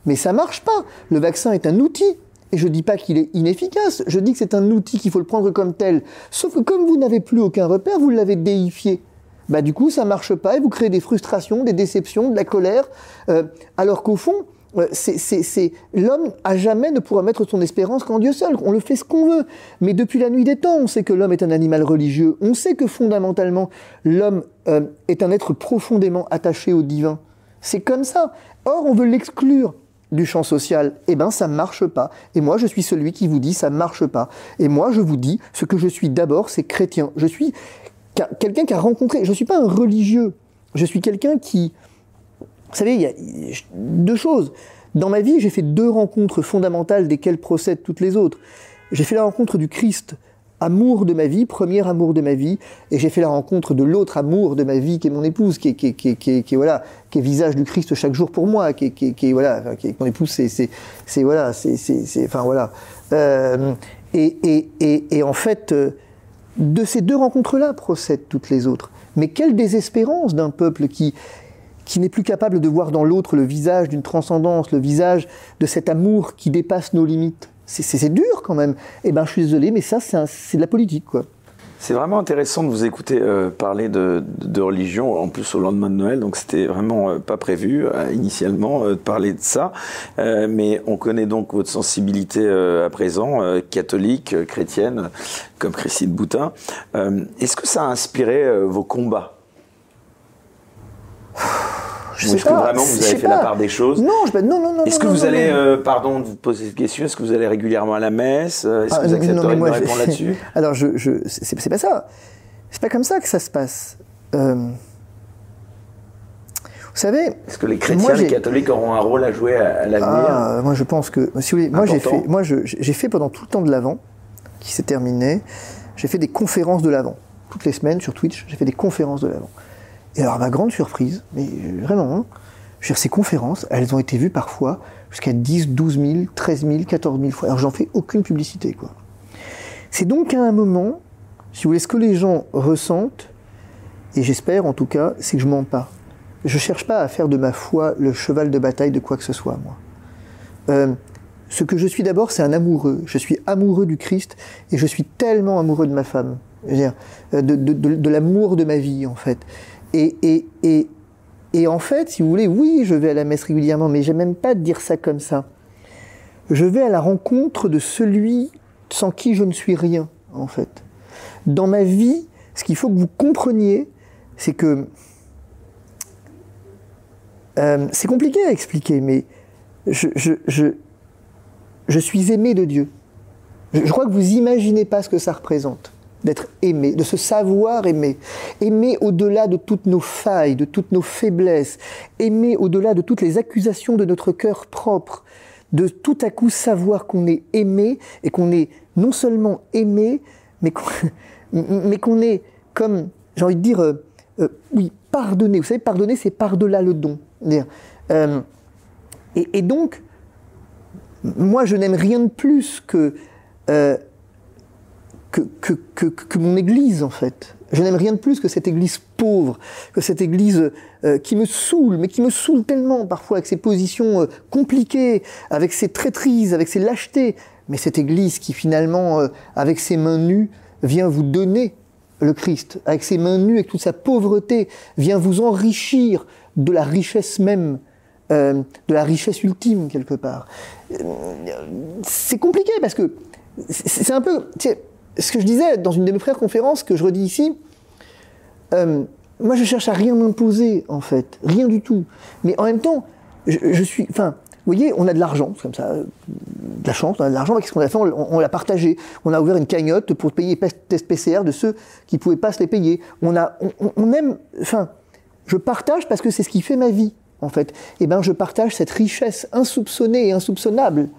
Speaker 2: Mais ça marche pas. Le vaccin est un outil. Et je ne dis pas qu'il est inefficace, je dis que c'est un outil qu'il faut le prendre comme tel. Sauf que comme vous n'avez plus aucun repère, vous l'avez déifié bah, du coup, ça marche pas et vous créez des frustrations, des déceptions, de la colère. Euh, alors qu'au fond, euh, l'homme à jamais ne pourra mettre son espérance qu'en Dieu seul. On le fait ce qu'on veut. Mais depuis la nuit des temps, on sait que l'homme est un animal religieux. On sait que fondamentalement, l'homme euh, est un être profondément attaché au divin. C'est comme ça. Or, on veut l'exclure du champ social, eh ben ça marche pas. Et moi, je suis celui qui vous dit ça marche pas. Et moi, je vous dis, ce que je suis d'abord, c'est chrétien. Je suis quelqu'un qui a rencontré. Je suis pas un religieux. Je suis quelqu'un qui. Vous savez, il y a deux choses. Dans ma vie, j'ai fait deux rencontres fondamentales desquelles procèdent toutes les autres. J'ai fait la rencontre du Christ, amour de ma vie, premier amour de ma vie, et j'ai fait la rencontre de l'autre amour de ma vie, qui est mon épouse, qui est, qui, qui, qui, voilà, qui est visage du Christ chaque jour pour moi, qui, qui, voilà, qui est mon épouse, c'est, voilà, c'est, enfin voilà. Euh, et, et, en fait, euh, de ces deux rencontres-là procèdent toutes les autres. Mais quelle désespérance d'un peuple qui, qui n'est plus capable de voir dans l'autre le visage d'une transcendance, le visage de cet amour qui dépasse nos limites. C'est dur quand même. Eh ben, je suis désolé, mais ça, c'est de la politique, quoi.
Speaker 1: C'est vraiment intéressant de vous écouter euh, parler de, religion, en plus au lendemain de Noël, donc c'était vraiment euh, pas prévu euh, initialement de parler de ça. mais on connaît donc votre sensibilité à présent, catholique, chrétienne, comme Christine Boutin. Est-ce que ça a inspiré vos combats?
Speaker 2: Je
Speaker 1: Ou
Speaker 2: sais
Speaker 1: est-ce que vraiment vous avez fait
Speaker 2: pas.
Speaker 1: la part des choses
Speaker 2: Non, je, non, non, non.
Speaker 1: Est-ce que
Speaker 2: non,
Speaker 1: vous
Speaker 2: non,
Speaker 1: allez, euh, pardon de vous poser cette question, est-ce que vous allez régulièrement à la messe Euh, Est-ce
Speaker 2: Ah,
Speaker 1: que vous accepteriez de
Speaker 2: je-
Speaker 1: répondre là-dessus? [laughs]
Speaker 2: Alors, je, je, c'est c'est pas ça. C'est pas comme ça que ça se passe. Euh, vous savez,
Speaker 1: Est-ce que les chrétiens,
Speaker 2: Moi,
Speaker 1: les catholiques auront un rôle à jouer à, à l'avenir?
Speaker 2: Ah, moi je pense que, si vous voulez, moi j'ai fait, moi je- j'ai fait pendant tout le temps de l'avant, qui s'est terminé, j'ai fait des conférences de l'avant. Toutes les semaines sur Twitch, j'ai fait des conférences de l'avant. Et alors, à ma grande surprise, mais euh, vraiment, hein, ces conférences, elles ont été vues parfois jusqu'à 10, 12 000, 13 000, 14 000 fois. Alors, j'en fais aucune publicité, quoi. C'est donc à un moment, si vous voulez, ce que les gens ressentent, et j'espère en tout cas, c'est que je mens pas. Je cherche pas à faire de ma foi le cheval de bataille de quoi que ce soit, moi. Euh, ce que je suis d'abord, c'est un amoureux. Je suis amoureux du Christ et je suis tellement amoureux de ma femme. Je veux dire, euh, de l'amour de ma vie, en fait. Et, en fait, si vous voulez, oui, je vais à la messe régulièrement, mais j'aime même pas dire ça comme ça. Je vais à la rencontre de celui sans qui je ne suis rien, en fait. Dans ma vie, ce qu'il faut que vous compreniez, c'est que euh, c'est compliqué à expliquer, mais je, je, suis aimé de Dieu. Je, je crois que vous imaginez pas ce que ça représente d'être aimé, de se savoir aimé, aimé au-delà de toutes nos failles, de toutes nos faiblesses, aimé au-delà de toutes les accusations de notre cœur propre, de tout à coup savoir qu'on est aimé et qu'on est non seulement aimé, mais qu'on [laughs] est comme, j'ai envie de dire, euh, euh, oui, pardonné. Vous savez, pardonner, c'est par-delà le don. Euh, et, donc, moi, je n'aime rien de plus que, que, que, que, mon Église, en fait. Je n'aime rien de plus que cette Église pauvre, que cette Église euh, qui me saoule, mais qui me saoule tellement parfois avec ses positions euh, compliquées, avec ses traîtrises, avec ses lâchetés. Mais cette Église qui finalement, euh, avec ses mains nues, vient vous donner le Christ, avec ses mains nues, avec toute sa pauvreté, vient vous enrichir de la richesse même, de la richesse ultime quelque part. C'est compliqué parce que c'est un peu ce que je disais dans une de mes frères conférences que je redis ici. euh, moi, je cherche à rien m'imposer en fait, rien du tout. Mais en même temps, je, suis, enfin, vous voyez, on a de l'argent, c'est comme ça, de la chance, on a de l'argent. Qu'est-ce qu'on a fait? On, l'a partagé. On a ouvert une cagnotte pour payer les tests PCR de ceux qui pouvaient pas se les payer. On a, on, aime, enfin, je partage parce que c'est ce qui fait ma vie, en fait. Et ben, je partage cette richesse insoupçonnée et insoupçonnable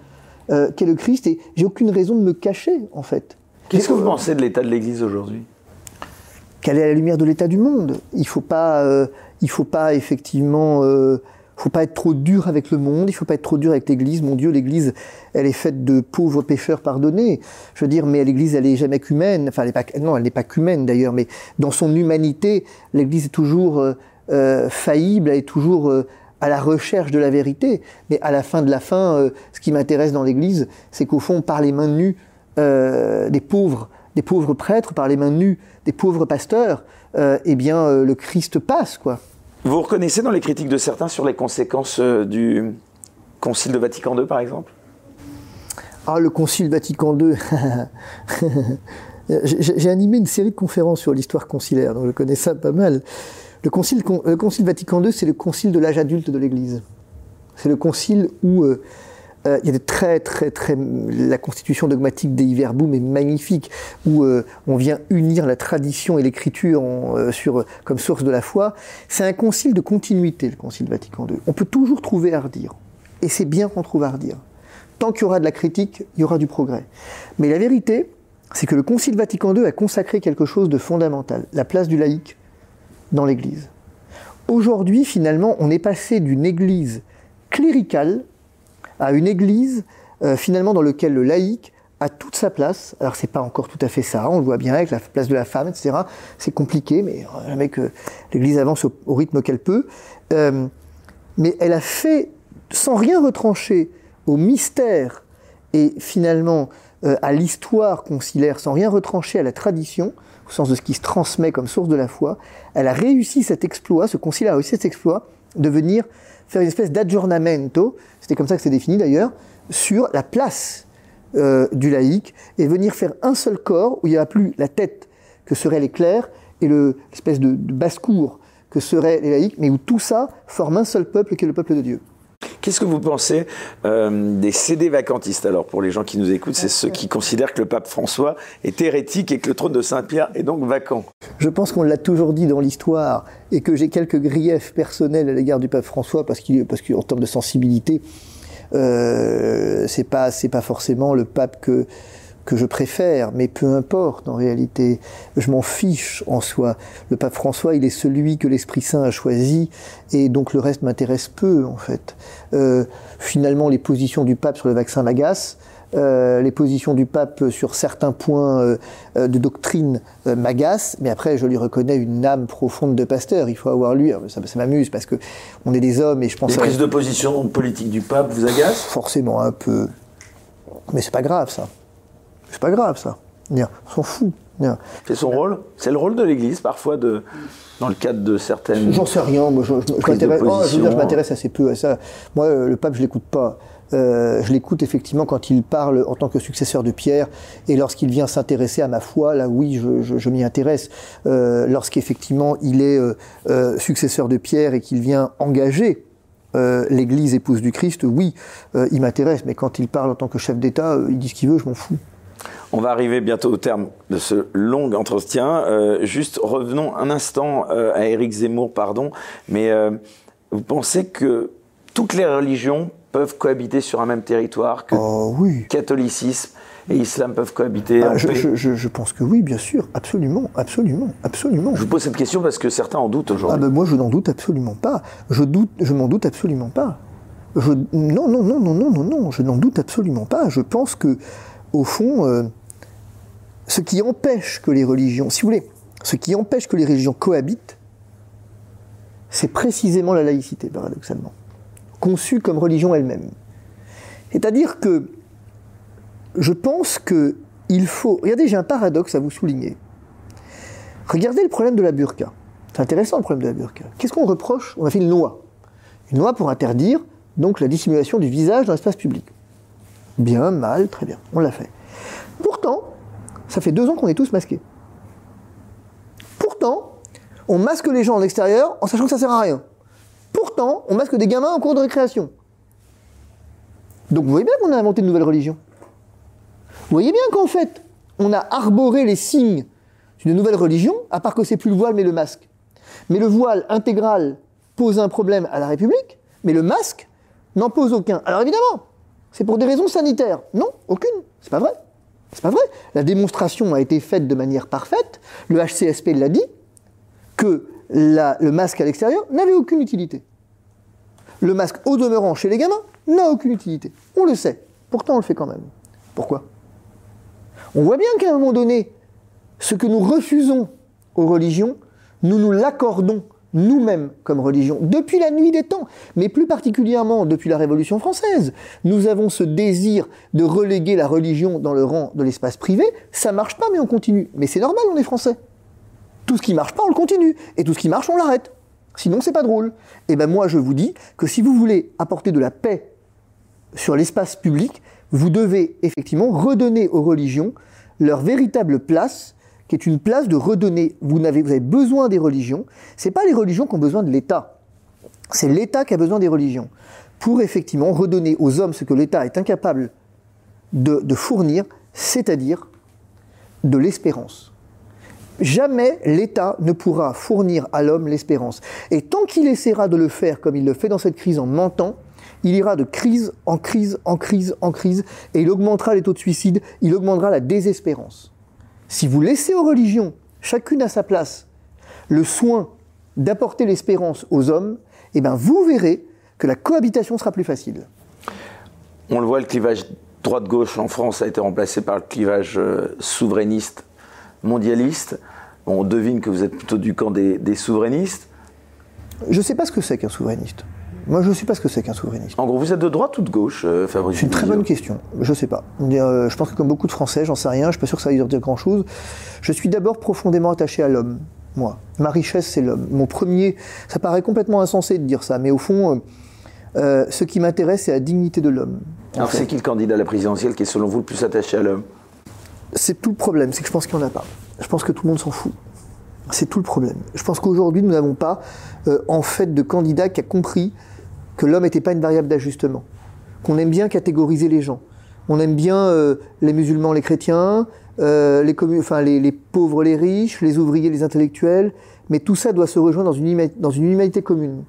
Speaker 2: euh, qu'est le Christ, et j'ai aucune raison de me cacher, en fait.
Speaker 1: Qu'est-ce que vous pensez de l'état de l'Église aujourd'hui?
Speaker 2: Qu'elle est à la lumière de l'état du monde? Il faut pas, euh, il faut pas effectivement, euh, faut pas être trop dur avec le monde. Il faut pas être trop dur avec l'Église. Mon Dieu, l'Église, elle est faite de pauvres pécheurs pardonnés. Je veux dire, mais l'Église, elle est jamais qu'humaine. Enfin, elle est pas, non, elle n'est pas qu'humaine d'ailleurs, mais dans son humanité, l'Église est toujours euh, faillible. Elle est toujours à la recherche de la vérité. Mais à la fin de la fin, ce qui m'intéresse dans l'Église, c'est qu'au fond, par les mains nues euh, des pauvres, des pauvres prêtres, par les mains nues des pauvres pasteurs, euh, eh bien, euh, le Christ passe, quoi.
Speaker 1: Vous reconnaissez dans les critiques de certains sur les conséquences du Concile de Vatican II, par exemple?
Speaker 2: Ah, le Concile Vatican II. [laughs] J'ai animé une série de conférences sur l'histoire conciliaire, donc je connais ça pas mal. Le Concile, con- le concile Vatican II, c'est le concile de l'âge adulte de l'Église. C'est le concile où euh, il y a des très, très, très. La constitution dogmatique des Verbum est magnifique, où euh, on vient unir la tradition et l'écriture euh, sur, comme source de la foi. C'est un concile de continuité, le concile Vatican II. On peut toujours trouver à redire. Et c'est bien qu'on trouve à redire. Tant qu'il y aura de la critique, il y aura du progrès. Mais la vérité, c'est que le concile Vatican II a consacré quelque chose de fondamental, la place du laïc dans l'Église. Aujourd'hui, finalement, on est passé d'une Église cléricale à une Église euh, finalement dans laquelle le laïc a toute sa place. Alors c'est pas encore tout à fait ça, on le voit bien avec la place de la femme, etc. C'est compliqué, mais euh, jamais que l'Église avance au, rythme qu'elle peut. Euh, mais elle a fait, sans rien retrancher au mystère et finalement à l'histoire conciliaire, sans rien retrancher à la tradition, au sens de ce qui se transmet comme source de la foi, elle a réussi cet exploit, ce concile a réussi cet exploit de venir faire une espèce d'aggiornamento, c'était comme ça que c'est défini d'ailleurs, sur la place euh, du laïc et venir faire un seul corps où il n'y a plus la tête que seraient les clercs et le- l'espèce de, de basse-cour que seraient les laïcs, mais où tout ça forme un seul peuple qui est le peuple de Dieu.
Speaker 1: Qu'est-ce que vous pensez euh, des CD vacantistes Alors, pour les gens qui nous écoutent, c'est ceux qui considèrent que le pape François est hérétique et que le trône de Saint-Pierre est donc vacant?
Speaker 2: Je pense qu'on l'a toujours dit dans l'histoire et que j'ai quelques griefs personnels à l'égard du pape François parce qu'en parce termes de sensibilité, euh, c'est pas c'est pas forcément le pape que que je préfère, mais peu importe en réalité, je m'en fiche en soi. Le pape François, il est celui que l'Esprit Saint a choisi, et donc le reste m'intéresse peu en fait. Euh, finalement, les positions du pape sur le vaccin m'agacent. Euh, les positions du pape sur certains points euh, de doctrine euh, m'agacent, mais après je lui reconnais une âme profonde de pasteur. Il faut avoir lu, ça, ça m'amuse parce que on est des hommes et je pense.
Speaker 1: Les prises de position politique du pape vous agacent?
Speaker 2: Forcément un peu, mais c'est pas grave ça. C'est pas grave ça. On s'en fout.
Speaker 1: C'est son rôle C'est le rôle de l'Église parfois de, dans le cadre de certaines.
Speaker 2: J'en sais rien. Moi, je, je m'intéresse assez peu à ça. Moi, euh, le pape, je l'écoute pas. Euh, je l'écoute effectivement quand il parle en tant que successeur de Pierre et lorsqu'il vient s'intéresser à ma foi, là oui, je, je m'y intéresse. Euh, Lorsqu'effectivement il est euh, successeur de Pierre et qu'il vient engager l'Église épouse du Christ, oui, il m'intéresse. Mais quand il parle en tant que chef d'État, il dit ce qu'il veut, je m'en fous.
Speaker 1: On va arriver bientôt au terme de ce long entretien. Euh, juste revenons un instant euh, à Éric Zemmour, pardon. Mais euh, vous pensez que toutes les religions peuvent cohabiter sur un même territoire, que
Speaker 2: oh, oui.
Speaker 1: catholicisme et islam peuvent cohabiter
Speaker 2: ah, je, je, je, pense que oui, bien sûr, absolument, absolument, absolument.
Speaker 1: Je vous pose cette question parce que certains en doutent aujourd'hui.
Speaker 2: Ah ben moi, je n'en doute absolument pas. Je doute, je m'en doute absolument pas. Je, non, non, non, non, non, non, non, je n'en doute absolument pas. Je pense que au fond, euh, ce qui empêche que les religions, si vous voulez, ce qui empêche que les religions cohabitent, c'est précisément la laïcité, paradoxalement, conçue comme religion elle-même. C'est-à-dire que je pense que il faut. Regardez, j'ai un paradoxe à vous souligner. Regardez le problème de la burqa. C'est intéressant le problème de la burqa. Qu'est-ce qu'on reproche? On a fait une loi. Une loi pour interdire donc la dissimulation du visage dans l'espace public. Bien, mal, très bien, on l'a fait. Pourtant, ça fait deux ans qu'on est tous masqués. Pourtant, on masque les gens en extérieur en sachant que ça sert à rien. Pourtant, on masque des gamins en cours de récréation. Donc vous voyez bien qu'on a inventé une nouvelle religion. Vous voyez bien qu'en fait, on a arboré les signes d'une nouvelle religion, à part que c'est plus le voile mais le masque. Mais le voile intégral pose un problème à la République, mais le masque n'en pose aucun. Alors évidemment, c'est pour des raisons sanitaires. Non, aucune. C'est pas vrai. C'est pas vrai. La démonstration a été faite de manière parfaite. Le HCSP l'a dit que le masque à l'extérieur n'avait aucune utilité. Le masque au demeurant chez les gamins n'a aucune utilité. On le sait. Pourtant, on le fait quand même. Pourquoi? On voit bien qu'à un moment donné, ce que nous refusons aux religions, nous nous l'accordons nous-mêmes comme religion, depuis la nuit des temps, mais plus particulièrement depuis la Révolution française. Nous avons ce désir de reléguer la religion dans le rang de l'espace privé. Ça marche pas, mais on continue. Mais c'est normal, on est français. Tout ce qui marche pas, on le continue. Et tout ce qui marche, on l'arrête. Sinon, c'est pas drôle. Et eh ben moi, je vous dis que si vous voulez apporter de la paix sur l'espace public, vous devez effectivement redonner aux religions leur véritable place qui est une place de redonner. Vous avez, besoin des religions. C'est pas les religions qui ont besoin de l'État. C'est l'État qui a besoin des religions pour effectivement redonner aux hommes ce que l'État est incapable de fournir, c'est-à-dire de l'espérance. Jamais l'État ne pourra fournir à l'homme l'espérance. Et tant qu'il essaiera de le faire comme il le fait dans cette crise en mentant, il ira de crise en crise, en crise, en crise, et il augmentera les taux de suicide, il augmentera la désespérance. Si vous laissez aux religions, chacune à sa place, le soin d'apporter l'espérance aux hommes, eh bien vous verrez que la cohabitation sera plus facile.
Speaker 1: On le voit, le clivage droite-gauche en France a été remplacé par le clivage euh, souverainiste mondialiste. on devine que vous êtes plutôt du camp des, des souverainistes.
Speaker 2: Je ne sais pas ce que c'est qu'un souverainiste. Moi, je ne sais pas ce que c'est qu'un souverainiste.
Speaker 1: En gros, vous êtes de droite ou de gauche, euh, Fabrice
Speaker 2: C'est une très bonne question. Je ne sais pas. Euh, je pense que comme beaucoup de Français, j'en sais rien, je ne suis pas sûr que ça va dire grand-chose. Je suis d'abord profondément attaché à l'homme, moi. Ma richesse, c'est l'homme. Mon premier, ça paraît complètement insensé de dire ça, mais au fond, euh, ce qui m'intéresse, c'est la dignité de l'homme.
Speaker 1: Alors, c'est qui le candidat à la présidentielle qui est selon vous le plus attaché à l'homme?
Speaker 2: C'est tout le problème, c'est que je pense qu'il n'y en a pas. Je pense que tout le monde s'en fout. C'est tout le problème. Je pense qu'aujourd'hui, nous n'avons pas, euh, en fait, de candidat qui a compris que l'homme n'était pas une variable d'ajustement. Qu'on aime bien catégoriser les gens. On aime bien euh, les musulmans, les chrétiens, euh, les, pauvres, les riches, les ouvriers, les intellectuels. Mais tout ça doit se rejoindre dans une, dans une humanité commune.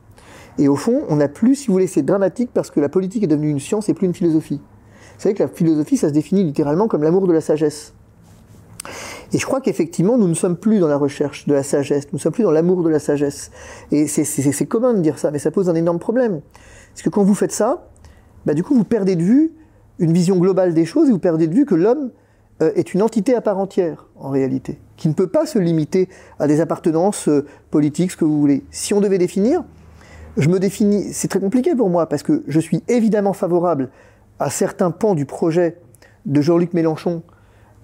Speaker 2: Et au fond, on n'a plus, si vous voulez, c'est dramatique parce que la politique est devenue une science et plus une philosophie. Vous savez que la philosophie, ça se définit littéralement comme l'amour de la sagesse. Et je crois qu'effectivement, nous ne sommes plus dans la recherche de la sagesse, nous ne sommes plus dans l'amour de la sagesse. Et c'est commun de dire ça, mais ça pose un énorme problème. Parce que quand vous faites ça, bah, du coup, vous perdez de vue une vision globale des choses et vous perdez de vue que l'homme euh, est une entité à part entière, en réalité, qui ne peut pas se limiter à des appartenances euh, politiques, ce que vous voulez. Si on devait définir, je me définis, c'est très compliqué pour moi, parce que je suis évidemment favorable à certains pans du projet de Jean-Luc Mélenchon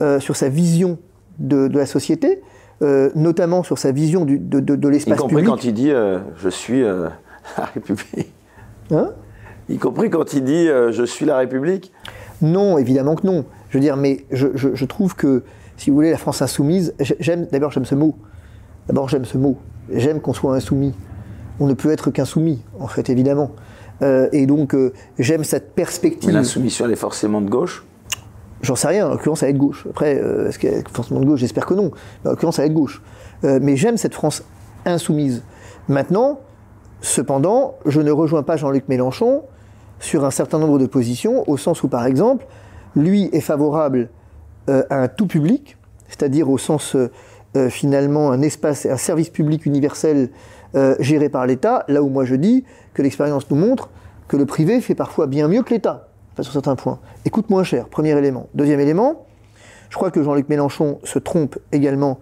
Speaker 2: euh, sur sa vision de, la société, euh, notamment sur sa vision du, de, de, de l'espace public. [laughs]
Speaker 1: Y compris quand il dit euh, je suis la République. Hein? Y compris quand il dit je suis la République.
Speaker 2: Non, évidemment que non. Je veux dire, mais je, je, je trouve que, si vous voulez, la France insoumise, j'aime, d'abord j'aime ce mot. D'abord j'aime ce mot. J'aime qu'on soit insoumis. On ne peut être qu'insoumis, en fait, évidemment. Euh, et donc, euh, j'aime cette perspective. Mais
Speaker 1: l'insoumission, elle est forcément de gauche
Speaker 2: J'en sais rien. En l'occurrence, elle est de gauche. Après, euh, est-ce qu'elle est forcément de gauche? J'espère que non. en l'occurrence, elle est de gauche. mais j'aime cette France insoumise. Maintenant, cependant, je ne rejoins pas Jean-Luc Mélenchon sur un certain nombre de positions, au sens où, par exemple, lui est favorable à un tout public, c'est-à-dire au sens finalement un espace, un service public universel euh, géré par l'État, là où moi je dis que l'expérience nous montre que le privé fait parfois bien mieux que l'État, sur certains points, et coûte moins cher, premier élément. Deuxième élément, je crois que Jean-Luc Mélenchon se trompe également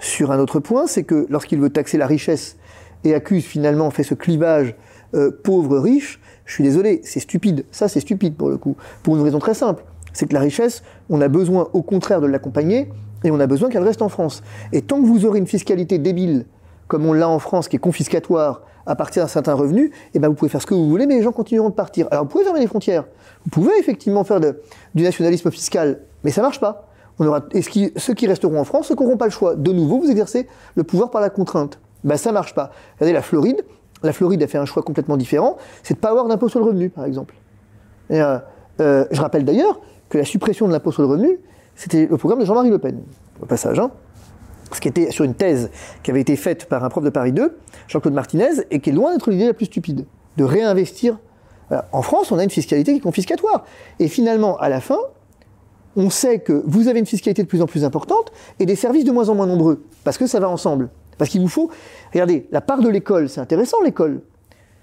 Speaker 2: sur un autre point, c'est que lorsqu'il veut taxer la richesse et accuse finalement, fait ce clivage euh, pauvre-riche, je suis désolé, c'est stupide. Ça, c'est stupide pour le coup. Pour une raison très simple. C'est que la richesse, on a besoin au contraire de l'accompagner et on a besoin qu'elle reste en France. Et tant que vous aurez une fiscalité débile comme on l'a en France, qui est confiscatoire à partir d'un certain revenu, eh ben vous pouvez faire ce que vous voulez, mais les gens continueront de partir. Alors vous pouvez fermer les frontières. Vous pouvez effectivement faire du nationalisme fiscal, mais ça marche pas. Ceux qui resteront en France, ceux qui n'auront pas le choix, de nouveau, vous exercez le pouvoir par la contrainte. Ben ça marche pas. Regardez la Floride. La Floride a fait un choix complètement différent. C'est de pas avoir d'impôt sur le revenu, par exemple. Euh, euh, je rappelle d'ailleurs que la suppression de l'impôt sur le revenu, c'était le programme de Jean-Marie Le Pen, au passage. Hein ce qui était sur une thèse qui avait été faite par un prof de Paris 2, Jean-Claude Martinez, et qui est loin d'être l'idée la plus stupide, de réinvestir. En France, on a une fiscalité qui est confiscatoire. Et finalement, à la fin, on sait que vous avez une fiscalité de plus en plus importante et des services de moins en moins nombreux, parce que ça va ensemble. Parce qu'il vous faut, regardez, la part de l'école, c'est intéressant l'école.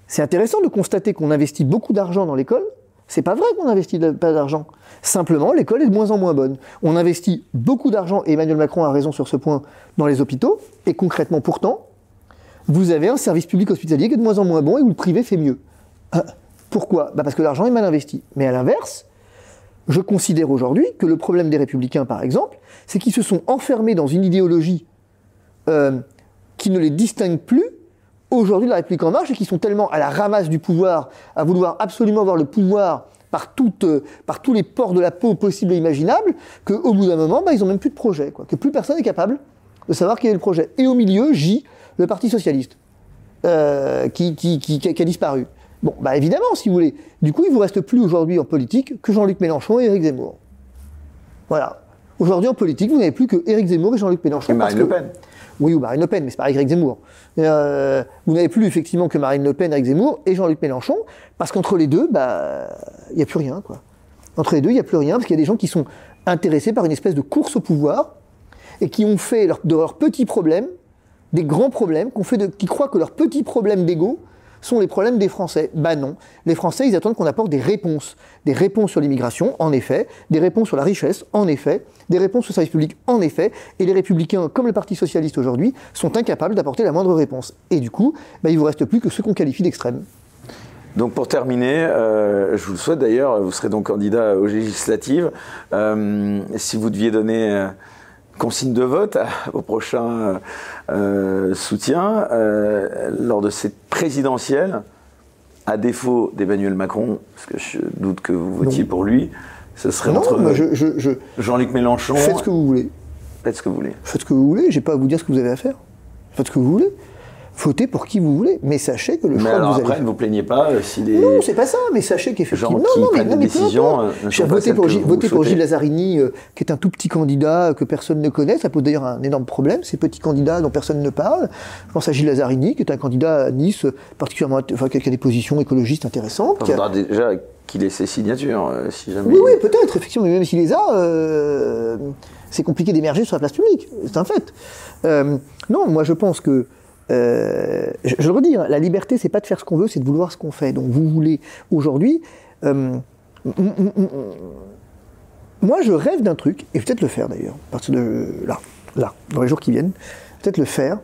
Speaker 2: C'est intéressant de constater qu'on investit beaucoup d'argent dans l'école. C'est pas vrai qu'on investit pas d'argent. Simplement, l'école est de moins en moins bonne. On investit beaucoup d'argent, et Emmanuel Macron a raison sur ce point, dans les hôpitaux, et concrètement pourtant, vous avez un service public hospitalier qui est de moins en moins bon et où le privé fait mieux. Euh, pourquoi? Bah Parce que l'argent est mal investi. Mais à l'inverse, je considère aujourd'hui que le problème des républicains, par exemple, c'est qu'ils se sont enfermés dans une idéologie euh, qui ne les distingue plus aujourd'hui de la République en marche et qui sont tellement à la ramasse du pouvoir, à vouloir absolument avoir le pouvoir par, euh, par tous les ports de la peau possibles et imaginables, qu'au bout d'un moment, bah, ils n'ont même plus de projet, quoi, que plus personne n'est capable de savoir quel est le projet. Et au milieu, J, le Parti Socialiste, euh, qui, qui, qui, a disparu. Bon, bah évidemment, si vous voulez. Du coup, il vous reste plus aujourd'hui en politique que Jean-Luc Mélenchon et Éric Zemmour. Voilà. Aujourd'hui, en politique, vous n'avez plus que Éric Zemmour et Jean-Luc Mélenchon.
Speaker 1: Et Marine Le Pen.
Speaker 2: Oui, ou Marine Le Pen, mais c'est pas Éric Zemmour. Euh, vous n'avez plus effectivement que Marine Le Pen, Éric Zemmour et Jean-Luc Mélenchon, parce qu'entre les deux, bah, il n'y a plus rien, quoi. Entre les deux, il n'y a plus rien, parce qu'il y a des gens qui sont intéressés par une espèce de course au pouvoir et qui ont fait de leurs petits problèmes des grands problèmes, qui croient que leurs petits problèmes d'ego sont les problèmes des Français. Bah non. Les Français, ils attendent qu'on apporte des réponses. Des réponses sur l'immigration, en effet. Des réponses sur la richesse, en effet. Des réponses le service public, en effet. Et les républicains, comme le Parti socialiste aujourd'hui, sont incapables d'apporter la moindre réponse. Et du coup, bah, il ne vous reste plus que ceux qu'on qualifie d'extrêmes.
Speaker 1: Donc pour terminer, euh, je vous le souhaite d'ailleurs, vous serez donc candidat aux législatives. Euh, si vous deviez donner euh, consigne de vote au prochain euh, soutien euh, lors de cette présidentielle, à défaut d'Emmanuel Macron, parce que je doute que vous votiez pour lui, ce serait entre Jean-Luc Mélenchon.
Speaker 2: Faites ce que vous voulez.
Speaker 1: Faites ce que vous voulez.
Speaker 2: Faites ce que vous voulez, j'ai pas à vous dire ce que vous avez à faire. Faites ce que vous voulez. Votez pour qui vous voulez, mais sachez que le
Speaker 1: Mais
Speaker 2: choix
Speaker 1: alors
Speaker 2: que vous
Speaker 1: après, ne vous plaignez pas euh, si les.
Speaker 2: non, c'est pas ça, mais sachez qu'effectivement. Non, non, mais, non, mais
Speaker 1: décisions, euh,
Speaker 2: voter pour, Gilles-
Speaker 1: vous
Speaker 2: voter pour
Speaker 1: souhaitez.
Speaker 2: Gilles Lazzarini, euh, qui est un tout petit candidat que personne ne connaît. Ça pose d'ailleurs un énorme problème, ces petits candidats dont personne ne parle. Je pense à Gilles Lazzarini, qui est un candidat à Nice, euh, particulièrement, enfin, qui a des positions écologistes intéressantes.
Speaker 1: Il
Speaker 2: qui a-
Speaker 1: faudra déjà qu'il ait ses signatures, si jamais.
Speaker 2: Oui, oui, peut-être, effectivement, mais même s'il les a, c'est compliqué d'émerger sur la place publique, c'est un fait. Non, moi je pense que, euh, je, le redis, hein, la liberté, c'est pas de faire ce qu'on veut, c'est de vouloir ce qu'on fait. Donc vous voulez, aujourd'hui, euh, moi je rêve d'un truc, et peut-être le faire d'ailleurs, à partir de là, là, dans les jours qui viennent, peut-être le faire,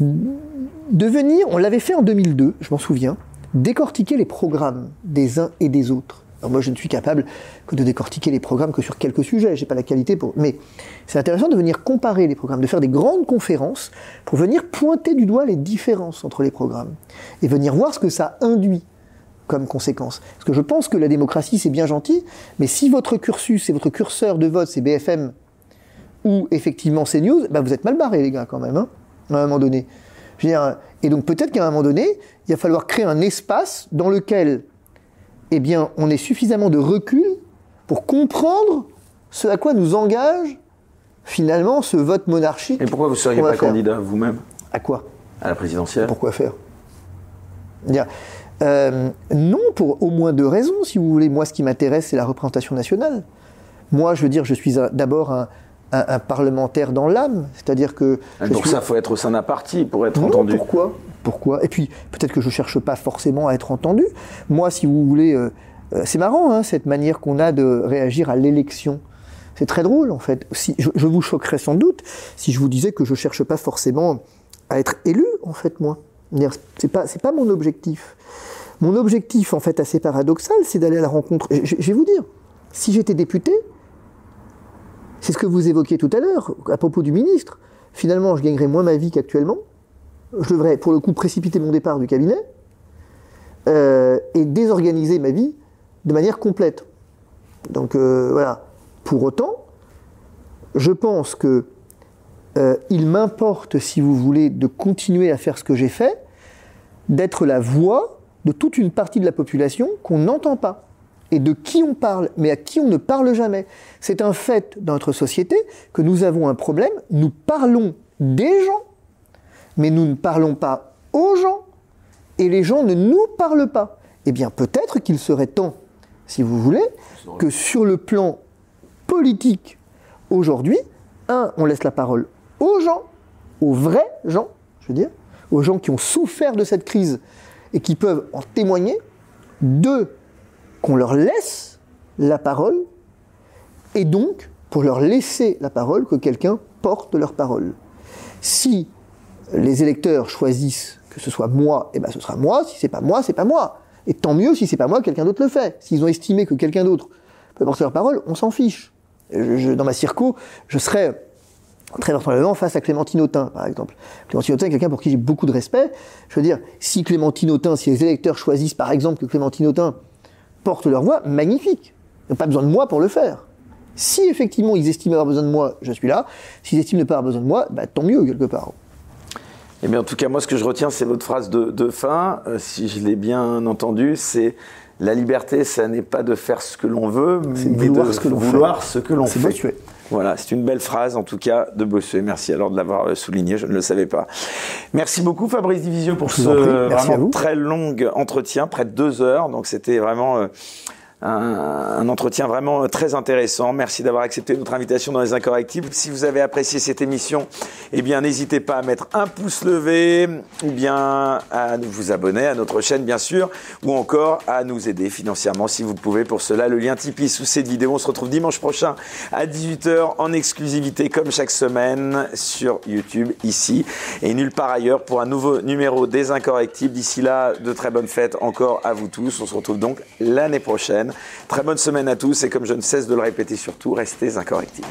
Speaker 2: de venir, on l'avait fait en 2002, je m'en souviens, décortiquer les programmes des uns et des autres. Alors moi, je ne suis capable que de décortiquer les programmes que sur quelques sujets. J'ai pas la qualité pour. Mais c'est intéressant de venir comparer les programmes, de faire des grandes conférences pour venir pointer du doigt les différences entre les programmes et venir voir ce que ça induit comme conséquence. Parce que je pense que la démocratie, c'est bien gentil, mais si votre cursus et votre curseur de vote, c'est BFM ou effectivement CNews, bah vous êtes mal barrés, les gars, quand même, hein, à un moment donné. Je et donc peut-être qu'à un moment donné, il va falloir créer un espace dans lequel, eh bien, on ait suffisamment de recul pour comprendre ce à quoi nous engage finalement ce vote monarchique.
Speaker 1: Et pourquoi vous ne seriez pas candidat vous-même
Speaker 2: À quoi
Speaker 1: à la présidentielle
Speaker 2: Pourquoi faire euh, Non, pour au moins deux raisons, si vous voulez. Moi, ce qui m'intéresse, c'est la représentation nationale. Moi, je veux dire, je suis d'abord un, un- un parlementaire dans l'âme, c'est-à-dire que.
Speaker 1: Pour
Speaker 2: suis-
Speaker 1: ça, il faut être au sein d'un parti pour être
Speaker 2: non,
Speaker 1: entendu.
Speaker 2: pourquoi Pourquoi Et puis, peut-être que je cherche pas forcément à être entendu. Moi, si vous voulez, euh, euh, c'est marrant, hein, cette manière qu'on a de réagir à l'élection. C'est très drôle, en fait. Je, vous choquerais sans doute si je vous disais que je cherche pas forcément à être élu, en fait, moi. C'est pas, pas mon objectif. Mon objectif, en fait, assez paradoxal, c'est d'aller à la rencontre. Je vais vous dire, si j'étais député, c'est ce que vous évoquiez tout à l'heure à propos du ministre. Finalement, je gagnerais moins ma vie qu'actuellement. Je devrais, pour le coup, précipiter mon départ du cabinet euh, et désorganiser ma vie de manière complète. Donc euh, voilà. Pour autant, je pense que euh, il m'importe, si vous voulez, de continuer à faire ce que j'ai fait, d'être la voix de toute une partie de la population qu'on n'entend pas et de qui on parle, mais à qui on ne parle jamais. C'est un fait dans notre société que nous avons un problème, nous parlons des gens, mais nous ne parlons pas aux gens, et les gens ne nous parlent pas. Eh bien, peut-être qu'il serait temps, si vous voulez, que sur le plan politique, aujourd'hui, un, on laisse la parole aux gens, aux vrais gens, je veux dire, aux gens qui ont souffert de cette crise et qui peuvent en témoigner. Deux, qu'on leur laisse la parole, et donc, pour leur laisser la parole, que quelqu'un porte leur parole. Si les électeurs choisissent que ce soit moi, eh ben ce sera moi. Si c'est pas moi, c'est pas moi. Et tant mieux si c'est pas moi, quelqu'un d'autre le fait. S'ils ont estimé que quelqu'un d'autre peut porter leur parole, on s'en fiche. Je- je- dans ma circo, je serais très vraisemblablement face à Clémentine Autain, par exemple. Clémentine Autain est quelqu'un pour qui j'ai beaucoup de respect. Je veux dire, si Clémentine Autain, si les électeurs choisissent par exemple que Clémentine Autain porte leur voix, magnifique. Ils n'ont pas besoin de moi pour le faire. Si effectivement ils estiment avoir besoin de moi, je suis là. S'ils estiment ne pas avoir besoin de moi, bah, tant mieux quelque part.
Speaker 1: Eh bien, en tout cas, moi, ce que je retiens, c'est votre phrase de, de fin. Euh, si je l'ai bien entendu, c'est la liberté, ça n'est pas de faire ce que l'on veut, mais
Speaker 2: vouloir
Speaker 1: de
Speaker 2: ce que l'on
Speaker 1: vouloir
Speaker 2: fait.
Speaker 1: ce que l'on
Speaker 2: C'est
Speaker 1: fait.
Speaker 2: Bossuet.
Speaker 1: Voilà, c'est une belle phrase, en tout cas, de Bossuet. Merci alors de l'avoir euh, souligné, je ne le savais pas. Merci beaucoup, Fabrice Divisio, pour ce vraiment très long entretien, près de deux heures. Donc, c'était vraiment euh, un, entretien vraiment euh, très intéressant. Merci d'avoir accepté notre invitation dans les Incorrectibles. Si vous avez apprécié cette émission, eh bien, n'hésitez pas à mettre un pouce levé ou bien à vous abonner à notre chaîne, bien sûr, ou encore à nous aider financièrement si vous pouvez. Pour cela, le lien Tipeee sous cette vidéo. On se retrouve dimanche prochain à 18h en exclusivité, comme chaque semaine, sur YouTube, ici, et nulle part ailleurs pour un nouveau numéro des Incorrectibles. D'ici là, de très bonnes fêtes encore à vous tous. On se retrouve donc l'année prochaine. Très bonne semaine à tous et comme je ne cesse de le répéter surtout, restez incorrectibles.